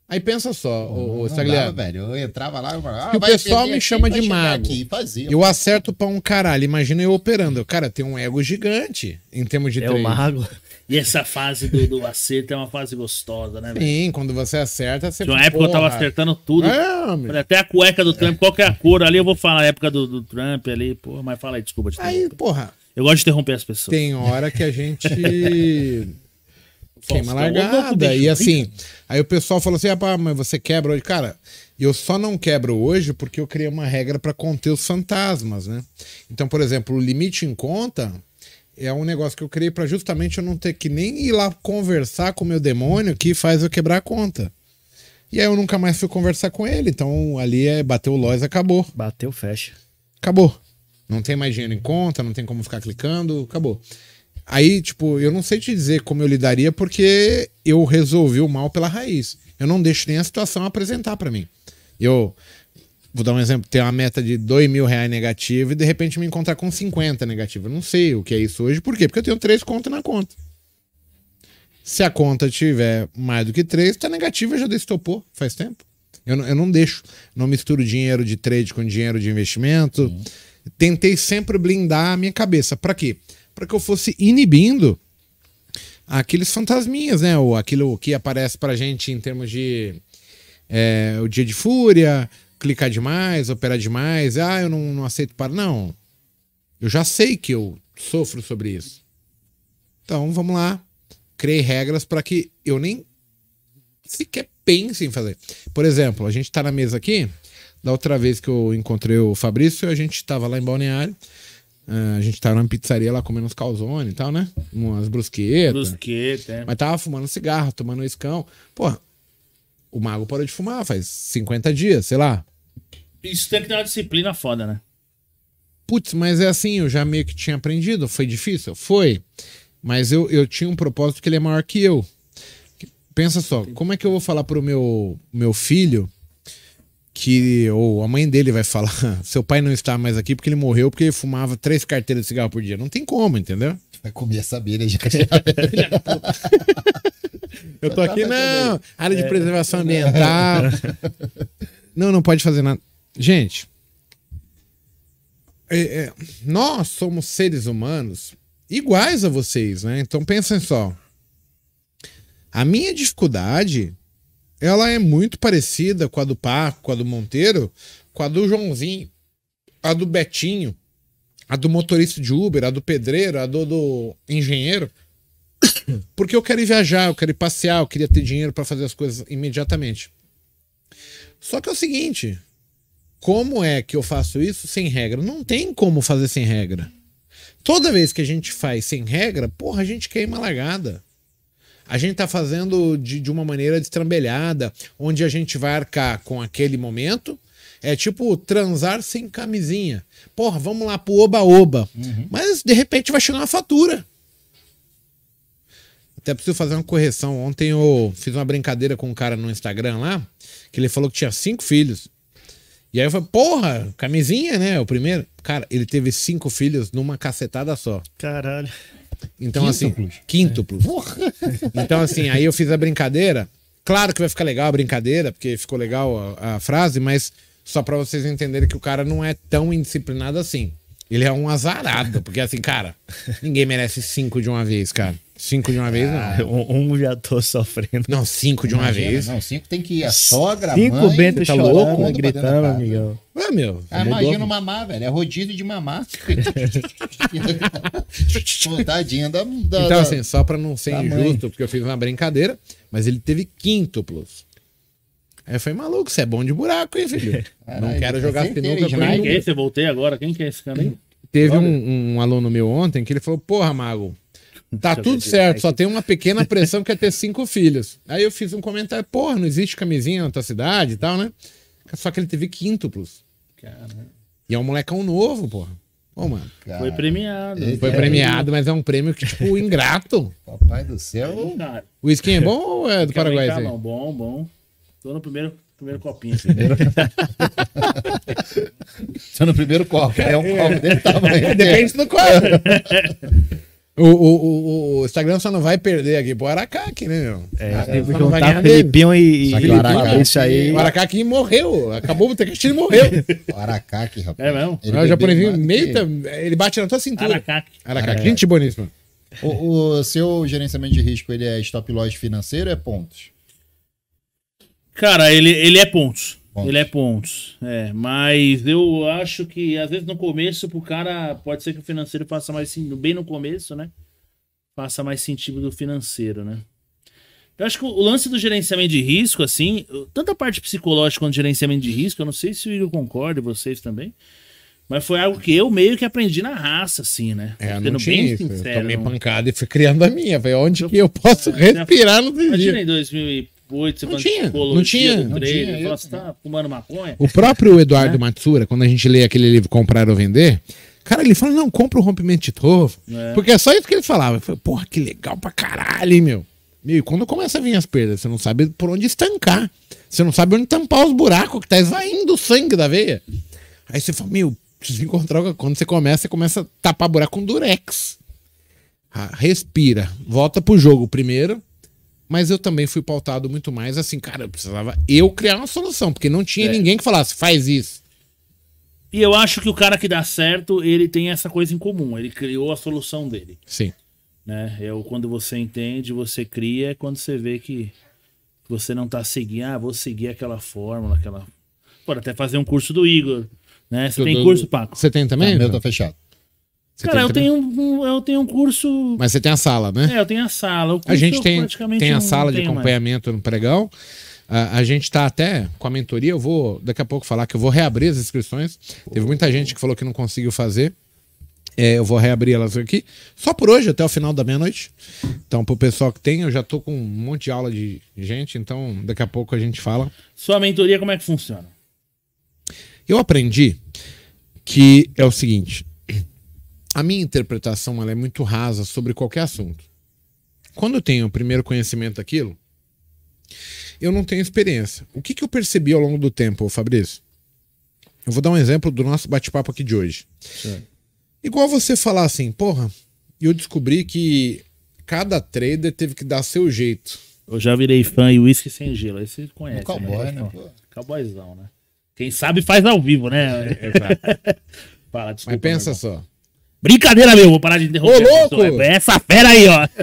Speaker 1: Aí pensa só, o,
Speaker 3: Não
Speaker 1: o
Speaker 3: dava,
Speaker 1: Stagliano.
Speaker 3: velho. Eu entrava lá e falava,
Speaker 1: Que o pessoal me
Speaker 3: aqui,
Speaker 1: chama de mago.
Speaker 3: Aqui, fazia.
Speaker 1: Eu acerto pra um caralho. Imagina eu operando. Cara, tem um ego gigante em termos de
Speaker 4: É o
Speaker 1: treino.
Speaker 4: mago.
Speaker 2: E essa fase do, do acerto é uma fase gostosa, né, velho?
Speaker 1: Sim, quando você acerta, você
Speaker 2: Tinha uma época que eu tava
Speaker 1: porra.
Speaker 2: acertando tudo.
Speaker 1: É, homem.
Speaker 2: Olha, Até a cueca do Trump, qual que é a cor ali? Eu vou falar a época do, do Trump ali, pô, mas fala aí, desculpa te
Speaker 1: Aí, porra,
Speaker 2: Eu gosto de interromper as pessoas.
Speaker 1: tem hora que a gente queima largada. E assim, aí o pessoal falou assim: ah, mas você quebra hoje. Cara, eu só não quebro hoje porque eu criei uma regra pra conter os fantasmas, né? Então, por exemplo, o limite em conta é um negócio que eu criei pra justamente eu não ter que nem ir lá conversar com o meu demônio que faz eu quebrar a conta. E aí eu nunca mais fui conversar com ele. Então ali é bateu o lois, acabou.
Speaker 4: Bateu, fecha.
Speaker 1: Acabou. Não tem mais dinheiro em conta, não tem como ficar clicando, acabou. Aí, tipo, eu não sei te dizer como eu lidaria porque eu resolvi o mal pela raiz. Eu não deixo nem a situação apresentar pra mim. Eu vou dar um exemplo, ter uma meta de dois mil reais negativo e de repente me encontrar com 50 negativo. Eu não sei o que é isso hoje. Por quê? Porque eu tenho três contas na conta. Se a conta tiver mais do que três, tá negativa, já destopou faz tempo. Eu não, eu não deixo. Não misturo dinheiro de trade com dinheiro de investimento. Tentei sempre blindar a minha cabeça. Pra quê? Pra que eu fosse inibindo aqueles fantasminhas, né? Ou aquilo que aparece pra gente em termos de é, o dia de fúria, clicar demais, operar demais. Ah, eu não, não aceito para. Não. Eu já sei que eu sofro sobre isso. Então, vamos lá. Criei regras para que eu nem sequer pense em fazer. Por exemplo, a gente tá na mesa aqui. Da outra vez que eu encontrei o Fabrício, a gente tava lá em Balneário. Ah, a gente tava numa pizzaria lá comendo uns calzone e tal, né? Umas brusquetas.
Speaker 2: Brusqueta, é.
Speaker 1: Mas tava fumando cigarro, tomando escão. Porra, o mago parou de fumar faz 50 dias, sei lá.
Speaker 2: Isso tem que ter uma disciplina foda, né?
Speaker 1: Putz, mas é assim, eu já meio que tinha aprendido. Foi difícil? Foi. Mas eu, eu tinha um propósito que ele é maior que eu. Pensa só, como é que eu vou falar pro meu, meu filho que, ou a mãe dele vai falar, seu pai não está mais aqui porque ele morreu porque ele fumava três carteiras de cigarro por dia. Não tem como, entendeu?
Speaker 3: Vai comer essa abelha já.
Speaker 1: Eu tô aqui, não. Área de preservação ambiental. Não, não pode fazer nada. Gente, é, é, nós somos seres humanos iguais a vocês, né? Então pensem só. A minha dificuldade, ela é muito parecida com a do Paco, com a do Monteiro, com a do Joãozinho, a do Betinho, a do motorista de Uber, a do pedreiro, a do, do engenheiro. Porque eu quero ir viajar, eu quero ir passear, eu queria ter dinheiro para fazer as coisas imediatamente. Só que é o seguinte, como é que eu faço isso sem regra? Não tem como fazer sem regra. Toda vez que a gente faz sem regra, porra, a gente queima a largada. A gente tá fazendo de, de uma maneira destrambelhada, onde a gente vai arcar com aquele momento. É tipo transar sem camisinha. Porra, vamos lá pro oba-oba. Mas de repente vai chegar uma fatura. Até preciso fazer uma correção. Ontem eu fiz uma brincadeira com um cara no Instagram lá, que ele falou que tinha cinco filhos. E aí eu falei, porra, camisinha, né? O primeiro. Cara, ele teve cinco filhos numa cacetada só.
Speaker 4: Caralho.
Speaker 1: Então,
Speaker 3: Quíntuplos.
Speaker 1: assim. Quíntuplos. Então, assim, aí eu fiz a brincadeira. Claro que vai ficar legal a brincadeira, porque ficou legal a, a frase, mas só pra vocês entenderem que o cara não é tão indisciplinado assim. Ele é um azarado, porque assim, cara, ninguém merece cinco de uma vez, cara. Cinco de uma vez, não.
Speaker 4: Um, um já tô sofrendo.
Speaker 1: Não, cinco de uma
Speaker 3: Imagina,
Speaker 1: vez.
Speaker 3: Não, cinco tem que ir a sogra,
Speaker 4: Cinco
Speaker 3: mãe...
Speaker 4: Bento
Speaker 1: tá
Speaker 4: chorando,
Speaker 1: louco?
Speaker 4: gritando, amigão.
Speaker 1: Ah, meu.
Speaker 3: Ah, imagina mamar, velho. É rodízio de mamar. Tadinha da, da,
Speaker 1: Então, assim, só pra não ser injusto, porque eu fiz uma brincadeira, mas ele teve quíntuplos. Aí eu falei, maluco, você é bom de buraco, hein, filho? não
Speaker 3: Caralho,
Speaker 1: quero jogar sinuca.
Speaker 2: Quem que é esse? Eu voltei agora. Quem que é esse cara aí?
Speaker 1: Teve um, um aluno meu ontem que ele falou, porra, Mago, tá tudo certo, só tem uma pequena pressão que é ter cinco filhos. Aí eu fiz um comentário, porra, não existe camisinha na tua cidade e tal, né? Só que ele teve quíntuplos.
Speaker 2: Cara,
Speaker 1: E é um molecão novo, porra. Ô, mano.
Speaker 3: Cara,
Speaker 2: foi premiado.
Speaker 3: Ele-
Speaker 1: Foi
Speaker 3: É,
Speaker 1: premiado, mas é um prêmio que, tipo, ingrato.
Speaker 3: Papai do céu.
Speaker 1: O skin é bom ou é do
Speaker 2: quero
Speaker 1: Paraguai?
Speaker 2: brincar, não. Bom, bom. Tô no primeiro, primeiro copinho.
Speaker 3: Você no primeiro copo. É um copo desse tamanho.
Speaker 1: Depende do quadro. O, o, o, o Instagram só não vai perder aqui pro Aracaque, né, meu?
Speaker 4: É, tem que juntar. Felipinho e,
Speaker 3: Só
Speaker 4: e
Speaker 3: que o Aracá-
Speaker 4: Fabrício aí.
Speaker 1: O Aracaque morreu. Acabou o e morreu.
Speaker 3: O Aracaque, rapaz.
Speaker 2: É mesmo?
Speaker 3: Ele
Speaker 1: o japonesinho meio. Ele bate na tua cintura.
Speaker 2: Aracaque.
Speaker 1: Aracaque. Gente boníssima.
Speaker 3: O, o seu gerenciamento de risco, ele é stop loss financeiro ou é pontos?
Speaker 2: Cara, ele, ele é pontos.
Speaker 3: Pontos.
Speaker 2: Ele é pontos. É, mas eu acho que às vezes no começo pro cara pode ser que o financeiro faça mais sentido, bem no começo, né? Faça mais sentido do financeiro, né? Eu acho que o lance do gerenciamento de risco, assim, tanto a parte psicológica quanto gerenciamento de risco, eu não sei se o Igor concorda, vocês também, mas foi algo que eu meio que aprendi na raça, assim, né?
Speaker 1: É,
Speaker 2: Sendo
Speaker 1: não tinha bem isso.
Speaker 2: Sincero, eu
Speaker 1: tomei
Speaker 2: não...
Speaker 1: pancada e fui criando a minha. Falei, onde
Speaker 2: eu,
Speaker 1: que eu posso
Speaker 2: é.
Speaker 1: respirar no
Speaker 2: Imagina em 2000 e
Speaker 1: 8,
Speaker 2: não
Speaker 1: tinha, não tinha,
Speaker 3: não tinha.
Speaker 2: Tá fumando maconha?
Speaker 1: O próprio Eduardo é. Matsura, quando a gente lê aquele livro Comprar ou Vender, cara, ele fala, não, compra o rompimento de tovo.
Speaker 2: É.
Speaker 1: Porque é só isso que ele falava. Eu falei, porra, que legal pra caralho, meu. Meu, e quando começa a vir as perdas, você não sabe por onde estancar. Você não sabe onde tampar os buracos que tá esvaindo o sangue da veia. Aí você fala, meu, preciso encontrar. Quando você começa, você começa a tapar buraco com durex. Ah, respira, volta pro jogo primeiro mas eu também fui pautado muito mais assim, cara, eu precisava eu criar uma solução, porque não tinha
Speaker 2: É.
Speaker 1: ninguém que falasse, faz isso.
Speaker 2: E eu acho que o cara que dá certo, ele tem essa coisa em comum. Ele criou a solução dele,
Speaker 1: Sim.
Speaker 2: né? É o quando você entende, você cria, é quando você vê que você não tá seguindo, ah, vou seguir aquela fórmula, aquela... Pode até fazer um curso do Igor, né? Você tem
Speaker 1: Do-
Speaker 2: curso, Paco?
Speaker 1: Você tem também?
Speaker 3: o meu tá fechado.
Speaker 1: Você
Speaker 2: Cara, eu tenho, um, eu tenho um curso...
Speaker 1: Mas você tem a sala, né?
Speaker 2: É, eu tenho a sala. O
Speaker 1: A gente
Speaker 2: eu
Speaker 1: tem, tem a sala de
Speaker 2: tenho mais.
Speaker 1: acompanhamento no pregão. A, a gente tá até com a mentoria. Eu vou daqui a pouco falar que eu vou reabrir as inscrições. Teve muita gente que falou que não conseguiu fazer. É, eu vou reabrir elas aqui. Só por hoje, até o final da meia-noite. Então, pro pessoal que tem, eu já tô com um monte de aula de gente. Então, daqui a pouco a gente fala.
Speaker 2: Sua mentoria, como é que funciona?
Speaker 1: Eu aprendi que é o seguinte: a minha interpretação ela é muito rasa sobre qualquer assunto. Quando eu tenho o primeiro conhecimento daquilo, eu não tenho experiência. O que, que eu percebi ao longo do tempo, Fabrício? Eu vou dar um exemplo do nosso bate-papo aqui de hoje. Igual você falar assim, porra, eu descobri que cada trader teve que dar seu jeito.
Speaker 2: Eu já virei fã e uísque sem gelo. Aí você conhece,
Speaker 3: O cowboy,
Speaker 2: né?
Speaker 3: né? pô?
Speaker 2: Cowboyzão, né? Quem sabe faz ao vivo, né? Fala, desculpa.
Speaker 1: Mas pensa só.
Speaker 2: Brincadeira, meu. Vou parar de interromper.
Speaker 1: Ô, louco!
Speaker 2: pessoa. É Essa fera aí, ó.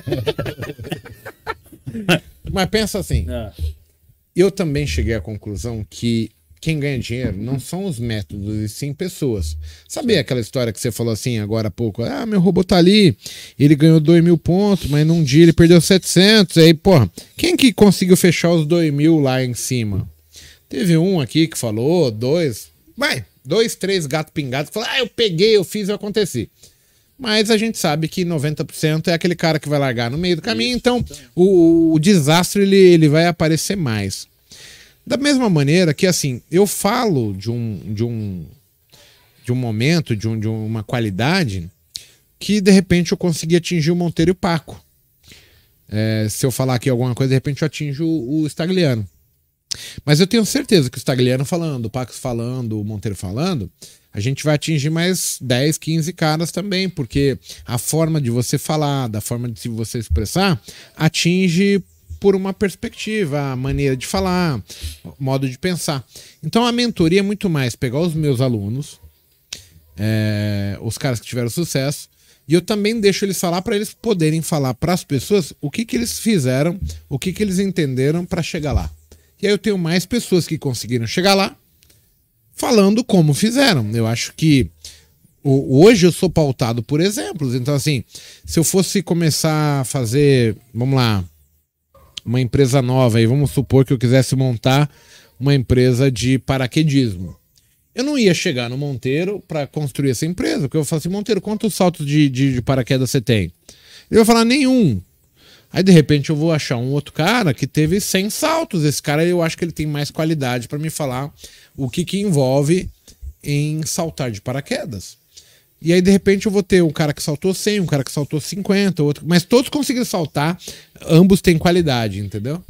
Speaker 1: Mas pensa assim,
Speaker 2: Ah,
Speaker 1: eu também cheguei à conclusão que quem ganha dinheiro não são os métodos, e sim pessoas. Sabia aquela história que você falou assim agora há pouco? Ah, meu robô tá ali, ele ganhou 2 mil pontos, mas num dia ele perdeu 700. Aí, porra, quem que conseguiu fechar os 2 mil lá em cima? Teve um aqui que falou, dois, vai, dois, três gato pingados que falaram, ah, eu peguei, eu fiz, eu aconteci. Mas a gente sabe que 90% é aquele cara que vai largar no meio do caminho, então o, o desastre ele, ele vai aparecer mais. Da mesma maneira que, assim, eu falo de um, de um, de um momento, de, um, de uma qualidade que, de repente, eu consegui atingir o Monteiro e o Paco. É, se eu falar aqui alguma coisa, de repente eu atinjo o, o Stagliano. Mas eu tenho certeza que o Stagliano falando, o Paco falando, o Monteiro falando, a gente vai atingir mais 10, 15 caras também, porque a forma de você falar, da forma de você expressar, atinge por uma perspectiva, a maneira de falar, modo de pensar. Então a mentoria é muito mais pegar os meus alunos, é, os caras que tiveram sucesso, E eu também deixo eles falar para eles poderem falar para as pessoas o que, que eles fizeram, o que, que eles entenderam para chegar lá. E aí eu tenho mais pessoas que conseguiram chegar lá falando como fizeram. Eu acho que hoje eu sou pautado por exemplos. Então, assim, se eu fosse começar a fazer, vamos lá, uma empresa nova, e vamos supor que eu quisesse montar uma empresa de paraquedismo. Eu não ia chegar no Monteiro para construir essa empresa, porque eu falo assim, Monteiro, quantos saltos de, de, de paraquedas você tem? Ele vai falar, nenhum. Aí, de repente, eu vou achar um outro cara que teve 100 saltos. Esse cara, eu acho que ele tem mais qualidade para me falar o que, que envolve em saltar de paraquedas. E aí, de repente, eu vou ter um cara que saltou 100, um cara que saltou 50, outro... mas todos conseguiram saltar, ambos têm qualidade, entendeu?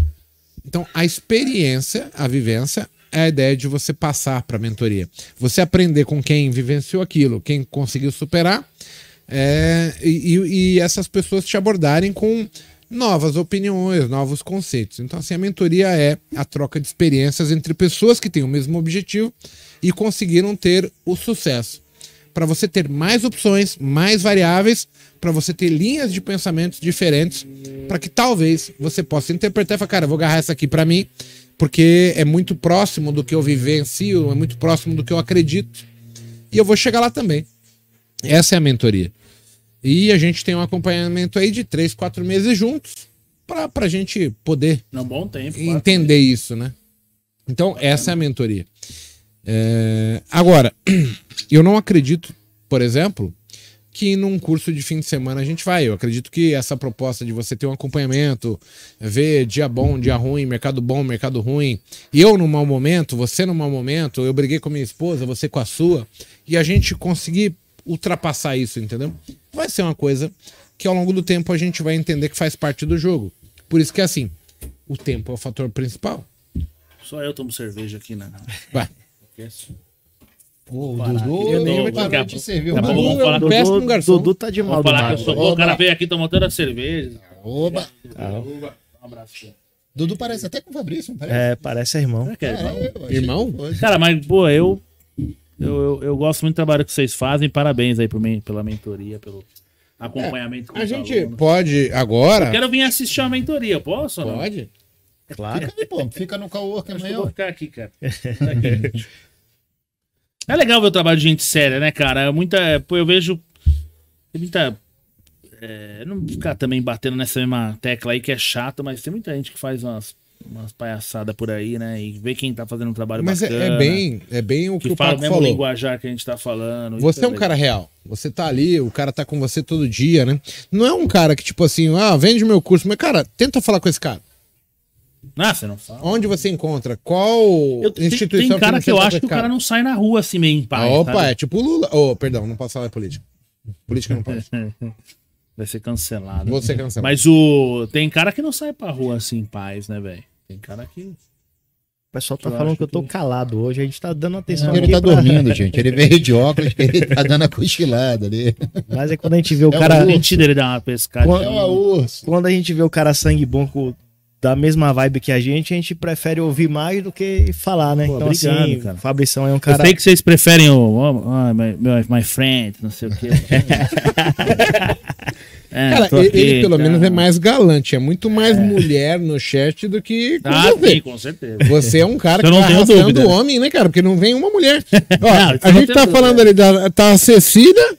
Speaker 1: Então, a experiência, a vivência, é a ideia de você passar para a mentoria. Você aprender com quem vivenciou aquilo, quem conseguiu superar, é, e, e- e essas pessoas te abordarem com novas opiniões, novos conceitos. Então, assim, a mentoria é a troca de experiências entre pessoas que têm o mesmo objetivo e conseguiram ter o sucesso. Para você ter mais opções, mais variáveis, para você ter linhas de pensamentos diferentes, para que talvez você possa interpretar e falar, cara, vou agarrar essa aqui para mim, porque é muito próximo do que eu vivencio, é muito próximo do que eu acredito, e eu vou chegar lá também. Essa é a mentoria. E a gente tem um acompanhamento aí de três, quatro meses juntos, para a gente poder
Speaker 2: Num bom tempo.
Speaker 1: entender isso, né? Então, essa é a mentoria. É, Agora, eu não acredito, por exemplo, que num curso de fim de semana a gente vai. Eu acredito que essa proposta de você ter um acompanhamento, ver dia bom, dia ruim, mercado bom, mercado ruim, eu num mau momento, você num mau momento, eu briguei com a minha esposa, você com a sua, e a gente conseguir ultrapassar isso, entendeu? Vai ser uma coisa que ao longo do tempo a gente vai entender que faz parte do jogo. Por isso que é assim, o tempo é o fator principal.
Speaker 2: Só eu tomo cerveja aqui, né?
Speaker 1: Vai.
Speaker 3: Pô, o
Speaker 2: Parar.
Speaker 3: Dudu
Speaker 2: Eu
Speaker 3: nem
Speaker 2: daqui a
Speaker 3: de servir o
Speaker 2: daqui a pouco
Speaker 3: Dudu.
Speaker 2: vamos falar-
Speaker 1: é um péssimo garçom.
Speaker 4: Dudu tá de mal
Speaker 2: Vou falar que eu sou bom. O cara veio aqui tomou toda a cerveja.
Speaker 3: Oba.
Speaker 2: Um abraço.
Speaker 3: Dudu parece até com o Fabrício, não parece?
Speaker 4: É, parece irmão.
Speaker 2: Que é irmão?
Speaker 1: Irmão?
Speaker 3: que.
Speaker 2: Cara, mas, pô, eu, eu, eu, eu gosto muito do trabalho que vocês fazem. Parabéns aí por mim, pela mentoria, pelo acompanhamento com
Speaker 1: A gente
Speaker 2: alunos.
Speaker 1: pode agora.
Speaker 2: Quero vir assistir a mentoria, posso?
Speaker 1: Pode?
Speaker 4: Claro.
Speaker 3: Fica aí, pô. Fica no coworking
Speaker 2: Acho que eu
Speaker 3: amanhã.
Speaker 2: vou ficar aqui, cara. Aqui. É legal ver o trabalho de gente séria, né, cara? É Muita. Pô, eu vejo. Tem muita. é, não ficar também batendo nessa mesma tecla aí que é chato, mas tem muita gente que faz umas, umas palhaçadas por aí, né? E vê quem tá fazendo um trabalho
Speaker 1: Mas é,
Speaker 2: bacana.
Speaker 1: é bem, é bem o que,
Speaker 2: Que
Speaker 1: o
Speaker 2: fala o
Speaker 1: Paco
Speaker 2: mesmo
Speaker 1: falou.
Speaker 2: linguajar que a gente tá falando.
Speaker 1: Você é um cara real. Você tá ali, o cara tá com você todo dia, né? Não é um cara que, tipo assim, ah, vende meu curso. Mas, cara, tenta falar com esse cara.
Speaker 2: Ah, você não fala.
Speaker 1: Onde você encontra? Qual
Speaker 2: Eu,
Speaker 1: instituição
Speaker 2: tem cara que eu
Speaker 1: financeira
Speaker 2: acho que o cara não sai na rua assim meio em paz.
Speaker 1: opa,
Speaker 2: sabe?
Speaker 1: é tipo Lula. Oh, perdão, não posso falar de política. Política não pode.
Speaker 2: Vai ser cancelado.
Speaker 1: Vou ser cancelado.
Speaker 2: Mas o. Tem cara que não sai pra rua assim em paz, né, velho? Tem cara que.
Speaker 4: O pessoal tá
Speaker 2: Eu
Speaker 4: falando que eu tô
Speaker 2: que-
Speaker 4: calado hoje. A gente tá dando atenção
Speaker 3: Ele
Speaker 4: aqui
Speaker 3: tá
Speaker 4: pra-
Speaker 3: dormindo, gente. Ele veio de óculos, ele tá dando a cochilada ali.
Speaker 4: Mas é quando a gente vê o
Speaker 3: É
Speaker 4: cara...
Speaker 2: Mentira, ele dá uma pescada.
Speaker 4: Quando-
Speaker 3: É uma urso.
Speaker 4: Quando a gente vê o cara sangue bom com da mesma vibe que a gente, a gente prefere ouvir mais do que falar, né?
Speaker 2: Pô,
Speaker 4: então,
Speaker 2: obrigado,
Speaker 4: assim,
Speaker 2: cara.
Speaker 4: Fabrição é um
Speaker 2: Eu
Speaker 4: cara.
Speaker 2: sei que vocês preferem o. oh, oh, my, my, my friend, não sei o quê. É,
Speaker 1: Cara, ele, ele pelo menos é mais galante. É muito mais mulher no chat do que com
Speaker 2: Ah,
Speaker 1: você.
Speaker 2: sim, com certeza.
Speaker 1: Você é um cara que
Speaker 2: não
Speaker 1: tá arrastando
Speaker 2: dúvida.
Speaker 1: homem, né, cara? Porque não vem uma mulher. Ó,
Speaker 2: Não,
Speaker 1: a gente tá
Speaker 2: dúvida.
Speaker 1: falando ali da tá a Cecília.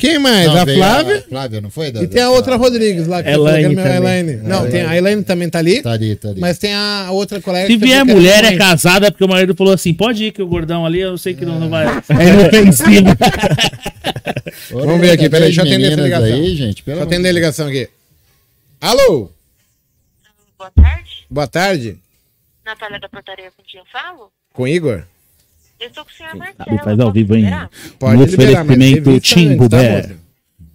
Speaker 1: Quem mais?
Speaker 3: Não,
Speaker 1: a Flávia.
Speaker 3: Flávia, não foi? Da-
Speaker 1: E tem a
Speaker 3: da-
Speaker 1: outra Rodrigues lá. Que
Speaker 4: Elaine
Speaker 1: é a
Speaker 4: também.
Speaker 1: Elaine. Não, tem a Elaine também tá ali.
Speaker 3: Tá ali, tá ali.
Speaker 1: Mas tem a outra colega.
Speaker 2: Se vier mulher, é casada, porque o marido falou assim: pode ir, que o gordão ali, eu sei que não, não vai. É inofensivo.
Speaker 1: Vamos ver aqui, peraí, deixa eu atender essa ligação.
Speaker 3: Aí, gente,
Speaker 1: Deixa eu atender a ligação aqui. Alô?
Speaker 5: Boa tarde.
Speaker 1: Boa tarde.
Speaker 5: Natália da Portaria com quem eu falo?
Speaker 1: Com Igor?
Speaker 5: Eu estou com o senhor Marcelo.
Speaker 2: Sabe, faz ao vivo, hein?
Speaker 1: Pode liberar, mas
Speaker 2: oferecimento Tim
Speaker 1: tá,
Speaker 2: Buber.
Speaker 1: moça?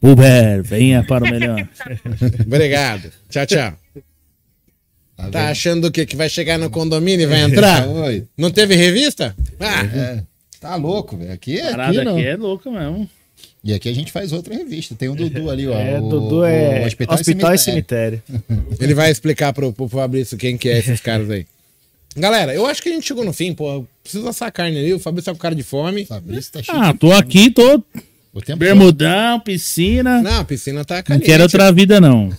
Speaker 2: Uber, venha para o melhor.
Speaker 1: Obrigado. Tchau, tchau.
Speaker 3: Tá
Speaker 1: Tá achando o quê? Que vai chegar no condomínio e vai entrar?
Speaker 3: Oi.
Speaker 1: Não teve revista? Ah,
Speaker 3: É. Tá louco, velho. Aqui, aqui
Speaker 2: parada
Speaker 3: não.
Speaker 2: aqui é louca mesmo.
Speaker 3: E aqui a gente faz outra revista. Tem o Dudu ali, ó.
Speaker 4: É,
Speaker 3: o-
Speaker 4: Dudu é
Speaker 3: o
Speaker 4: hospital, e cemitério.
Speaker 1: ele vai explicar pro, pro Fabrício quem que é esses caras aí. Galera, eu acho que a gente chegou no fim, pô. Preciso assar a carne ali. O Fabrício tá com cara de fome.
Speaker 3: Fabrício tá cheio
Speaker 2: Ah,
Speaker 3: de-
Speaker 2: tô aqui, tô.
Speaker 3: O tempo
Speaker 2: Bermudão, piscina. Não,
Speaker 1: Não, a piscina tá
Speaker 2: não
Speaker 1: caliente.
Speaker 2: quero outra vida, não.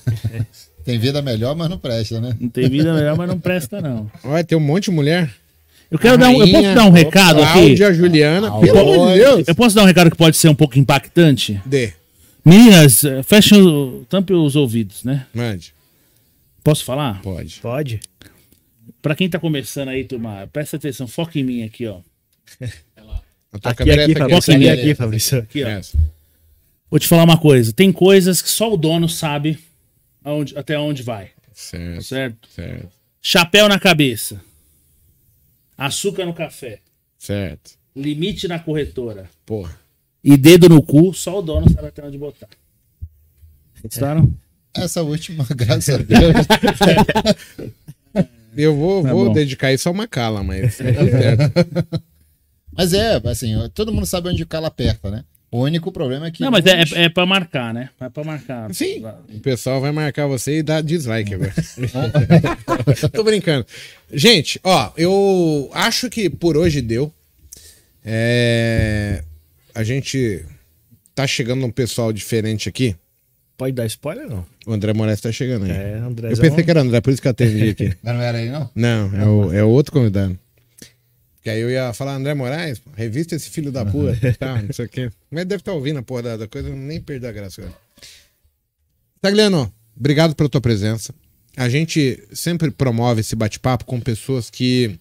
Speaker 3: tem vida melhor, mas não presta, né?
Speaker 2: Não tem vida melhor, mas não presta, não.
Speaker 1: Olha, tem um monte de mulher.
Speaker 2: Eu quero dar um. Eu posso
Speaker 1: Rainha,
Speaker 2: dar um recado aqui?
Speaker 1: Cláudia, Juliana. Pelo amor de Deus.
Speaker 2: Eu posso dar um recado que pode ser um pouco impactante?
Speaker 1: Dê,
Speaker 2: Meninas, eh, fechem, o- tampem os ouvidos, né?
Speaker 1: mande.
Speaker 2: Posso falar?
Speaker 1: Pode.
Speaker 4: Pode?
Speaker 2: Pra quem tá começando aí, turma, presta atenção, foca em mim aqui, ó.
Speaker 4: Aqui, aqui, Fabrício.
Speaker 2: aqui.
Speaker 4: Aqui, aqui, Fabrício.
Speaker 2: Aqui, ó. Vou te falar uma coisa. Tem coisas que só o dono sabe aonde, até onde vai,
Speaker 1: Certo,
Speaker 2: certo?
Speaker 1: certo,
Speaker 2: Chapéu na cabeça. Açúcar no café.
Speaker 1: certo.
Speaker 2: Limite na corretora.
Speaker 1: Porra.
Speaker 2: E dedo no cu, só o dono sabe até onde botar. Gostaram?
Speaker 3: Essa última, graças a Deus.
Speaker 1: Eu vou,
Speaker 2: Tá
Speaker 1: vou
Speaker 2: bom.
Speaker 1: dedicar isso a uma cala, mas. tá certo.
Speaker 3: Mas é, assim, todo mundo sabe onde o cala aperta, né? O único problema é que.
Speaker 2: Não, mas é, é, é pra marcar, né? É pra marcar.
Speaker 1: Sim. O pessoal vai marcar você e dar dislike agora. Tô brincando. Gente, ó, eu acho que por hoje deu. É, A gente tá chegando um pessoal diferente aqui.
Speaker 4: Pode dar spoiler, não?
Speaker 1: O André Moraes tá chegando aí.
Speaker 4: É, André.
Speaker 1: eu pensei que era André, por isso que eu atendi aqui.
Speaker 3: Mas não era aí, não?
Speaker 1: Não, é o, é o outro convidado. Que aí eu ia falar, André Moraes, revista esse filho da puta, tá, não sei o quê. Mas deve estar ouvindo a porra da, da coisa, eu nem perdi a graça agora. Tagliano, obrigado pela tua presença. A gente sempre promove esse bate-papo com pessoas que,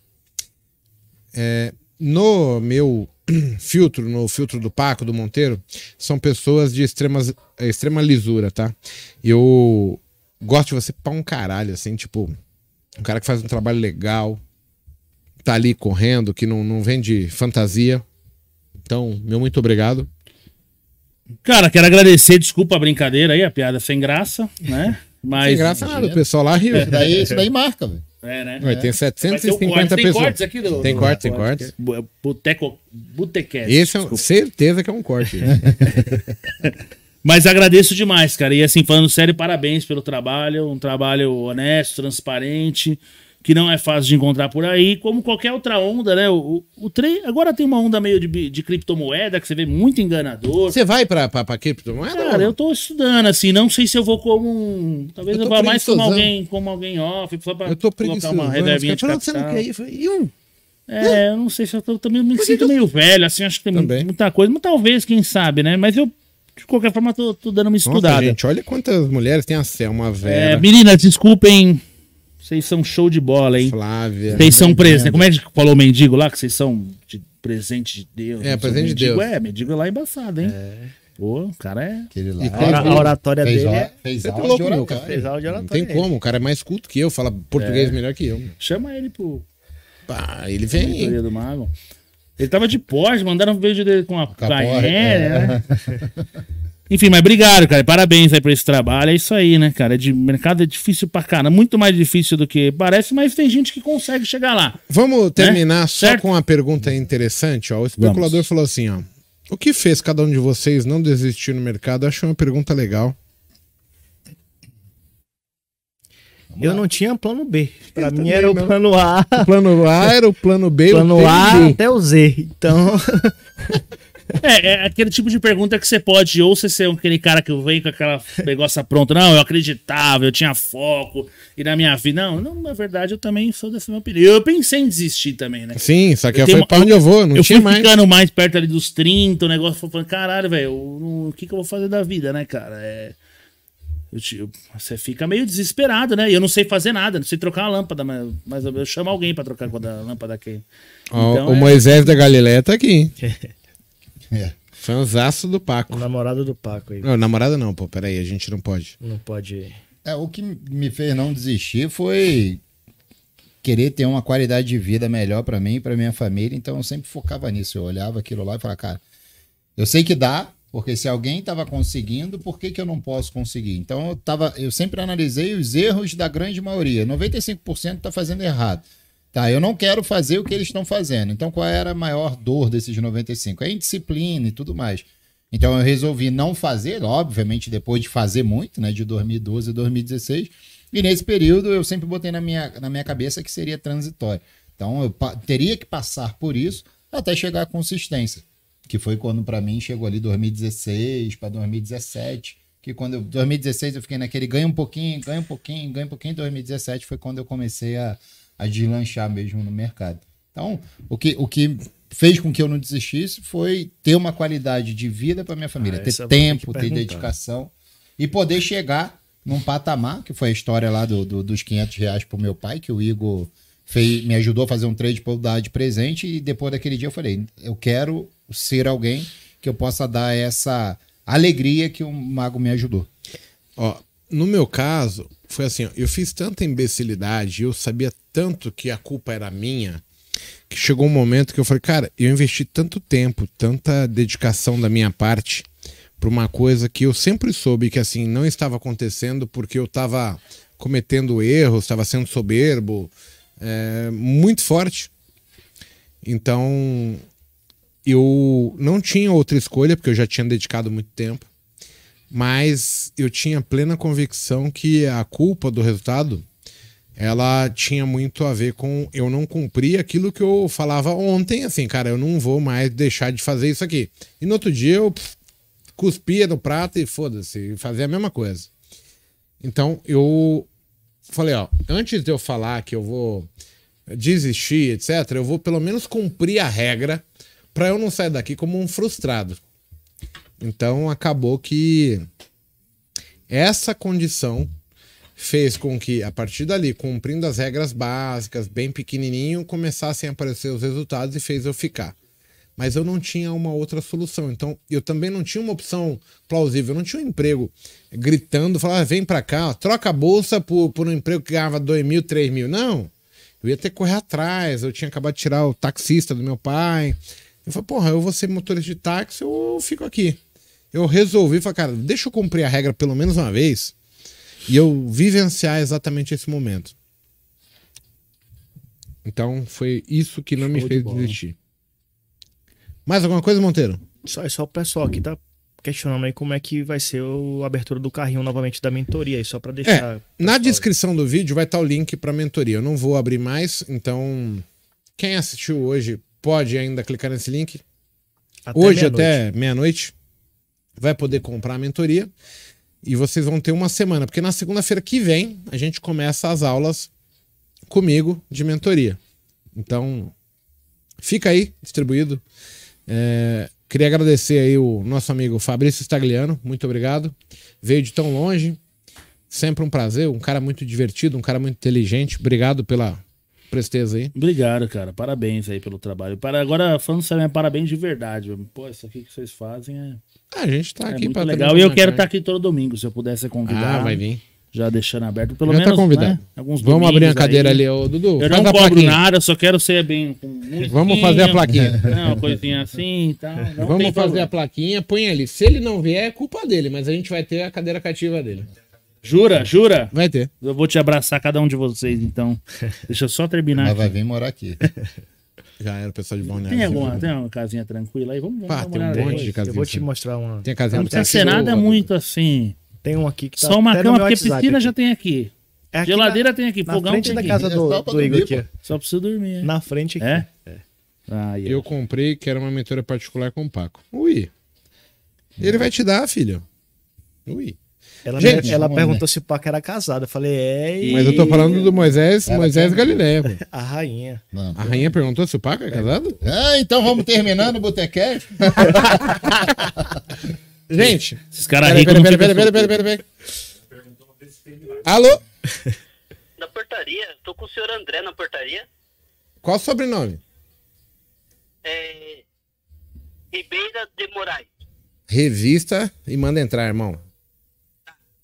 Speaker 1: é, no meu filtro, no filtro do Paco, do Monteiro, são pessoas de extremas, extrema lisura, tá? Eu gosto de você pra um caralho, assim, tipo, um cara que faz um trabalho legal, tá ali correndo, que não, não vende fantasia. Então, meu muito obrigado.
Speaker 2: Cara, quero agradecer, desculpa a brincadeira aí, a piada sem graça, né? Mas.
Speaker 1: Sem graça nada, o pessoal lá riu.
Speaker 3: Isso daí, isso daí marca, velho.
Speaker 2: É, né?
Speaker 1: Ué, tem
Speaker 2: Vai ter o
Speaker 1: 750
Speaker 2: corte. Tem
Speaker 1: pessoas.
Speaker 2: cortes aqui do.
Speaker 1: Tem cortes, tem cortes.
Speaker 2: Bu- Boteco. Botecast.
Speaker 1: Esse é um, certeza que é um corte.
Speaker 2: Mas agradeço demais, cara. E assim, falando sério, parabéns pelo trabalho. Um trabalho honesto, transparente, que não é fácil de encontrar por aí. Como qualquer outra onda, né? O, o, o. Agora tem uma onda meio de, de criptomoeda que você vê muito enganador.
Speaker 1: Você vai pra, pra, pra criptomoeda?
Speaker 2: Cara, eu tô estudando, assim, não sei se eu vou como um. Talvez
Speaker 1: Eu
Speaker 2: eu, vá mais como alguém, como alguém off, só pra
Speaker 1: Eu tô
Speaker 2: colocar uma reservinha de capital.
Speaker 1: você não quer ir? E um?
Speaker 2: É, eu não sei se eu tô, também me sinto
Speaker 1: que
Speaker 2: meio velho, assim, acho que tem
Speaker 1: Também.
Speaker 2: muita coisa, mas talvez, quem sabe, né? Mas eu, de qualquer forma, tô, tô dando uma
Speaker 1: Nossa,
Speaker 2: estudada.
Speaker 1: gente, olha quantas mulheres tem a Selma,
Speaker 2: É,
Speaker 1: Vera,
Speaker 2: meninas, desculpem, vocês são show de bola, hein?
Speaker 1: Flávia.
Speaker 2: Vocês são presentes. Como é que falou o mendigo lá? Que vocês são de presente de Deus.
Speaker 1: É,
Speaker 2: não
Speaker 1: presente de Deus.
Speaker 2: É, mendigo é lá embaçado, hein? Pô, o cara é.
Speaker 3: Aquele lá.
Speaker 1: E
Speaker 4: A, a oratória
Speaker 3: Fez,
Speaker 4: dele é.
Speaker 3: fez
Speaker 1: Você
Speaker 3: áudio
Speaker 1: louco, meu,
Speaker 3: oratório.
Speaker 1: cara.
Speaker 4: Fez áudio
Speaker 1: Não
Speaker 4: oratória.
Speaker 1: tem como, o cara é mais culto que eu, fala português melhor que eu.
Speaker 2: Chama ele pro
Speaker 1: Pá, ele vem.
Speaker 2: Do Mago. Ele tava de Porsche, mandaram um vídeo dele com a Cayenne,
Speaker 3: é.
Speaker 2: né? Enfim, mas obrigado, cara. Parabéns aí por esse trabalho. É isso aí, né, cara? É de mercado é difícil pra caramba. Muito mais difícil do que parece, mas tem gente que consegue chegar lá.
Speaker 1: Vamos terminar só
Speaker 2: Certo?
Speaker 1: com uma pergunta interessante. Ó. O especulador
Speaker 2: Vamos.
Speaker 1: falou assim: ó. O que fez cada um de vocês não desistir no mercado? Eu Achei uma pergunta legal.
Speaker 4: Eu não tinha plano B. Pra mim era o
Speaker 1: não.
Speaker 4: plano A,
Speaker 1: O plano A era o plano B,
Speaker 4: plano
Speaker 1: o
Speaker 4: A
Speaker 1: B.
Speaker 4: até o Z. Então,
Speaker 2: É, é aquele tipo de pergunta que você pode, ou você ser aquele cara que vem com aquela negócio pronto, não, eu acreditava, eu tinha foco, e na minha vida. Não, não, na verdade, eu também sou dessa minha opinião. Eu pensei em desistir também, né?
Speaker 1: Sim, só que
Speaker 2: Eu
Speaker 1: eu pra onde eu vou, não
Speaker 2: eu
Speaker 1: tinha mais.
Speaker 2: ficando mais perto ali dos 30, o negócio foi falando, caralho, velho, eu o que, que eu vou fazer da vida, né, cara? É, eu eu- você fica meio desesperado, né? E eu não sei fazer nada, não sei trocar a lâmpada, mas, mas eu, eu chamo alguém pra trocar quando a lâmpada aqui. Então
Speaker 1: o
Speaker 2: é-
Speaker 1: Moisés da Galileia tá aqui.
Speaker 3: É.
Speaker 1: Fanzaço do
Speaker 4: o
Speaker 1: Paco.
Speaker 4: namorado do Paco aí.
Speaker 1: Não, namorada não, pô, peraí, a gente não pode.
Speaker 4: Não pode.
Speaker 3: É, o que me fez não desistir foi querer ter uma qualidade de vida melhor pra mim e pra minha família, então eu sempre focava nisso. Eu olhava aquilo lá e falava, cara, eu sei que dá, porque se alguém estava conseguindo, por que, que eu não posso conseguir? Então eu tava, eu sempre analisei os erros da grande maioria. 95% está fazendo errado. Tá, eu não quero fazer o que eles estão fazendo. Então qual era a maior dor desses 95? É indisciplina e tudo mais. Então eu resolvi não fazer, obviamente depois de fazer muito, né, de 2012 a 2016. E nesse período eu sempre botei na minha, na minha cabeça que seria transitório. Então eu teria que passar por isso até chegar à consistência. que foi quando pra mim chegou ali 2016 pra 2017, que quando eu 2016 eu fiquei naquele ganha um pouquinho, ganha um pouquinho, ganha um pouquinho, 2017 foi quando eu comecei a, a deslanchar mesmo no mercado. Então, o que, o que fez com que eu não desistisse foi ter uma qualidade de vida para minha família,
Speaker 4: Ah,
Speaker 3: ter tempo, ter dedicação e poder chegar num patamar, que foi a história lá do, do- dos 500 reais pro meu pai, que o Igor fez, me ajudou a fazer um trade para eu dar de presente e depois daquele dia eu falei, eu quero ser alguém que eu possa dar essa alegria que o mago me ajudou.
Speaker 1: Ó, no meu caso, foi assim, ó, eu fiz tanta imbecilidade, eu sabia tanto que a culpa era minha, que chegou um momento que eu falei, cara, eu investi tanto tempo, tanta dedicação da minha parte para uma coisa que eu sempre soube que assim não estava acontecendo porque eu estava cometendo erros, estava sendo soberbo, é, muito forte. Então, eu não tinha outra escolha, porque eu já tinha dedicado muito tempo mas eu tinha plena convicção que a culpa do resultado ela tinha muito a ver com eu não cumprir aquilo que eu falava ontem, assim, cara, eu não vou mais deixar de fazer isso aqui. E no outro dia eu pff, cuspia no prato e foda-se, fazia a mesma coisa. Então eu falei, ó, antes de eu falar que eu vou desistir, etc, eu vou pelo menos cumprir a regra para eu não sair daqui como um frustrado. Então acabou que essa condição fez com que, a partir dali, cumprindo as regras básicas, bem pequenininho, começassem a aparecer os resultados e fez eu ficar. Mas eu não tinha uma outra solução. Então, eu também não tinha uma opção plausível. Eu não tinha um emprego gritando, falando, ah, vem pra cá, troca a bolsa por, por um emprego que ganhava 2 mil, 3 mil. Não. Eu ia ter que correr atrás. Eu tinha acabado de tirar o taxista do meu pai. Eu falei, porra, eu vou ser motorista de táxi, eu fico aqui. Eu resolvi, falei, cara, deixa eu cumprir a regra pelo menos uma vez e eu vivenciar exatamente esse momento. Então foi isso que não me
Speaker 4: Show de
Speaker 1: fez
Speaker 4: bola.
Speaker 1: desistir. Mais alguma coisa, Monteiro?
Speaker 4: Só, é só o pessoal aqui tá questionando aí como é que vai ser a abertura do carrinho novamente da mentoria, aí só pra deixar.
Speaker 1: É, na descrição do vídeo vai estar o link para mentoria. Eu não vou abrir mais, então quem assistiu hoje pode ainda clicar nesse link.
Speaker 4: Até
Speaker 1: hoje
Speaker 4: meia-noite.
Speaker 1: até meia-noite vai poder comprar a mentoria e vocês vão ter uma semana, porque na segunda-feira que vem a gente começa as aulas comigo de mentoria. Então fica aí distribuído. É, queria agradecer aí o nosso amigo Fabrício Stagliano, muito obrigado. Veio de tão longe, sempre um prazer, um cara muito divertido, um cara muito inteligente. Obrigado pela presteza aí.
Speaker 2: Obrigado, cara. Parabéns aí pelo trabalho. Para, agora, falando sério, é parabéns de verdade. Pô, isso aqui que vocês fazem é,
Speaker 1: Ah, a gente tá
Speaker 2: é
Speaker 1: aqui
Speaker 2: muito legal. E eu quero estar aqui todo domingo, se eu puder ser convidado.
Speaker 1: Ah, vai vir.
Speaker 2: Já deixando aberto. Pelo
Speaker 1: Já
Speaker 2: menos,
Speaker 1: tá convidado.
Speaker 2: né, alguns
Speaker 1: Vamos abrir a cadeira
Speaker 2: aí.
Speaker 1: ali, ô Dudu.
Speaker 2: Eu não cobro
Speaker 1: plaquinha.
Speaker 2: nada, só quero ser bem.
Speaker 1: Vamos fazer a plaquinha.
Speaker 2: né, uma coisinha assim e tal. Não tem
Speaker 1: Vamos fazer
Speaker 2: problema.
Speaker 1: a plaquinha, põe ali. Se ele não vier, é culpa dele, mas a gente vai ter a cadeira cativa dele.
Speaker 2: Jura, jura?
Speaker 1: Vai ter.
Speaker 2: Eu vou te abraçar cada um de vocês, então. Deixa eu só terminar
Speaker 3: Mas vai vir morar aqui.
Speaker 1: Já era o pessoal de Balneário.
Speaker 2: Tem alguma, tem uma casinha tranquila aí? Vamos, vamos
Speaker 1: Pá, tem um monte
Speaker 2: aí.
Speaker 1: de casinha.
Speaker 4: Eu vou te mostrar uma.
Speaker 1: Tem casinha
Speaker 2: Não precisa ser nada muito assim.
Speaker 4: Tem um aqui que tá
Speaker 2: Só uma cama, porque
Speaker 4: WhatsApp
Speaker 2: piscina
Speaker 4: aqui.
Speaker 2: já tem aqui.
Speaker 4: É aqui
Speaker 2: Geladeira tem aqui,
Speaker 4: na,
Speaker 2: fogão
Speaker 4: na frente
Speaker 2: tem
Speaker 4: da
Speaker 2: aqui.
Speaker 4: casa
Speaker 3: É
Speaker 4: do,
Speaker 3: só pra
Speaker 4: do Igor
Speaker 3: dormir,
Speaker 4: aqui.
Speaker 2: Só preciso dormir.
Speaker 4: Na frente aqui.
Speaker 2: É? Ah,
Speaker 1: Eu comprei que era uma mentora particular com o Paco. Ui. Ele vai te dar, filho. Ui.
Speaker 4: Ela,
Speaker 1: Gente,
Speaker 4: ela perguntou se o Paco era casado. Eu falei, é. E
Speaker 1: Mas eu tô falando do Moisés,
Speaker 3: Ela
Speaker 1: Moisés
Speaker 3: quer-
Speaker 1: Galileia. pô.
Speaker 4: a rainha.
Speaker 3: Não.
Speaker 1: A rainha perguntou se o Paco é casado?
Speaker 3: Ah, então vamos terminando o Botequete?
Speaker 1: Gente,
Speaker 2: Esses caras
Speaker 1: peraí,
Speaker 2: ricos
Speaker 1: peraí,
Speaker 2: ficam
Speaker 1: peraí, peraí, peraí, peraí. Alô?
Speaker 5: Na portaria, tô com o senhor André na portaria.
Speaker 1: Qual o sobrenome?
Speaker 5: É... Ribeira de Moraes.
Speaker 1: Revista e manda entrar, irmão.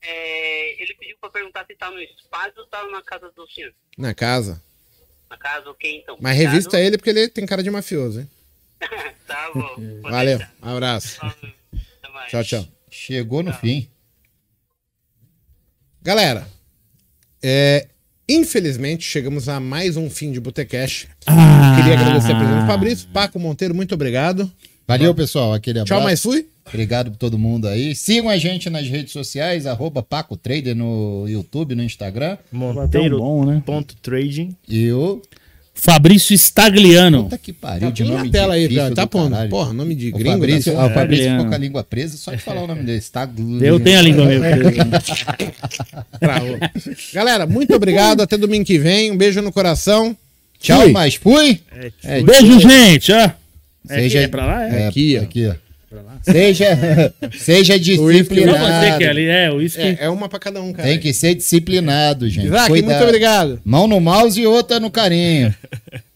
Speaker 5: É... Ele pediu pra perguntar se tá no espaço ou tá na casa do senhor.
Speaker 1: Na casa.
Speaker 5: Na casa, ok, então.
Speaker 1: Mas revista ele porque ele tem cara de mafioso, hein?
Speaker 5: tá bom.
Speaker 1: Valeu,
Speaker 5: deixar.
Speaker 1: abraço.
Speaker 5: Mais.
Speaker 1: Tchau, tchau.
Speaker 3: Chegou no fim.
Speaker 1: Galera, é, infelizmente chegamos a mais um fim de Botecash.
Speaker 2: Ah.
Speaker 1: Queria agradecer a presença do Fabrício. Paco Monteiro, muito obrigado.
Speaker 3: Valeu, pessoal. Aquele abraço.
Speaker 1: Tchau, mas fui.
Speaker 3: Obrigado por todo mundo aí. Sigam a gente nas redes sociais, arroba Paco Trader no YouTube, no Instagram.
Speaker 4: Monteiro.
Speaker 2: bom, né?
Speaker 4: Ponto trading.
Speaker 3: E o
Speaker 2: Fabrício Stagliano.
Speaker 3: Puta que pariu,
Speaker 1: Tá
Speaker 3: de nome
Speaker 1: na tela aí, velho. Tá
Speaker 3: do
Speaker 1: pondo. Porra, nome de
Speaker 3: O
Speaker 1: gringo.
Speaker 3: Fabrício,
Speaker 1: tá-
Speaker 3: ah, o Fabrício
Speaker 2: Stagliano.
Speaker 3: ficou com a língua presa, só de falar o nome dele. Está
Speaker 2: Eu tenho a língua meio presa.
Speaker 1: Galera, muito obrigado. Até domingo que vem. Um beijo no coração.
Speaker 3: Tchau,
Speaker 1: Fui.
Speaker 3: mas fui. É,
Speaker 2: Beijo, gente, ó. É,
Speaker 3: Seja-
Speaker 2: aqui, é pra lá? É.
Speaker 3: É,
Speaker 1: Aqui, ó.
Speaker 3: aqui, ó. Seja, seja
Speaker 2: Não você,
Speaker 3: disciplinado.
Speaker 2: Kelly. É, o uísque.
Speaker 1: É, é uma pra cada um, cara.
Speaker 3: Tem que ser disciplinado, gente.
Speaker 1: Isaac,
Speaker 3: Cuidado.
Speaker 1: muito obrigado.
Speaker 3: Mão no mouse e outra no carinho.